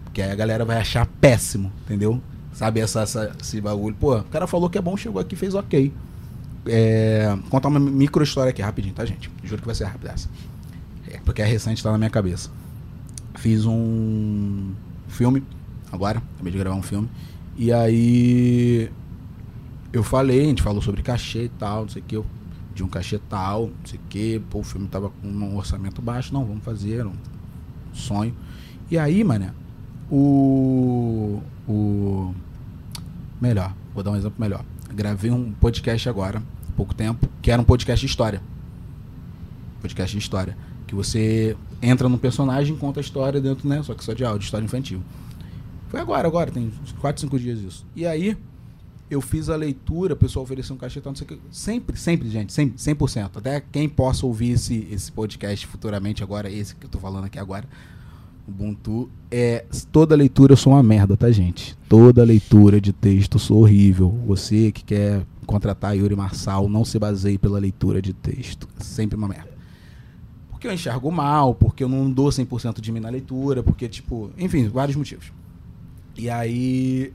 Porque aí a galera vai achar péssimo, entendeu? Sabe essa, essa- esse bagulho? Pô, o cara falou que é bom, chegou aqui fez ok. É, contar uma micro história aqui rapidinho, tá, gente? Juro que vai ser rápida essa. É, porque é recente, tá na minha cabeça. Fiz um filme agora, acabei de gravar um filme. E aí eu falei, a gente falou sobre cachê e tal, não sei o que, de um cachê tal, não sei o que, pô, o filme tava com um orçamento baixo, não, vamos fazer, um sonho. E aí, mané, o. O. Melhor, vou dar um exemplo melhor. Gravei um podcast agora, há pouco tempo, que era um podcast de história. Podcast de história. Que você entra num personagem e conta a história dentro, né? Só que só de áudio, história infantil. Foi agora, agora, tem uns 4, 5 dias isso. E aí, eu fiz a leitura, o pessoal ofereceu um cachê, tal, não sei o que. Sempre, sempre, gente, sempre, 100%. Até quem possa ouvir esse, esse podcast futuramente agora, esse que eu tô falando aqui agora, Ubuntu, é toda leitura eu sou uma merda, tá, gente? Toda leitura de texto eu sou horrível. Você que quer contratar Yuri Marçal, não se baseie pela leitura de texto. É sempre uma merda. Porque eu enxergo mal, porque eu não dou 100% de mim na leitura, porque, tipo, enfim, vários motivos. E aí,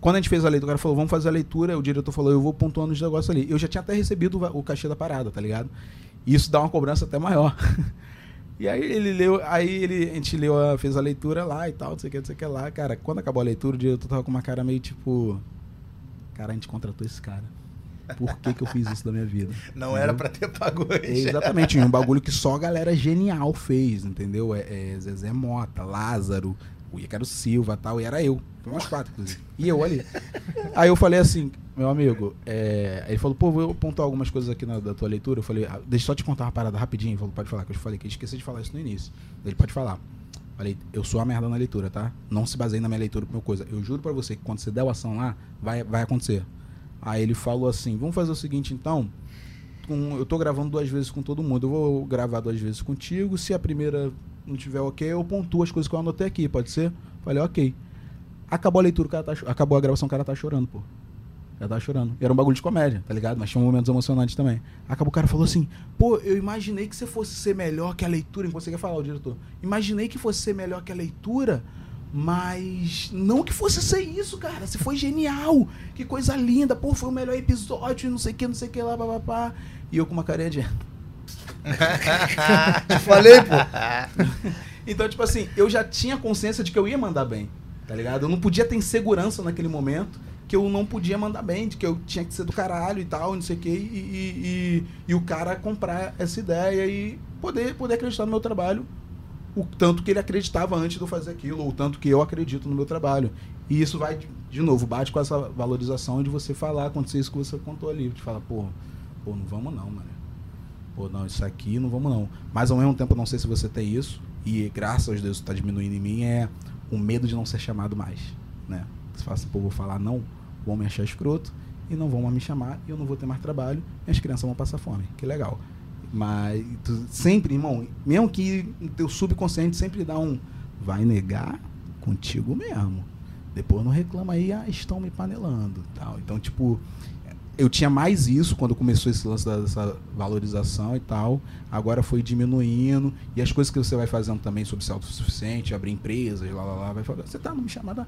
quando a gente fez a leitura, o cara falou, vamos fazer a leitura, o diretor falou, eu vou pontuando os negócios ali. Eu já tinha até recebido o cachê da parada, tá ligado? E isso dá uma cobrança até maior. [laughs] e aí ele leu, aí ele, a gente leu, a- fez a leitura lá e tal, não sei o que, não sei o que lá. Cara, quando acabou a leitura, o diretor tava com uma cara meio tipo. Cara, a gente contratou esse cara. Por que, que eu fiz isso da minha vida? Não era pra ter pago É, antes. exatamente, um [laughs] bagulho que só a galera genial fez, entendeu? É, é Zezé Mota, Lázaro, o Ícaro Silva tal, e era eu. Foi umas quatro, inclusive. E eu ali. Aí eu falei assim, meu amigo, é... ele falou, pô, vou apontar algumas coisas aqui na, da tua leitura. Eu falei, ah, deixa eu só te contar uma parada rapidinho. Ele falou, pode falar, que eu falei, que eu esqueci de falar isso no início. Ele pode falar. Falei, eu sou a merda na leitura, tá? Não se baseie na minha leitura por uma coisa. Eu juro pra você que quando você der o ação lá, vai, vai acontecer. Aí ele falou assim, vamos fazer o seguinte então. com- eu tô gravando duas vezes com todo mundo. Eu vou gravar duas vezes contigo. Se a primeira não tiver ok, eu pontuo as coisas que eu anotei aqui, pode ser? Falei, ok. Acabou a leitura, o cara tá, acabou a gravação, o cara tá chorando, pô. Já tava chorando. E era um bagulho de comédia, tá ligado? Mas tinha momentos emocionantes também. Acabou o cara falou assim: pô, eu imaginei que você fosse ser melhor que a leitura. Você quer falar, o diretor. Imaginei que fosse ser melhor que a leitura, mas não que fosse ser isso, cara. Você foi genial. Que coisa linda. Pô, foi o melhor episódio, não sei o que, não sei o que lá, papapá. E eu com uma carinha de. [laughs] Falei, pô. Então, tipo assim, eu já tinha consciência de que eu ia mandar bem, tá ligado? Eu não podia ter insegurança naquele momento que eu não podia mandar bem, de que eu tinha que ser do caralho e tal, não sei o quê, e, e, e, e o cara comprar essa ideia e poder, poder acreditar no meu trabalho o tanto que ele acreditava antes de eu fazer aquilo, ou o tanto que eu acredito no meu trabalho. E isso vai, de- novo, bate com essa valorização de você falar, acontecer isso que você contou ali, de falar, pô, pô, não vamos não, mano. Pô, não, isso aqui não vamos não. Mas ao mesmo tempo, eu não sei se você tem isso, e graças a Deus isso tá diminuindo em mim, é o medo de não ser chamado mais, né? Você fala assim, pô, vou falar não, vão me achar escroto e não vão mais me chamar e eu não vou ter mais trabalho e as crianças vão passar fome. Que legal. Mas tu sempre, irmão, mesmo que o teu subconsciente sempre dá um vai negar contigo mesmo. Depois não reclama aí, ah, estão me panelando, tal. Então, tipo, eu tinha mais isso quando começou esse lance dessa valorização e tal. Agora foi diminuindo. E as coisas que você vai fazendo também sobre ser autossuficiente, abrir empresas, lá, lá, lá, vai falar, você tá me chamando.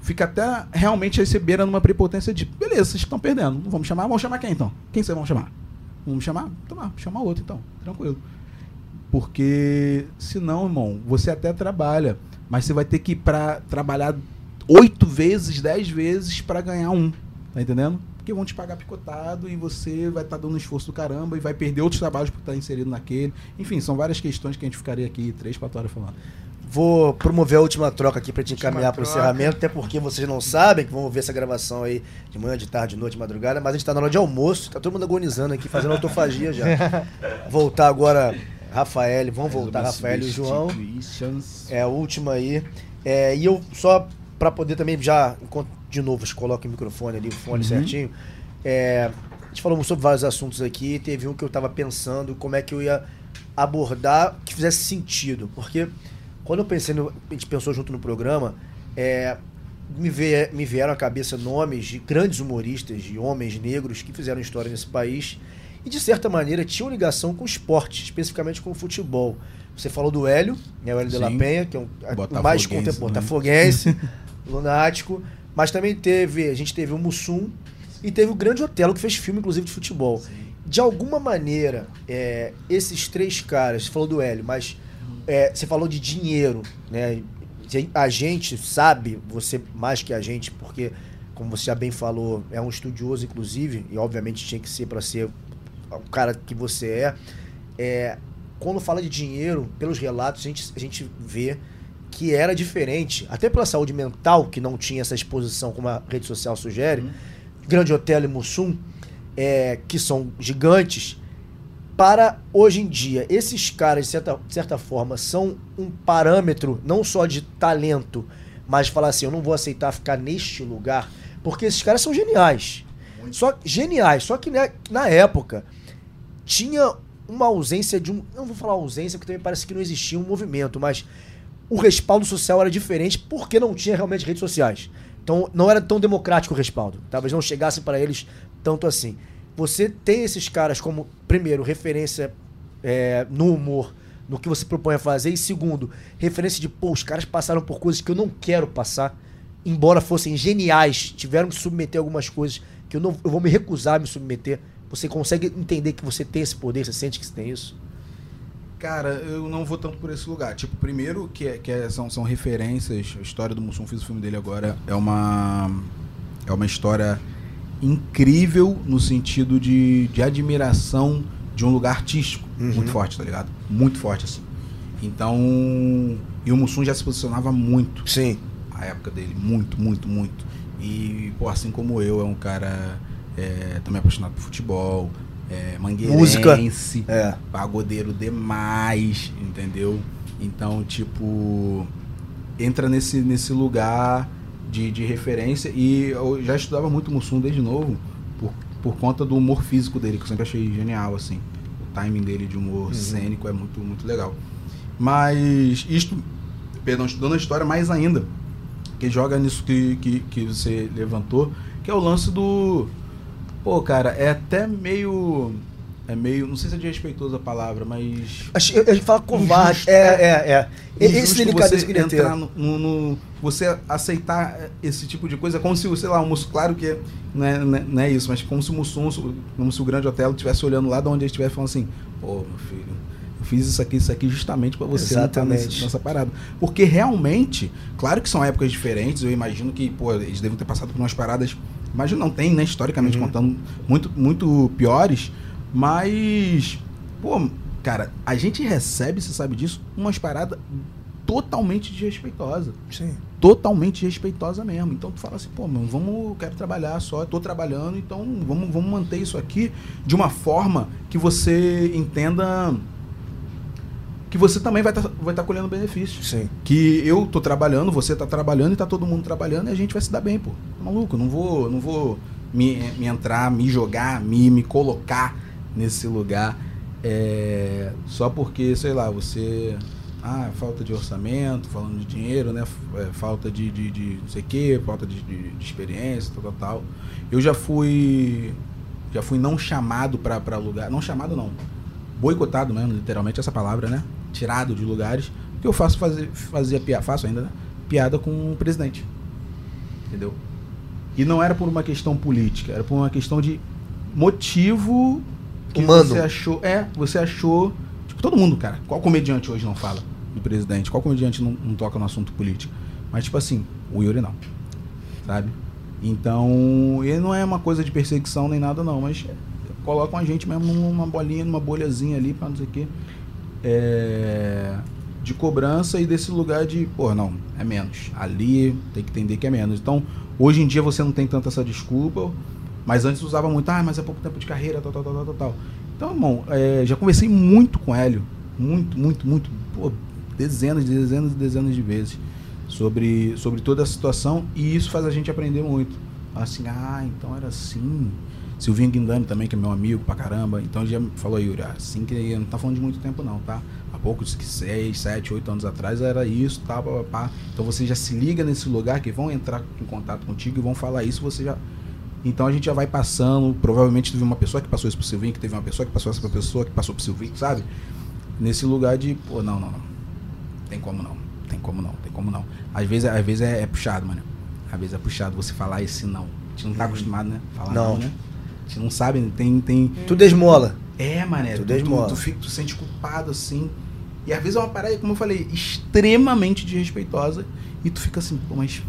Fica até realmente receber numa prepotência de, beleza, vocês estão perdendo. Não vamos chamar? Vamos chamar quem então? Quem vocês vão chamar? Vamos chamar? Então, ah, chama outro então, tranquilo. Porque senão, irmão, você até trabalha, mas você vai ter que ir pra trabalhar oito vezes, dez vezes para ganhar um. Tá entendendo? Porque vão te pagar picotado e você vai estar tá dando um esforço do caramba e vai perder outros trabalhos por estar inserido naquele. Enfim, são várias questões que a gente ficaria aqui três, quatro horas falando. Vou promover a última troca aqui para te encaminhar para o encerramento, até porque vocês não sabem que vão ver essa gravação aí de manhã, de tarde, de noite, de madrugada, mas a gente está na hora de almoço, tá todo mundo agonizando aqui, fazendo autofagia já. [laughs] Voltar agora, Rafael, vamos voltar, Rafael e João. É a última aí. É, e eu só para poder também já, enquanto de novo, coloca o microfone ali, o fone uhum. certinho. É, a gente falou sobre vários assuntos aqui, teve um que eu estava pensando como é que eu ia abordar que fizesse sentido, porque quando eu pensei, no, a gente pensou junto no programa, é, me, veio, me vieram à cabeça nomes de grandes humoristas, de homens negros que fizeram história nesse país e, de certa maneira, tinham ligação com o esporte, especificamente com o futebol. Você falou do Hélio, né, o Hélio Sim. de la Penha, que é um, o mais contemporâneo, botafoguense, [laughs] lunático, mas também teve, a gente teve o Mussum e teve o Grande Otelo, que fez filme, inclusive, de futebol. Sim. De alguma maneira, é, esses três caras, você falou do Hélio, mas é, você falou de dinheiro, né? A gente sabe, você mais que a gente, porque, como você já bem falou, é um estudioso, inclusive, e obviamente tinha que ser para ser o cara que você é. é. Quando fala de dinheiro, pelos relatos, a gente, a gente vê que era diferente, até pela saúde mental, que não tinha essa exposição como a rede social sugere. Uhum. Grande Hotel e Mussum, é, que são gigantes, para hoje em dia, esses caras, de certa, de certa forma, são um parâmetro não só de talento, mas de falar assim, eu não vou aceitar ficar neste lugar, porque esses caras são geniais. Muito. Só geniais, só que na, na época tinha uma ausência de um, não vou falar ausência, porque também parece que não existia um movimento, mas o respaldo social era diferente porque não tinha realmente redes sociais. Então não era tão democrático o respaldo. Talvez não chegasse para eles tanto assim você tem esses caras como, primeiro, referência é, no humor, no que você propõe a fazer, e segundo, referência de, pô, os caras passaram por coisas que eu não quero passar, embora fossem geniais, tiveram que submeter algumas coisas que eu, não, eu vou me recusar a me submeter. Você consegue entender que você tem esse poder, você sente que você tem isso? Cara, eu não vou tanto por esse lugar. Tipo, primeiro que, é, que é, são, são referências, a história do Mussum, fiz o filme dele agora, é uma, é uma história incrível no sentido de, de admiração de um lugar artístico uhum. muito forte, tá ligado? Muito forte, assim. Então. E o Mussum já se posicionava muito. Sim. A época dele. Muito, muito, muito. E, pô, assim como eu, é um cara é, também apaixonado por futebol, é, mangueirense, Música. É. pagodeiro demais, entendeu? Então, tipo, entra nesse, nesse lugar de, de referência e eu já estudava muito Mussum desde novo por, por conta do humor físico dele, que eu sempre achei genial, assim. O timing dele de humor uhum. cênico é muito, muito legal. Mas isto, perdão, estudando a história mais ainda, que joga nisso que, que, que você levantou, que é o lance do. Pô, cara, é até meio é meio. Não sei se é desrespeitoso a palavra, mas. A gente fala covarde. É, é, é. Esse delicadeza que entrar no, no, no, Você aceitar esse tipo de coisa, como se, sei lá, um Mussum. Claro que não é, não é isso, mas como se o Mussum, como se o grande hotel estivesse olhando lá de onde ele estivesse falando assim: pô, meu filho, eu fiz isso aqui, isso aqui justamente para você Exatamente. Nessa, nessa parada. Porque realmente, claro que são épocas diferentes, eu imagino que, pô, eles devem ter passado por umas paradas. Imagino não tem, né, historicamente uhum. contando, muito, muito piores. Mas, pô, cara, a gente recebe, você sabe disso, umas paradas totalmente desrespeitosas. Sim. Totalmente respeitosa mesmo. Então tu fala assim, pô, mano, vamos, quero trabalhar só, tô trabalhando, então vamos, vamos manter isso aqui de uma forma que você entenda que você também vai estar vai tá colhendo benefícios. Sim. Que eu tô trabalhando, você tá trabalhando e tá todo mundo trabalhando e a gente vai se dar bem, pô. Maluco, não vou, não vou me, me entrar, me jogar, me, me colocar nesse lugar é, só porque, sei lá, você. Ah, falta de orçamento, falando de dinheiro, né? É, falta de, de, de não sei o quê, falta de, de, de experiência, tal, tal, tal. Eu já fui. Já fui não chamado para lugar. Não chamado não. Boicotado mesmo, literalmente essa palavra, né? Tirado de lugares. Porque eu faço fazer, fazia piada, faço ainda, né? Piada com o presidente. Entendeu? E não era por uma questão política, era por uma questão de motivo que Humano. você achou. É, você achou. Tipo, todo mundo, cara. Qual comediante hoje não fala do presidente? Qual comediante não, não toca no assunto político? Mas, tipo assim, o Yuri não. Sabe? Então, ele não é uma coisa de perseguição nem nada, não, mas colocam a gente mesmo numa bolinha, numa bolhazinha ali, pra não sei o quê. É, de cobrança e desse lugar de, pô, não, é menos. Ali tem que entender que é menos. Então, hoje em dia você não tem tanta essa desculpa, mas antes usava muito, ah, mas é pouco tempo de carreira, tal, tal, tal, tal, tal. Então, irmão, é, já conversei muito com o Hélio, muito, muito, muito, pô, dezenas, dezenas e dezenas de vezes sobre, sobre toda a situação e isso faz a gente aprender muito. Assim, ah, então era assim. Silvinho Guindani também, que é meu amigo pra caramba. Então ele já falou, Yuri, assim que não tá falando de muito tempo não, tá? Há poucos, que seis, sete, oito anos atrás era isso, tá, pá, pá, pá. Então você já se liga nesse lugar que vão entrar em contato contigo e vão falar isso, você já. Então a gente já vai passando. Provavelmente teve uma pessoa que passou isso pro Silvinho, que teve uma pessoa que passou essa pra pessoa, que passou pro Silvinho, sabe? Nesse lugar de, pô, não, não, não. Tem como não. Tem como não, tem como não. Às vezes, às vezes é, é puxado, mano. Às vezes é puxado você falar esse não. A gente não tá acostumado, né? Falar não, Não. né? A gente não sabe, tem. tem... Tudo esmola. É, mané. Tudo Tu, é tu, tu, fica, tu sente culpado assim. E às vezes é uma parada, como eu falei, extremamente desrespeitosa. E tu fica assim, pô, mas.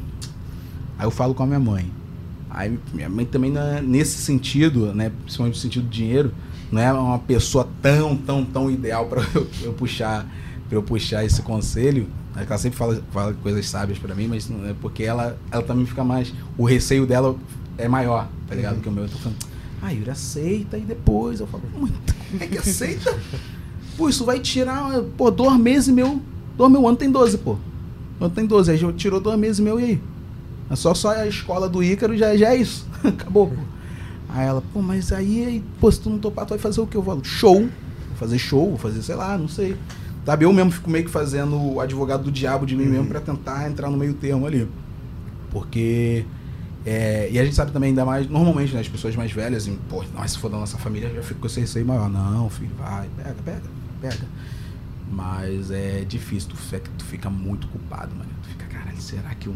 Aí eu falo com a minha mãe. Aí minha mãe também, não é- nesse sentido, né? Principalmente no sentido do dinheiro, não é uma pessoa tão, tão, tão ideal para [laughs] eu, eu puxar pra eu puxar esse conselho. É que Ela sempre fala, fala coisas sábias pra mim, mas não é porque ela, ela também fica mais. O receio dela é maior, tá ligado? Do que o meu. Eu tô falando, ah, Yuri, aceita e depois. Eu falo, "Mãe, como é que aceita? [laughs] Pô, isso vai tirar, pô, dois meses meu. Dois meu ano tem 12, pô. Ano tem 12. Aí já tirou dois meses meu e aí? É só, só a escola do Ícaro já, já é isso. [laughs] Acabou, pô. Aí ela, pô, mas aí, pô, se tu não topar, tu vai fazer o quê? Eu falo, show. Vou fazer show, vou fazer, sei lá, não sei. Sabe, eu mesmo fico meio que fazendo o advogado do diabo de mim mesmo pra tentar entrar no meio termo ali. Porque. é, e a gente sabe também, ainda mais, normalmente, né, as pessoas mais velhas, e, pô, nós, se for da nossa família, já fica com esse receio maior. Não, filho, vai, pega, pega, pega. Mas é difícil, tu fica, tu fica muito culpado, mano. Tu fica, caralho, será que eu.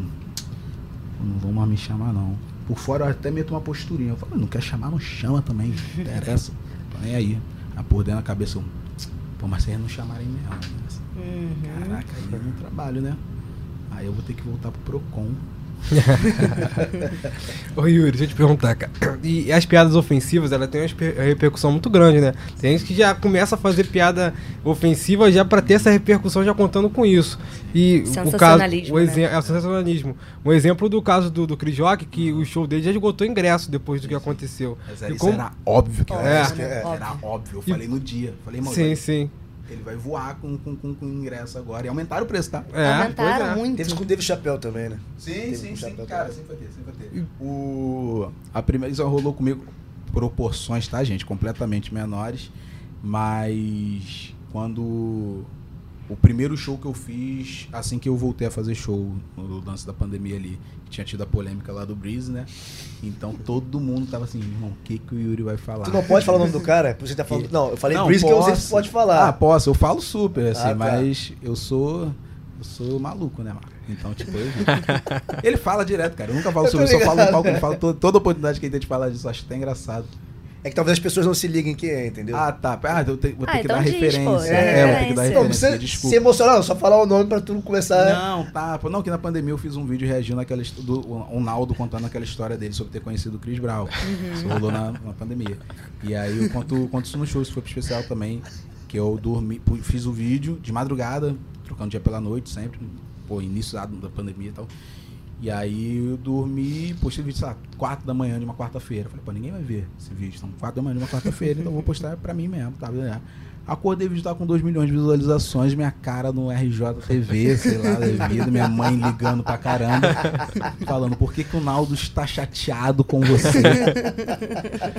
Não vou mais me chamar, não. Por fora eu até meto uma posturinha. Eu falo, não quer chamar, não chama também. Não interessa. Tô nem aí. Aí por dentro da cabeça eu. Pô, mas vocês não chamarem mesmo. né? Uhum. Caraca, aí é um trabalho, né? Aí eu vou ter que voltar pro Procon. [laughs] Ô Yuri, deixa eu te perguntar, cara. E as piadas ofensivas, ela tem uma repercussão muito grande, né? Tem gente que já começa a fazer piada ofensiva já pra ter essa repercussão já contando com isso. E o caso, Sensacionalismo, o né? é o sensacionalismo. Um exemplo do caso do, do Chris Rock, que o show dele já esgotou ingresso depois do que aconteceu. Mas E era, como- isso era óbvio que Óbvio, era É. isso. É. Era óbvio. Eu E- falei no dia. Falei, mano, Sim, sim. Ele vai voar com, com, com, com ingresso agora. E aumentaram o preço, tá? É, Aumentaram é. muito. Teve com o David Chapéu também, né? Sim, Teve sim, sim, cara, também. sempre vai ter, sempre vai ter. O, a primeira isso rolou comigo proporções, tá, gente? Completamente menores. Mas quando. O primeiro show que eu fiz, assim que eu voltei a fazer show no lance da pandemia ali, que tinha tido a polêmica lá do Breeze, né? Então todo mundo tava assim, irmão, o que, que o Yuri vai falar? Tu não pode falar o nome do cara? Você tá falando. Não, eu falei Não, Breeze que eu sei que posso. você pode falar. Ah, posso, eu falo super, assim, Ah, tá. mas eu sou. Eu sou maluco, né, Marco? Então, tipo, eu- [laughs] ele fala direto, cara. Eu nunca falo Eu sobre isso, só falo no palco, ele fala toda, toda oportunidade que ele tem de falar disso, eu acho até engraçado. É que talvez as pessoas não se liguem quem é, entendeu? Ah, tá. Ah, eu te- vou ter Ah, que então dar diz, referência. pô, dá é, vou ter que dar referência. não referência, precisa desculpa. se emocionar, não, só falar o nome pra tu não começar. Não, tá. Pô, Não, que na pandemia eu fiz um vídeo reagindo àquela do o Naldo contando aquela história dele sobre ter conhecido o Chris Brown. Isso rolou na, na pandemia. E aí eu conto, conto isso no show, isso foi pro especial também. Que eu dormi, fiz o vídeo de madrugada, trocando dia pela noite sempre. Pô, início da, da pandemia e tal. E aí eu dormi, postei o vídeo, sei lá, 4 da manhã de uma quarta-feira. Falei, pô, ninguém vai ver esse vídeo. São 4 da manhã de uma quarta-feira, então vou postar pra mim mesmo, tá? Acordei, o vídeo tá com 2 milhões de visualizações, minha cara no RJTV, sei lá, da vida, minha mãe ligando pra caramba, falando, por que, que o Naldo está chateado com você?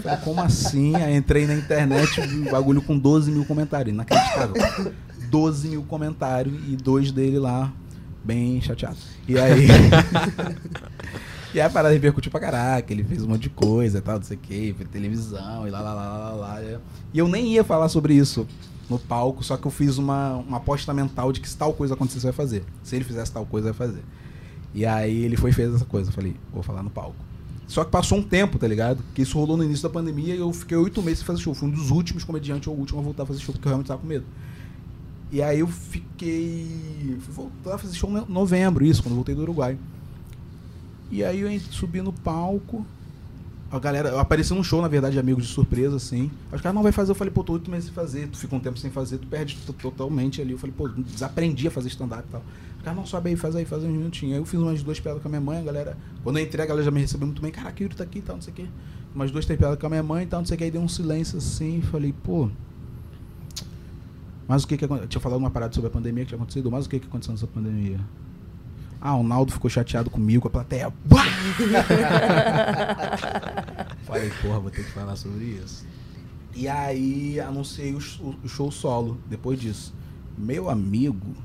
Falei, como assim? Aí entrei na internet, um bagulho com 12 mil comentários, inacreditável. 12 mil comentários e dois dele lá, bem chateado. E aí. [laughs] e aí a parada repercutiu pra caraca, ele fez um monte de coisa e tal, não sei o que, fez televisão e lá, lá, lá, lá, lá. E eu nem ia falar sobre isso no palco, só que eu fiz uma, uma aposta mental de que se tal coisa acontecesse, vai fazer. Se ele fizesse tal coisa, vai fazer. E aí ele foi e fez essa coisa. Eu falei, vou falar no palco. Só que passou um tempo, tá ligado? Que isso rolou no início da pandemia e eu fiquei oito meses sem fazer show. Fui um dos últimos comediantes ou o último a voltar a fazer show, porque eu realmente tava com medo. E aí eu fiquei. Fui voltar a fazer show em novembro, isso, quando eu voltei do Uruguai. E aí eu subi no palco. A galera, eu apareci num show, na verdade, de amigos de surpresa, assim. Os caras não vai fazer, eu falei, pô, tô oito meses sem fazer, tu fica um tempo sem fazer, tu perde totalmente ali. Eu falei, pô, desaprendi a fazer stand-up e tal. Os caras não sobe aí, faz aí, faz um minutinho. Aí eu fiz umas duas piadas com a minha mãe, a galera. Quando eu entrei, a galera já me recebeu muito bem, caraca, Yuri tá aqui e tal, não sei o quê. Umas duas, três piadas com a minha mãe e tal, não sei o que. Aí deu um silêncio assim, falei, pô, mas o que que aconteceu? Tinha falado uma parada sobre a pandemia que tinha acontecido, mas o que que aconteceu nessa pandemia? Ah, o Naldo ficou chateado comigo, com a plateia. [laughs] Falei, porra, vou ter que falar sobre isso. E aí anunciei o, o show solo depois disso. Meu amigo.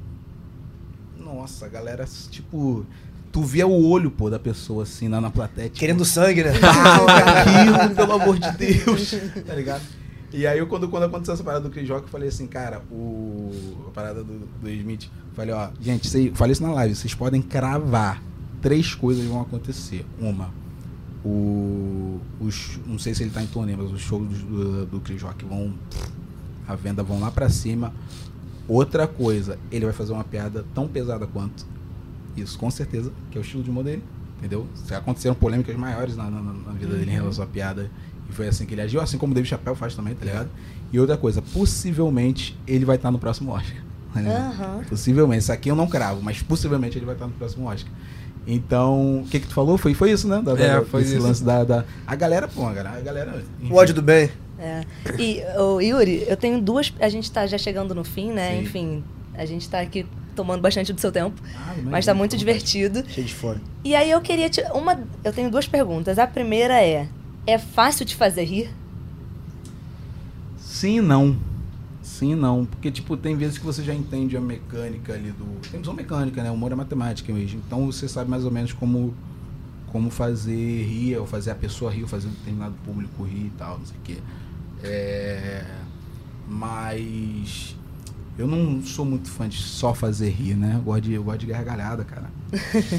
Nossa, galera, tipo. Tu via o olho, pô, da pessoa assim na, na plateia. Tipo, Querendo sangue, né? aquilo, pelo amor de Deus. [laughs] Tá ligado? E aí, eu, quando, quando aconteceu essa parada do Chris Rock, eu falei assim, cara, o, a parada do, do Smith, falei, ó, gente, sei, falei isso na live, vocês podem cravar. Três coisas vão acontecer. Uma, o, os, não sei se ele tá em turnê, mas os shows do, do Chris Rock vão, a venda vão lá pra cima. Outra coisa, ele vai fazer uma piada tão pesada quanto isso, com certeza, que é o estilo de humor dele, entendeu? Aconteceram polêmicas maiores na, na, na vida dele em relação à piada e foi assim que ele agiu, assim como o David Chappelle faz também, tá ligado? E outra coisa, possivelmente ele vai estar no próximo Oscar. Né? Aham. Possivelmente. Isso aqui eu não cravo, mas possivelmente ele vai estar no próximo Oscar. Então, o que que tu falou? Foi, foi isso, né? Da, É, da- foi desse isso. lance da, da... A galera, pô, a galera... A galera O ódio do bem. É. E, ô, Yuri, eu tenho duas. A gente tá já chegando no fim, né? Sim. Enfim, a gente tá aqui tomando bastante do seu tempo. Ah, Mas tá muito divertido. Cheio de fome. E aí eu queria te. Uma, eu tenho duas perguntas. A primeira é: é fácil te fazer rir? Sim não. Sim não. Porque, tipo, tem vezes que você já entende a mecânica ali do. Tem visão mecânica, né? O humor é matemática mesmo. Então você sabe mais ou menos como, como fazer rir, ou fazer a pessoa rir, ou fazer um determinado público rir e tal, não sei o quê. É... Mas. Eu não sou muito fã de só fazer rir, né? Eu gosto de, eu gosto de gargalhada, cara.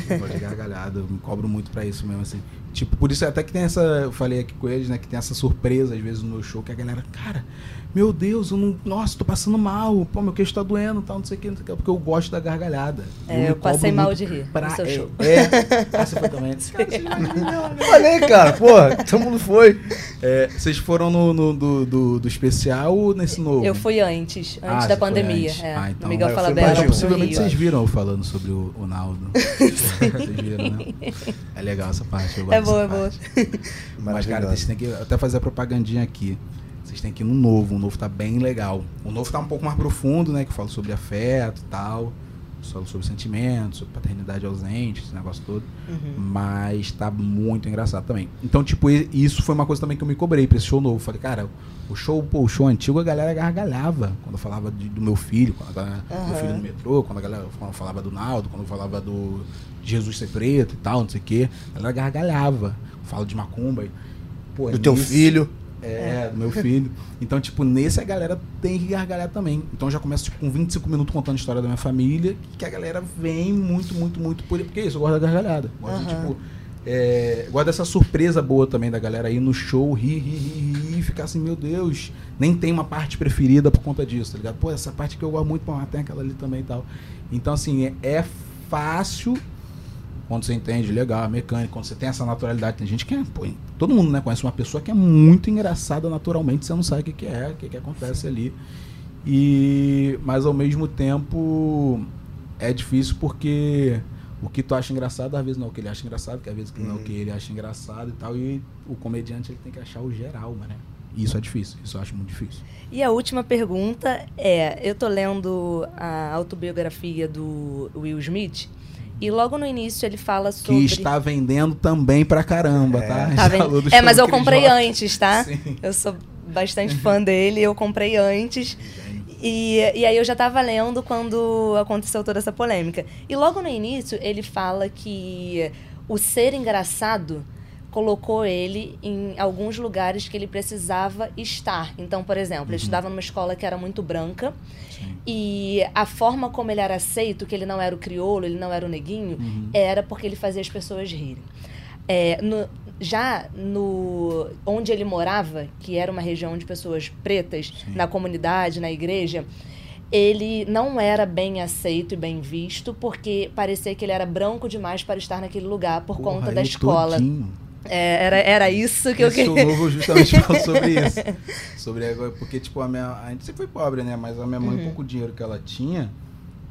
Eu gosto de [laughs] gargalhada, eu me cobro muito pra isso mesmo, assim. Tipo, por isso até que tem essa. Eu falei aqui com eles, né? Que tem essa surpresa, às vezes, no show, que a galera, cara, meu Deus, eu não. Nossa, tô passando mal, pô, meu queixo tá doendo tal, não sei o que, não sei o que, porque eu gosto da gargalhada. É, me eu passei mal de rir pra- no seu é, show. É, [laughs] ah, você foi também. Cara, Falei, cara, pô, todo mundo foi. é, vocês foram no, no- do, do, do especial ou nesse novo? Eu fui antes, antes Ah, da pandemia. antes. É, Ah, então. Miguel Ah, eu fui Falabella. Mas possivelmente Rio. vocês viram eu falando sobre o, o Naldo. [laughs] vocês viram, né? É legal essa parte. Eu gosto É boa, é boa. Mas, cara, têm que até fazer a propagandinha aqui. Vocês têm que ir no novo. O novo tá bem legal. O novo tá um pouco mais profundo, né? Que eu falo sobre afeto e tal. Falo sobre sentimentos, sobre paternidade ausente, esse negócio todo. Uhum. Mas tá muito engraçado também. Então, tipo, isso foi uma coisa também que eu me cobrei pra esse show novo. Falei, cara, o show, pô, o show antigo a galera gargalhava quando eu falava de- do meu filho, quando a galera, do meu filho no metrô, quando a galera quando eu falava do Naldo, quando eu falava do Jesus ser preto e tal, não sei o quê. A galera gargalhava. Eu falo de macumba. e, Pô, é Do teu nisso- filho. É, do meu filho. Então, tipo, nesse a galera tem que gargalhar também. Então já começo tipo, com 25 minutos contando a história da minha família, que a galera vem muito, muito, muito por Porque é isso, eu gosto da gargalhada. Gosto de, Aham. tipo. É, gosto dessa surpresa boa também da galera ir no show, rir, rir, rir, rir, e ficar assim, meu Deus, nem tem uma parte preferida por conta disso, tá ligado? Pô, essa parte que eu gosto muito, pô, mas tem aquela ali também e tal. Então, assim, é, é fácil quando você entende legal, a mecânica, quando você tem essa naturalidade, tem gente que é, pô, todo mundo né, conhece uma pessoa que é muito engraçada naturalmente, você não sabe o que, que é, o que, que acontece ali. E mas ao mesmo tempo é difícil porque o que tu acha engraçado, às vezes não é o que ele acha engraçado, que às vezes não é o que ele acha engraçado e tal. E o comediante ele tem que achar o geral, né? E isso é difícil, isso eu acho muito difícil. E a última pergunta é: eu tô lendo a autobiografia do Will Smith e logo no início ele fala sobre. Que está vendendo também pra caramba, tá? Tá falou do É, mas eu comprei antes, tá? Sim. Eu sou bastante fã dele, eu comprei antes. E, e aí eu já tava lendo quando aconteceu toda essa polêmica. E logo no início ele fala que o ser engraçado colocou ele em alguns lugares que ele precisava estar. Então, por exemplo, ele estudava numa escola que era muito branca e a forma como ele era aceito, que ele não era o crioulo, ele não era o neguinho, era porque ele fazia as pessoas rirem. É, no- já no onde ele morava, que era uma região de pessoas pretas, na comunidade, na igreja, ele não era bem aceito e bem visto porque parecia que ele era branco demais para estar naquele lugar por Porra, conta da escola. todinho. É, era, era isso que eu Esse show queria. novo justamente fala sobre [laughs] isso. Sobre agora, porque tipo a minha, a gente sempre foi pobre, né? Mas a minha mãe, Uhum. o pouco dinheiro que ela tinha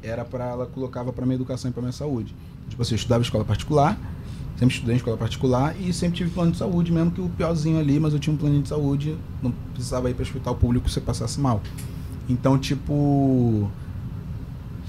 era para ela colocava para minha educação e para minha saúde. Tipo assim, eu estudava em escola particular, sempre estudei em escola particular e sempre tive plano de saúde, mesmo que o piorzinho ali, mas eu tinha um plano de saúde, não precisava ir para hospital público se eu passasse mal. Então, tipo,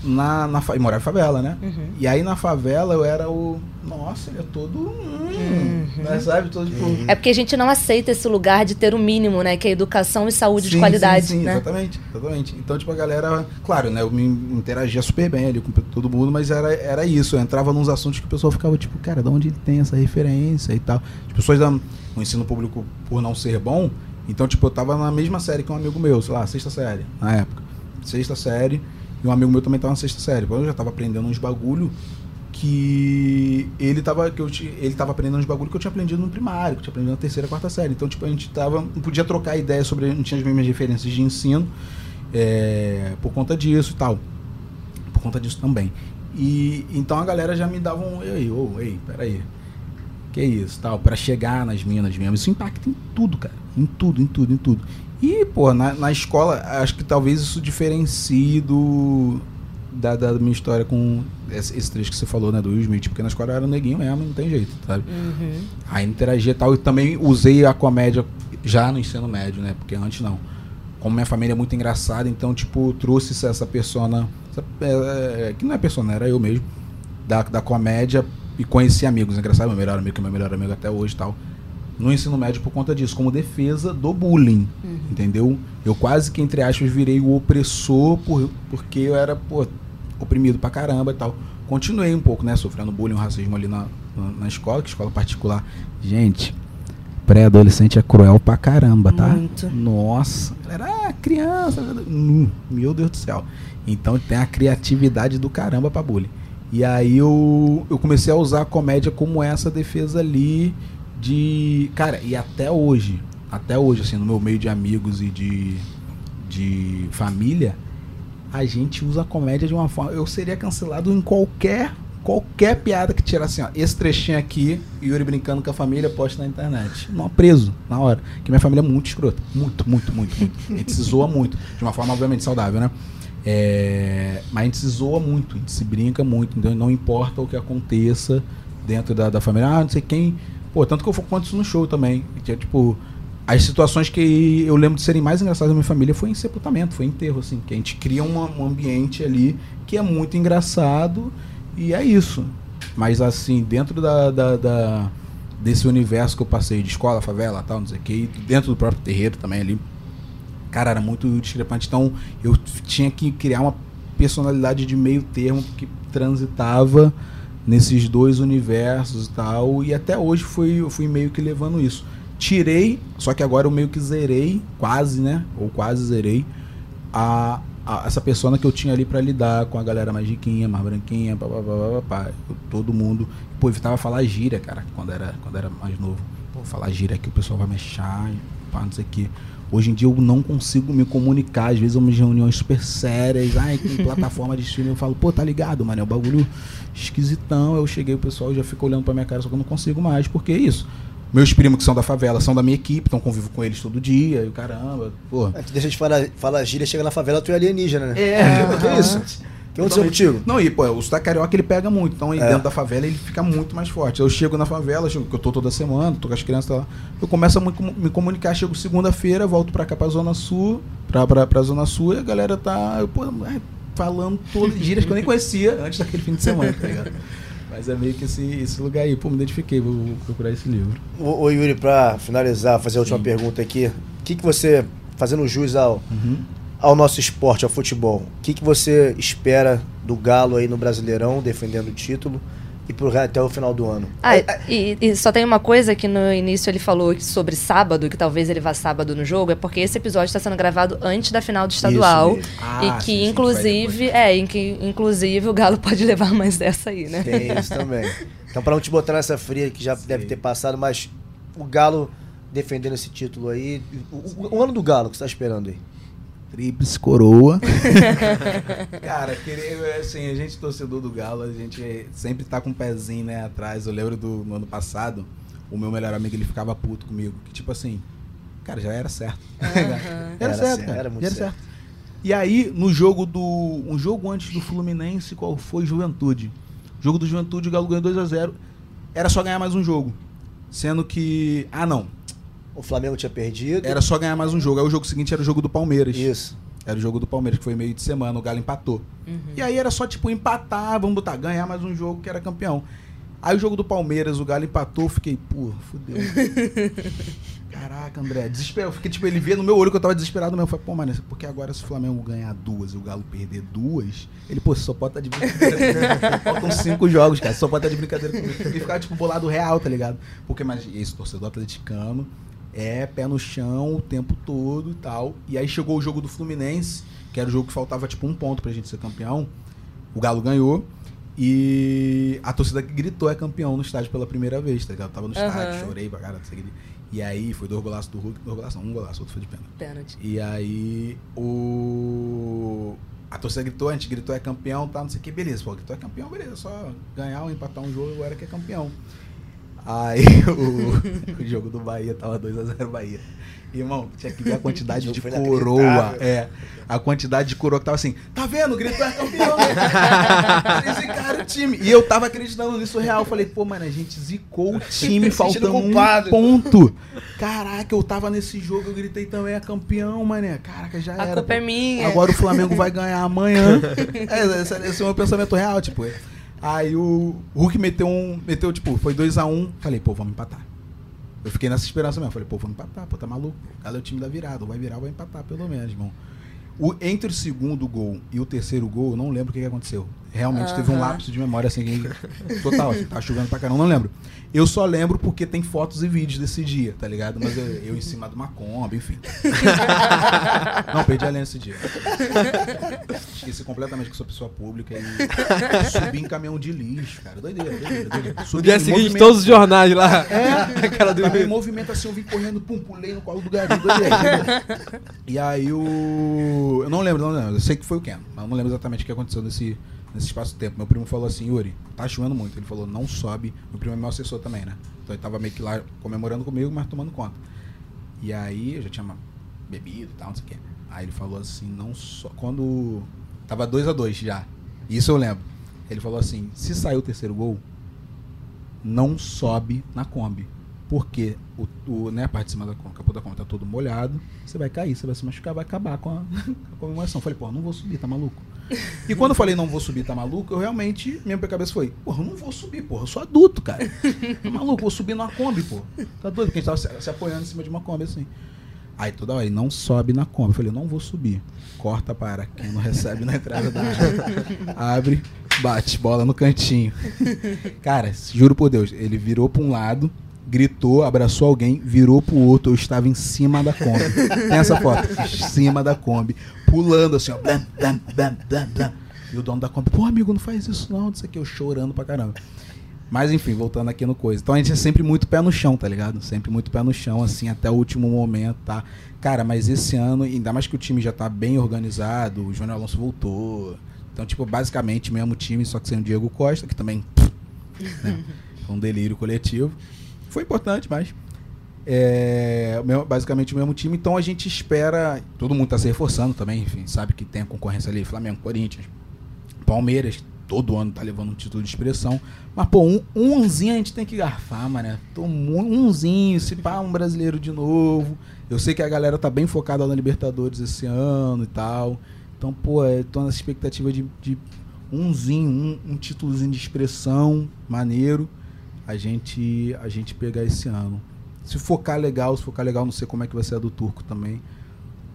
na, na fa- e morava em favela, né? Uhum. E aí na favela eu era o. Nossa, ele é todo. Hum, né, sabe? Todo tipo. É porque a gente não aceita esse lugar de ter o mínimo, né? Que é educação e saúde de Sim, qualidade, sim, sim, né? Exatamente, exatamente. Então, tipo, a galera. Claro, né? Eu me interagia super bem ali com todo mundo, mas era, era isso. Eu entrava nos assuntos que o pessoal ficava, tipo, cara, de onde ele tem essa referência e tal. As pessoas da, no ensino público, por não ser bom, então, tipo, eu tava na mesma série que um amigo meu, sei lá, sexta série, na época. Sexta série, e um amigo meu também tava na sexta série. Eu já tava aprendendo uns bagulho que ele tava, que eu, ele tava aprendendo uns bagulho que eu tinha aprendido no primário, que eu tinha aprendido na terceira, quarta série. Então, tipo, a gente tava, não podia trocar ideia sobre, não tinha as mesmas referências de ensino é, por conta disso e tal. Por conta disso também. E então a galera já me dava um, ei, ô, ei, peraí. Que isso, tal, para chegar nas minas mesmo. Isso impacta em tudo, cara. Em tudo, em tudo, em tudo. E, pô, na, na escola, acho que talvez isso diferencie do, da, da minha história com esse, esse trecho que você falou, né, do Will Smith, porque na escola eu era um neguinho mesmo, não tem jeito, sabe? Uhum. Aí interagia e tal, e também usei a comédia já no ensino médio, né, porque antes não. Como minha família é muito engraçada, então, tipo, trouxe essa- persona, essa, é, é, que não é persona, era eu mesmo, da, da comédia, e conheci amigos, engraçado, meu melhor amigo, que é meu melhor amigo até hoje e tal, no ensino médio por conta disso, como defesa do bullying, entendeu? Eu quase que, entre aspas, virei o opressor por, porque eu era, pô, oprimido pra caramba e tal. Continuei um pouco, né, sofrendo bullying, racismo ali na, na, na escola, que escola particular. Gente, pré-adolescente é cruel pra caramba, tá? Muito. Nossa, era criança, hum, meu Deus do céu. Então tem a criatividade do caramba pra bullying. E aí eu, eu comecei a usar a comédia como essa defesa ali de. Cara, e até hoje, até hoje, assim, no meu meio de amigos e de, de família, a gente usa a comédia de uma forma. Eu seria cancelado em qualquer. Qualquer piada que tirasse assim, ó, esse trechinho aqui, Yuri brincando com a família, posta na internet. Não, preso, na hora. Que minha família é muito escrota. Muito, muito, muito, muito. A gente se zoa muito. De uma forma, obviamente, saudável, né? É, mas a gente se zoa muito, a gente se brinca muito, então não importa o que aconteça dentro da, da família. Ah, não sei quem. Pô, tanto que eu conto isso no show também. Que é tipo. As situações que eu lembro de serem mais engraçadas da minha família foi em sepultamento, foi em enterro, assim. Que a gente cria um ambiente ali que é muito engraçado e é isso. Mas assim, dentro da, da- da- desse universo que eu passei de escola, favela tal, não sei o que, dentro do próprio terreiro também ali, cara, era muito discrepante. Então eu tinha que criar uma personalidade de meio termo que transitava nesses dois universos e tal. E até hoje fui, eu fui meio que levando isso. Tirei, só que agora eu meio que zerei, quase, né? Ou quase zerei, a, a- essa persona que eu tinha ali pra lidar com a galera mais riquinha, mais branquinha, pá, pá, pá, pá, pá, todo mundo. Pô, evitava falar gíria, cara, quando era, quando era mais novo. Pô, falar gíria que o pessoal vai me achar, pá, não sei o quê. Hoje em dia eu não consigo me comunicar, às vezes eu me reuniões super sérias, ai, tem [laughs] plataforma de streaming, eu falo, pô, tá ligado, mano, é um bagulho esquisitão. Eu cheguei, o pessoal já fica olhando pra minha cara, só que eu não consigo mais, porque é isso. Meus primos que são da favela são da minha equipe, então convivo com eles todo dia, e o caramba, pô. Antes deixa de falar, falar gíria, chega na favela, tu é alienígena, né? É, que isso? [laughs] que aconteceu contigo? Não, e pô, o sotaque carioca ele pega muito. Então, aí É. dentro da favela ele fica muito mais forte. Eu chego na favela, chego, que eu tô toda semana, tô com as crianças lá. Eu começo a me, comunicar, chego segunda-feira, volto pra cá pra Zona Sul, pra, pra, pra Zona Sul, e a galera tá eu, pô, falando todas as gírias que eu nem conhecia antes daquele fim de semana, tá ligado? [laughs] Mas é meio que esse, esse lugar aí. Pô, me identifiquei, vou, vou procurar esse livro. Ô, ô, Yuri, pra finalizar, fazer a última pergunta aqui. O que, que você, fazendo jus ao, ao nosso esporte, ao futebol, o que, que você espera do Galo aí no Brasileirão, defendendo o título, e pro, até o final do ano? Ah, e, e só tem uma coisa que no início ele falou sobre sábado, que talvez ele vá sábado no jogo, é porque esse episódio está sendo gravado antes da final do estadual. Ah, e sim, que, sim, inclusive, é, em que, inclusive, o Galo [laughs] pode levar mais dessa aí, né? Tem isso também. Então, pra não te botar nessa fria que já deve ter passado, mas o Galo defendendo esse título aí. O, o- o ano do Galo que você tá esperando aí? Tríplice coroa. [laughs] Cara, querer, assim, a gente torcedor do Galo, a gente sempre tá com um pezinho, né, atrás. Eu lembro do no ano passado, o meu melhor amigo, ele ficava puto comigo. Que tipo assim, cara, já era certo. Era, [laughs] Era certo, certo, cara. era muito já era certo. certo. E aí, no jogo do. Um jogo antes do Fluminense, qual foi? Juventude. Jogo do Juventude, o Galo ganhou 2x0. Era só ganhar mais um jogo. Sendo que. Ah, não. O Flamengo tinha perdido. Era só ganhar mais um jogo. Aí o jogo seguinte era o jogo do Palmeiras. Isso. Era o jogo do Palmeiras, que foi meio de semana, o Galo empatou. E aí era só, tipo, empatar, vamos botar, ganhar mais um jogo que era campeão. Aí o jogo do Palmeiras, o Galo empatou, eu fiquei, pô, fudeu. [laughs] Caraca, André, desespero. Eu fiquei, tipo, ele via no meu olho que eu tava desesperado mesmo. Eu falei, pô, mano, porque agora se o Flamengo ganhar duas e o Galo perder duas, ele, pô, você só pode estar de brincadeira. [laughs] Faltam cinco jogos, cara, só pode estar de brincadeira comigo. E ficava, tipo, bolado real, tá ligado? Porque, mas esse torcedor atleticano é pé no chão o tempo todo e tal. E aí chegou o jogo do Fluminense, que era o jogo que faltava, tipo, um ponto pra gente ser campeão. O Galo ganhou. E a torcida que gritou é campeão no estádio pela primeira vez, tá ligado? Eu tava no estádio, Aham. chorei pra cara, não sei o que. E aí foi dois golaços do Hulk, dois golaços não, um golaço, outro foi de pena. Pênalti. E aí o. A torcida gritou, a gente gritou é campeão, tá, não sei o que, beleza, pô, gritou é campeão, beleza, só ganhar ou empatar um jogo agora que é campeão. Aí o, o jogo do Bahia tava 2x0 Bahia. Irmão, tinha que ver a [laughs] quantidade de coroa. É. A quantidade de coroa que tava assim, tá vendo? Gritou é campeão, né? [laughs] Vocês zicaram o time. E eu tava acreditando nisso real. Eu falei, pô, mano, a gente zicou o [laughs] time faltando um ponto. Caraca, eu tava nesse jogo, eu gritei também, é campeão, mané. Caraca, já A era. culpa é pô. minha. Agora o Flamengo vai ganhar amanhã. É, esse, esse é o meu pensamento real, tipo. Aí o Hulk meteu um. Meteu, tipo, foi 2x1. Um, falei, pô, vamos empatar. Eu fiquei nessa esperança mesmo. Falei, pô, vamos empatar, pô, tá maluco. É o time da virada. Vai virar vai empatar, pelo menos, irmão. O, entre o segundo gol e o terceiro gol, eu não lembro o que, que aconteceu. Realmente teve um lapso de memória, assim, total, assim, tá chovendo pra caramba, não lembro. Eu só lembro porque tem fotos e vídeos desse dia, tá ligado? Mas eu, eu em cima de uma Kombi, enfim. [laughs] não, perdi a linha nesse dia. Esqueci completamente que sou pessoa pública e subi em caminhão de lixo, cara. Doideira, doideira, doideira. No Subi dia em seguinte, movimento. todos os jornais lá. É, [laughs] Aquela do- em movimento assim, eu vim correndo, pum, pulei no colo do garoto. doideira. e aí o. Eu não lembro, não lembro. Eu sei que foi o Ken, mas eu não lembro exatamente o que aconteceu nesse, nesse espaço de tempo. Meu primo falou assim, Yuri, tá chovendo muito. Ele falou, não sobe. Meu primo é meu assessor também, né? Então ele tava meio que lá comemorando comigo, mas tomando conta. E aí eu já tinha bebido e tal, não sei o quê. Aí ele falou assim, não só. Quando. Tava 2 a 2 já. Isso eu lembro. Ele falou assim, se sair o terceiro gol, não sobe na Kombi. Porque o, o, né, a parte de cima da Kombi, capô da Kombi tá todo molhado, você vai cair, você vai se machucar, vai acabar com a, [laughs] a comemoração. Eu falei, pô, não vou subir, tá maluco? E quando eu falei não vou subir, tá maluco, eu realmente, minha cabeça foi, porra, eu não vou subir, porra, eu sou adulto, cara. Tá maluco, vou subir numa Kombi, pô. Tá doido? Porque a gente tava se, se apoiando em cima de uma Kombi assim. Aí toda hora ele não sobe na Kombi. Eu falei, não vou subir. Corta para quem não recebe na entrada da. Abre, bate, bola no cantinho. Cara, juro por Deus, ele virou para um lado, gritou, abraçou alguém, virou pro outro, eu estava em cima da Kombi. Tem essa foto? Em cima da Kombi, pulando assim, ó. Blam, blam, blam, blam. E o dono da Kombi, pô, amigo, não faz isso não, isso aqui, eu chorando pra caramba. Mas enfim, voltando aqui no coisa. Então a gente é sempre muito pé no chão, tá ligado? Sempre muito pé no chão, assim, até o último momento, tá? Cara, mas esse ano, ainda mais que o time já tá bem organizado, o Júnior Alonso voltou. Então, tipo, basicamente mesmo time, só que sem o Diego Costa, que também. né, foi um delírio coletivo. Foi importante, mas. É, basicamente o mesmo time. Então a gente espera. Todo mundo tá se reforçando também, enfim, sabe que tem a concorrência ali, Flamengo, Corinthians, Palmeiras, todo ano tá levando um título de expressão. Mas, pô, um, umzinho a gente tem que garfar, mu- umzinho, se pá, um brasileiro de novo. Eu sei que a galera tá bem focada na Libertadores esse ano e tal. Então, pô, eu tô nessa expectativa de, de umzinho, um, um títulozinho de expressão maneiro. A gente, a gente pegar esse ano. Se focar legal, se focar legal, não sei como é que vai ser a do Turco também.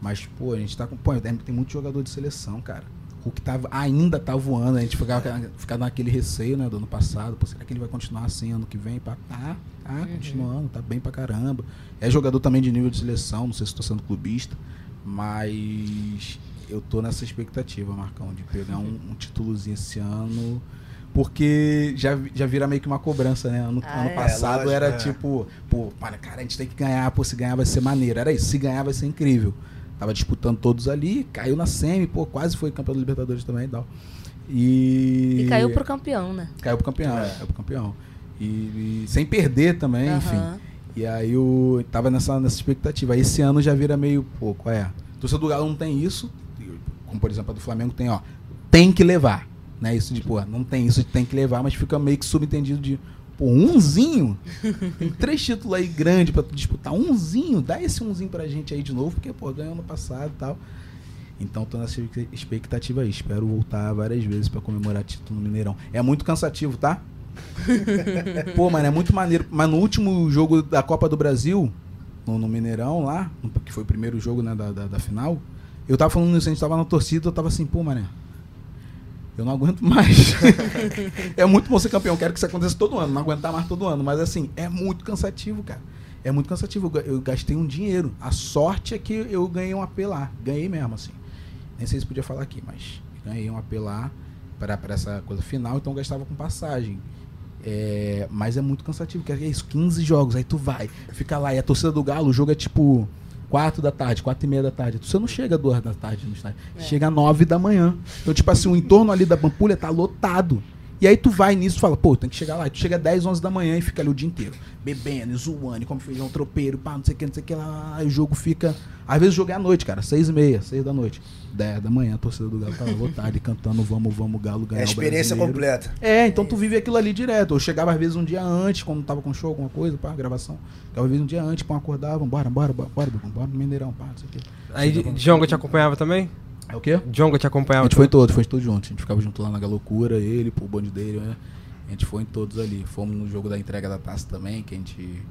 Mas, pô, a gente tá com. Pô, tem, muito jogador de seleção, cara. O que tava, ainda tá voando, a gente ficava, ficava naquele receio, né, do ano passado. Pô, será que ele vai continuar assim ano que vem? Pá, tá, tá, continuando, tá bem pra caramba. É jogador também de nível de seleção, não sei se tô sendo clubista, mas eu tô nessa expectativa, Marcão, de pegar um, um títulozinho esse ano. Porque já, já vira meio que uma cobrança, né? Ano, Ah, ano é? passado lógico, era é. tipo, pô, para, cara, a gente tem que ganhar, pô, se ganhar vai ser maneiro. Era isso, se ganhar vai ser incrível. Tava disputando todos ali, caiu na semi, pô, quase foi campeão da Libertadores também e tal. E. E caiu pro campeão, né? Caiu pro campeão, é, caiu pro campeão. E, e sem perder também, Aham. enfim. E aí eu tava nessa, nessa expectativa. Aí esse ano já vira meio, pô, qual é? Torcedor do Galo não tem isso, como por exemplo a do Flamengo tem, ó, tem que levar. Né? Isso de, pô, não tem isso tem que levar, mas fica meio que subentendido de, pô, umzinho? [laughs] Tem três títulos aí grandes pra tu disputar, umzinho, dá esse umzinho pra gente aí de novo, porque, pô, ganhou ano passado e tal. Então tô nessa expectativa aí. Espero voltar várias vezes pra comemorar título no Mineirão. É muito cansativo, tá? [laughs] Pô, mano, é muito maneiro. Mas no último jogo da Copa do Brasil, no, no Mineirão lá, que foi o primeiro jogo né, da, da, da final, eu tava falando isso, a gente tava na torcida, eu tava assim, pô, mané. Eu não aguento mais. [laughs] é muito bom ser campeão, quero que isso aconteça todo ano, não aguentar mais todo ano. Mas assim, é muito cansativo, cara. É muito cansativo. Eu ga- Eu gastei um dinheiro. A sorte é que eu ganhei um AP lá. Ganhei mesmo, assim. Nem sei se podia falar aqui, mas ganhei um AP lá para essa coisa final, então eu gastava com passagem. É, mas é muito cansativo, que é isso, 15 jogos, aí tu vai, fica lá, e a torcida do Galo, o jogo é tipo 4 da tarde, 4 e meia da tarde. Você não chega 2 da tarde no estádio, É. chega 9 da manhã. Então, tipo assim, o entorno ali da Pampulha tá lotado. E aí tu vai nisso e fala, pô, tem que chegar lá. E tu chega 10, 11 da manhã e fica ali o dia inteiro. Bebendo, zoando, come feijão tropeiro, pá, não sei o que, não sei o que lá. Aí o jogo fica. Às vezes o jogo é à noite, cara. 6 e meia, 6 da noite. 10 da manhã, a torcida do Galo tava lotada e [laughs] cantando Vamos, vamos, Galo ganhar É a experiência brasileiro. completa. É, então tu vive aquilo ali direto. Eu chegava às vezes um dia antes, quando tava com show, alguma coisa, pá, gravação. Chegava às vezes um dia antes, pá, acordava, bora, bora, bora, bora, bora, bora no Mineirão, pá, não sei o quê. Aí Djonga te acompanhava também? É o quê? Djonga te A acompanhava gente foi também? todos, foi todos juntos. A gente ficava junto lá na Galocura, ele, pô, o bonde dele, né? A gente foi em todos ali. Fomos no jogo da entrega da taça também, que a gente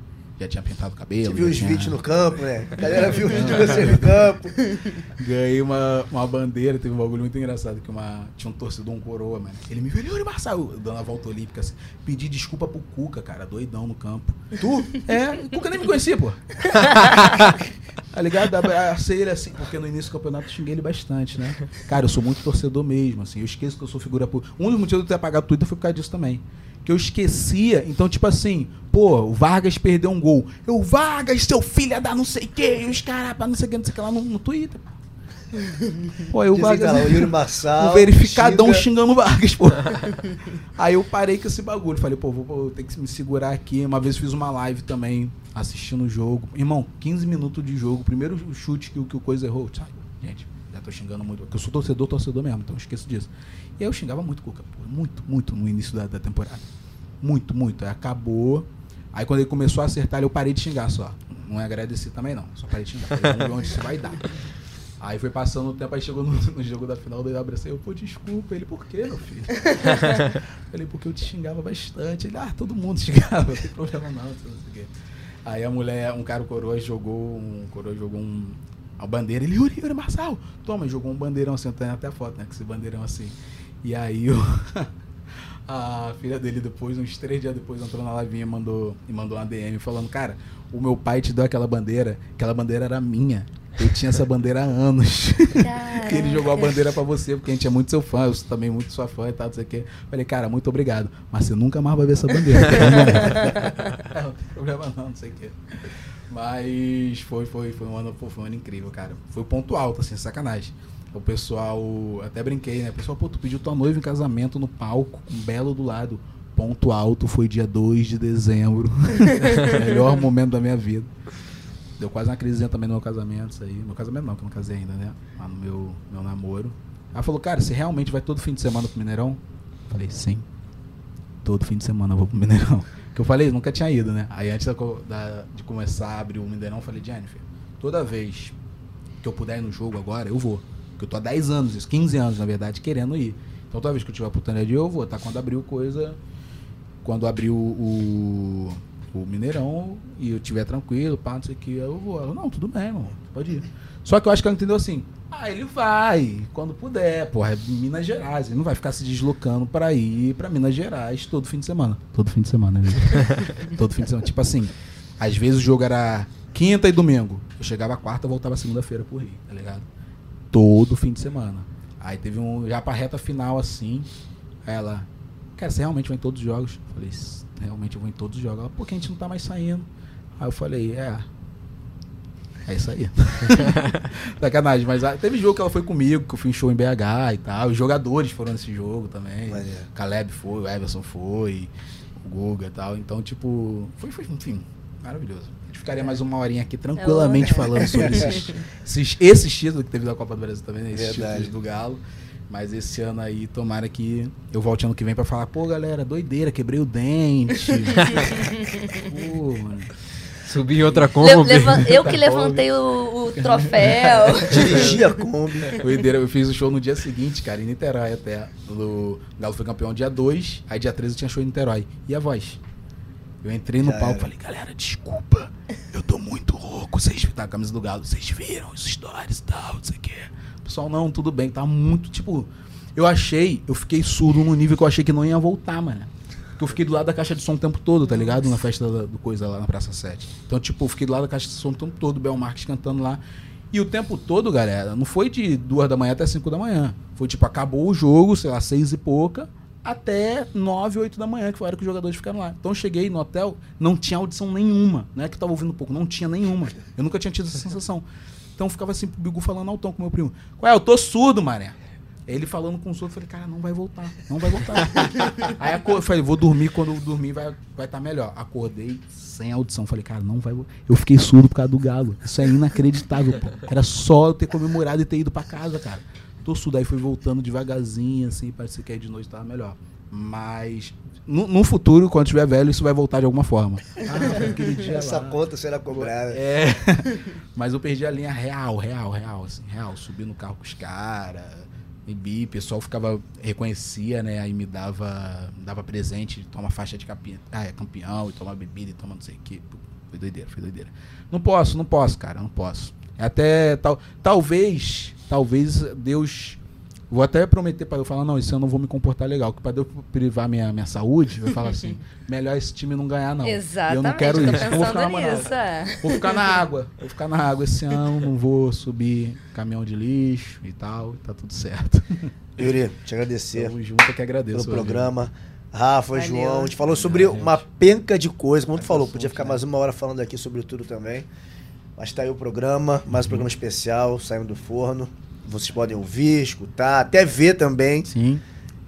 já tinha pintado o cabelo. Você viu os tinha- vídeos no campo, né? A galera viu os [laughs] vídeos de você no campo. Ganhei uma, uma bandeira, teve um bagulho muito engraçado, que uma, tinha um torcedor, um coroa, mano. Ele me viu, Yuri Marçal, dando a volta olímpica, assim, pedi desculpa pro Cuca, cara, doidão no campo. Tu? É, o Cuca nem me conhecia, pô. [laughs] tá ligado? Abracei ele assim, porque no início do campeonato eu xinguei ele bastante, né? Cara, eu sou muito torcedor mesmo, assim, eu esqueço que eu sou figura pública. Um dos motivos de eu ter apagado o Twitter foi por causa disso também. Que eu esquecia, então, tipo assim, pô, o Vargas perdeu um gol. Eu, Vargas, seu filho da não sei o que, e os caras, não sei o que, não sei o que lá no, no Twitter. Pô, tá Vargas. lá, [laughs] o Yuri Marçal. O verificadão xinga- xingando o Vargas, pô. [laughs] Aí eu parei com esse bagulho. Falei, pô, vou, vou ter que me segurar aqui. Uma vez fiz uma live também, assistindo o jogo. Irmão, 15 minutos de jogo. Primeiro chute que, o- que o Coisa errou. Sabe? Gente, já tô xingando muito. Porque eu sou torcedor, torcedor mesmo, então eu esqueço disso. E aí eu xingava muito Cuca, pô. Muito, muito no início da, da temporada. Muito, muito. Aí acabou. Aí quando ele começou a acertar, eu parei de xingar só. Não é agradecer também, não. Só parei de xingar. Falei, onde isso vai dar. Aí foi passando o tempo, aí chegou no, [laughs] no jogo da final, daí eu abracei, eu, pô, desculpa. Ele, por quê, meu filho? [laughs] Falei, porque eu te xingava bastante. Ele, ah, todo mundo xingava, [laughs] não tem problema não, não sei o quê. Aí a mulher, um cara o coroa jogou um. o Coroa jogou um. A bandeira, ele, Yuri, Yuri Marçal, toma, jogou um bandeirão assim, tenho até a foto, né? Com esse bandeirão assim. E aí eu, a filha dele depois, uns três dias depois, entrou na livinha e mandou, e mandou uma DM falando, cara, o meu pai te deu aquela bandeira, aquela bandeira era minha. Eu tinha essa bandeira há anos. que [laughs] ele jogou a bandeira pra você, porque a gente é muito seu fã, eu sou também muito sua fã e tal, não sei o quê. Falei, cara, muito obrigado. Mas você nunca mais vai ver essa bandeira. tá bom? [laughs] não tem problema não, não sei o quê. Mas foi, foi, foi um ano, foi um ano incrível, cara. Foi ponto alto, assim, sacanagem. O pessoal, até brinquei, né? O pessoal, pô, tu pediu tua noiva em casamento no palco, com Belo do lado. Ponto alto foi dia 2 de dezembro. [laughs] Melhor momento da minha vida. Deu quase uma crisezinha também no meu casamento, isso aí. Meu casamento não, que eu não casei ainda, né? Mas no meu, meu namoro. Ela falou, cara, você realmente vai todo fim de semana pro Mineirão? Eu falei, sim. Todo fim de semana eu vou pro Mineirão. [laughs] Que eu falei, nunca tinha ido, né? Aí antes da de começar a abrir o Mineirão, eu falei, Jennifer, toda vez que eu puder ir no jogo agora, eu vou. Porque eu tô há 10 anos, isso, 15 anos, na verdade, querendo ir. Então toda vez que eu tiver oportunidade eu vou, tá? Quando abriu coisa. Quando abriu o, o Mineirão e eu tiver tranquilo, pá, não sei o que, eu vou. Ela, não, tudo bem, irmão, pode ir. Só que eu acho que ela entendeu assim. Ah, ele vai, quando puder, porra, é Minas Gerais. Ele não vai ficar se deslocando pra ir pra Minas Gerais todo fim de semana. Todo fim de semana, né? [laughs] todo fim de semana. Tipo assim, às vezes o jogo era quinta e domingo. Eu chegava quarta, voltava segunda-feira por Rio, tá ligado? Todo fim de semana. Aí teve um, já pra reta final assim, ela, cara, você realmente vai em todos os jogos? Eu falei, "S- realmente eu vou em todos os jogos. Ela, por que a gente não tá mais saindo? Aí eu falei, é. É isso aí. [laughs] Sacanagem, mas ah, teve jogo que ela foi comigo, que eu fui em show em BH e tal. Os jogadores foram nesse jogo também. Maneiro. Caleb foi, o Everson foi, o Guga e tal. Então, tipo, foi, foi enfim, maravilhoso. A gente ficaria mais uma horinha aqui tranquilamente falando sobre [laughs] esses, esses, esses títulos que teve da Copa do Brasil também, né? Esses Verdade. títulos do Galo. Mas esse ano aí, tomara que eu volte ano que vem pra falar, pô, galera, doideira, quebrei o dente. [laughs] pô, mano. Subir em outra Kombi. levan- eu que levantei o, o troféu. [laughs] Dirigia a Kombi. [laughs] Doideira, eu fiz o show no dia seguinte, cara, em Niterói até. O Galo foi campeão dia 2, aí dia 13 tinha show em Niterói. E a voz? Eu entrei no Já palco e falei, galera, desculpa, eu tô muito louco, vocês tá com a camisa do Galo, vocês viram os stories e tal, não sei o quê. Pessoal, não, tudo bem, tá muito, tipo, eu achei, eu fiquei surdo no nível que eu achei que não ia voltar, mano. Porque eu fiquei do lado da caixa de som o tempo todo, tá ligado? Na festa da- do Coisa lá na Praça 7. Então, tipo, eu fiquei do lado da caixa de som o tempo todo, Bel Marques cantando lá. E o tempo todo, galera, não foi de duas da manhã até 5 da manhã. Foi tipo, acabou o jogo, sei lá, seis e pouca, até 9, 8 da manhã, que foi a hora que os jogadores ficaram lá. Então eu cheguei no hotel, não tinha audição nenhuma. Não é que eu tava ouvindo pouco, não tinha nenhuma. Eu nunca tinha tido essa sensação. Então ficava assim pro Bigu falando altão com meu primo. Ué, eu tô surdo, mané. Ele falando com os outros, eu falei, cara, não vai voltar, não vai voltar. [laughs] Aí eu falei, vou dormir, quando eu dormir vai estar vai tá melhor. Acordei sem audição, falei, cara, não vai vo- Eu fiquei surdo por causa do galo. Isso é inacreditável, pô. Era só eu ter comemorado e ter ido pra casa, cara. Tô surdo, aí fui voltando devagarzinho, assim, parecia que aí de noite tava melhor. Mas no, no futuro, quando tiver velho, isso vai voltar de alguma forma. Ah, [laughs] Essa lá. conta será cobrada. É. [laughs] Mas eu perdi a linha real, real, real, assim, real. Subi no carro com os caras, bebi, o pessoal ficava, reconhecia, né? Aí me dava, dava presente, toma faixa de campeão, ah, é campeão, e toma bebida, e toma não sei o quê. Foi doideira, foi doideira. Não posso, não posso, cara, não posso. Até tal, talvez, talvez Deus. Vou até prometer para eu falar, não, esse ano eu não vou me comportar legal. Que para Deus privar minha, minha saúde, eu falo assim, [laughs] melhor esse time não ganhar, não. E Exatamente. eu não quero isso. Eu vou ficar nisso, é. Vou ficar na água. Vou ficar na água esse ano, não vou subir caminhão de lixo e tal, tá tudo certo. [laughs] Yuri, te agradecer Tamo junto, eu que agradeço. pelo programa. Rafa, Valeu. João, a gente falou sobre gente. uma penca de coisas, como tu falou, podia ficar né? mais uma hora falando aqui sobre tudo também. Mas tá aí o programa, mais um programa especial, saindo do forno. Vocês podem ouvir, escutar, até ver também Sim.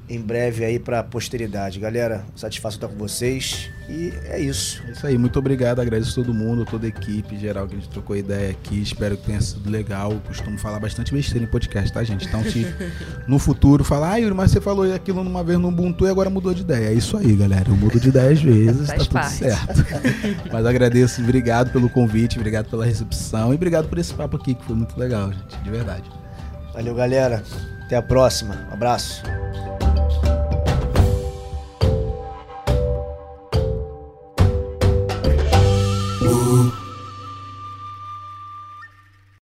em breve aí pra posteridade. Galera, satisfação estar com vocês. E é isso. É isso aí, muito obrigado, agradeço todo mundo, toda a equipe geral que a gente trocou ideia aqui. Espero que tenha sido legal. Eu costumo falar bastante besteira em podcast, tá, gente? Então, se [laughs] no futuro falar, ah, Yuri, mas você falou aquilo numa vez no Ubuntu e agora mudou de ideia. É isso aí, galera. Eu mudo de ideia às vezes, tá Faz tudo parte. certo. [laughs] mas agradeço, obrigado pelo convite, obrigado pela recepção e obrigado por esse papo aqui, que foi muito legal, gente, de verdade. Valeu, galera. Até a próxima. Um abraço. Ooh.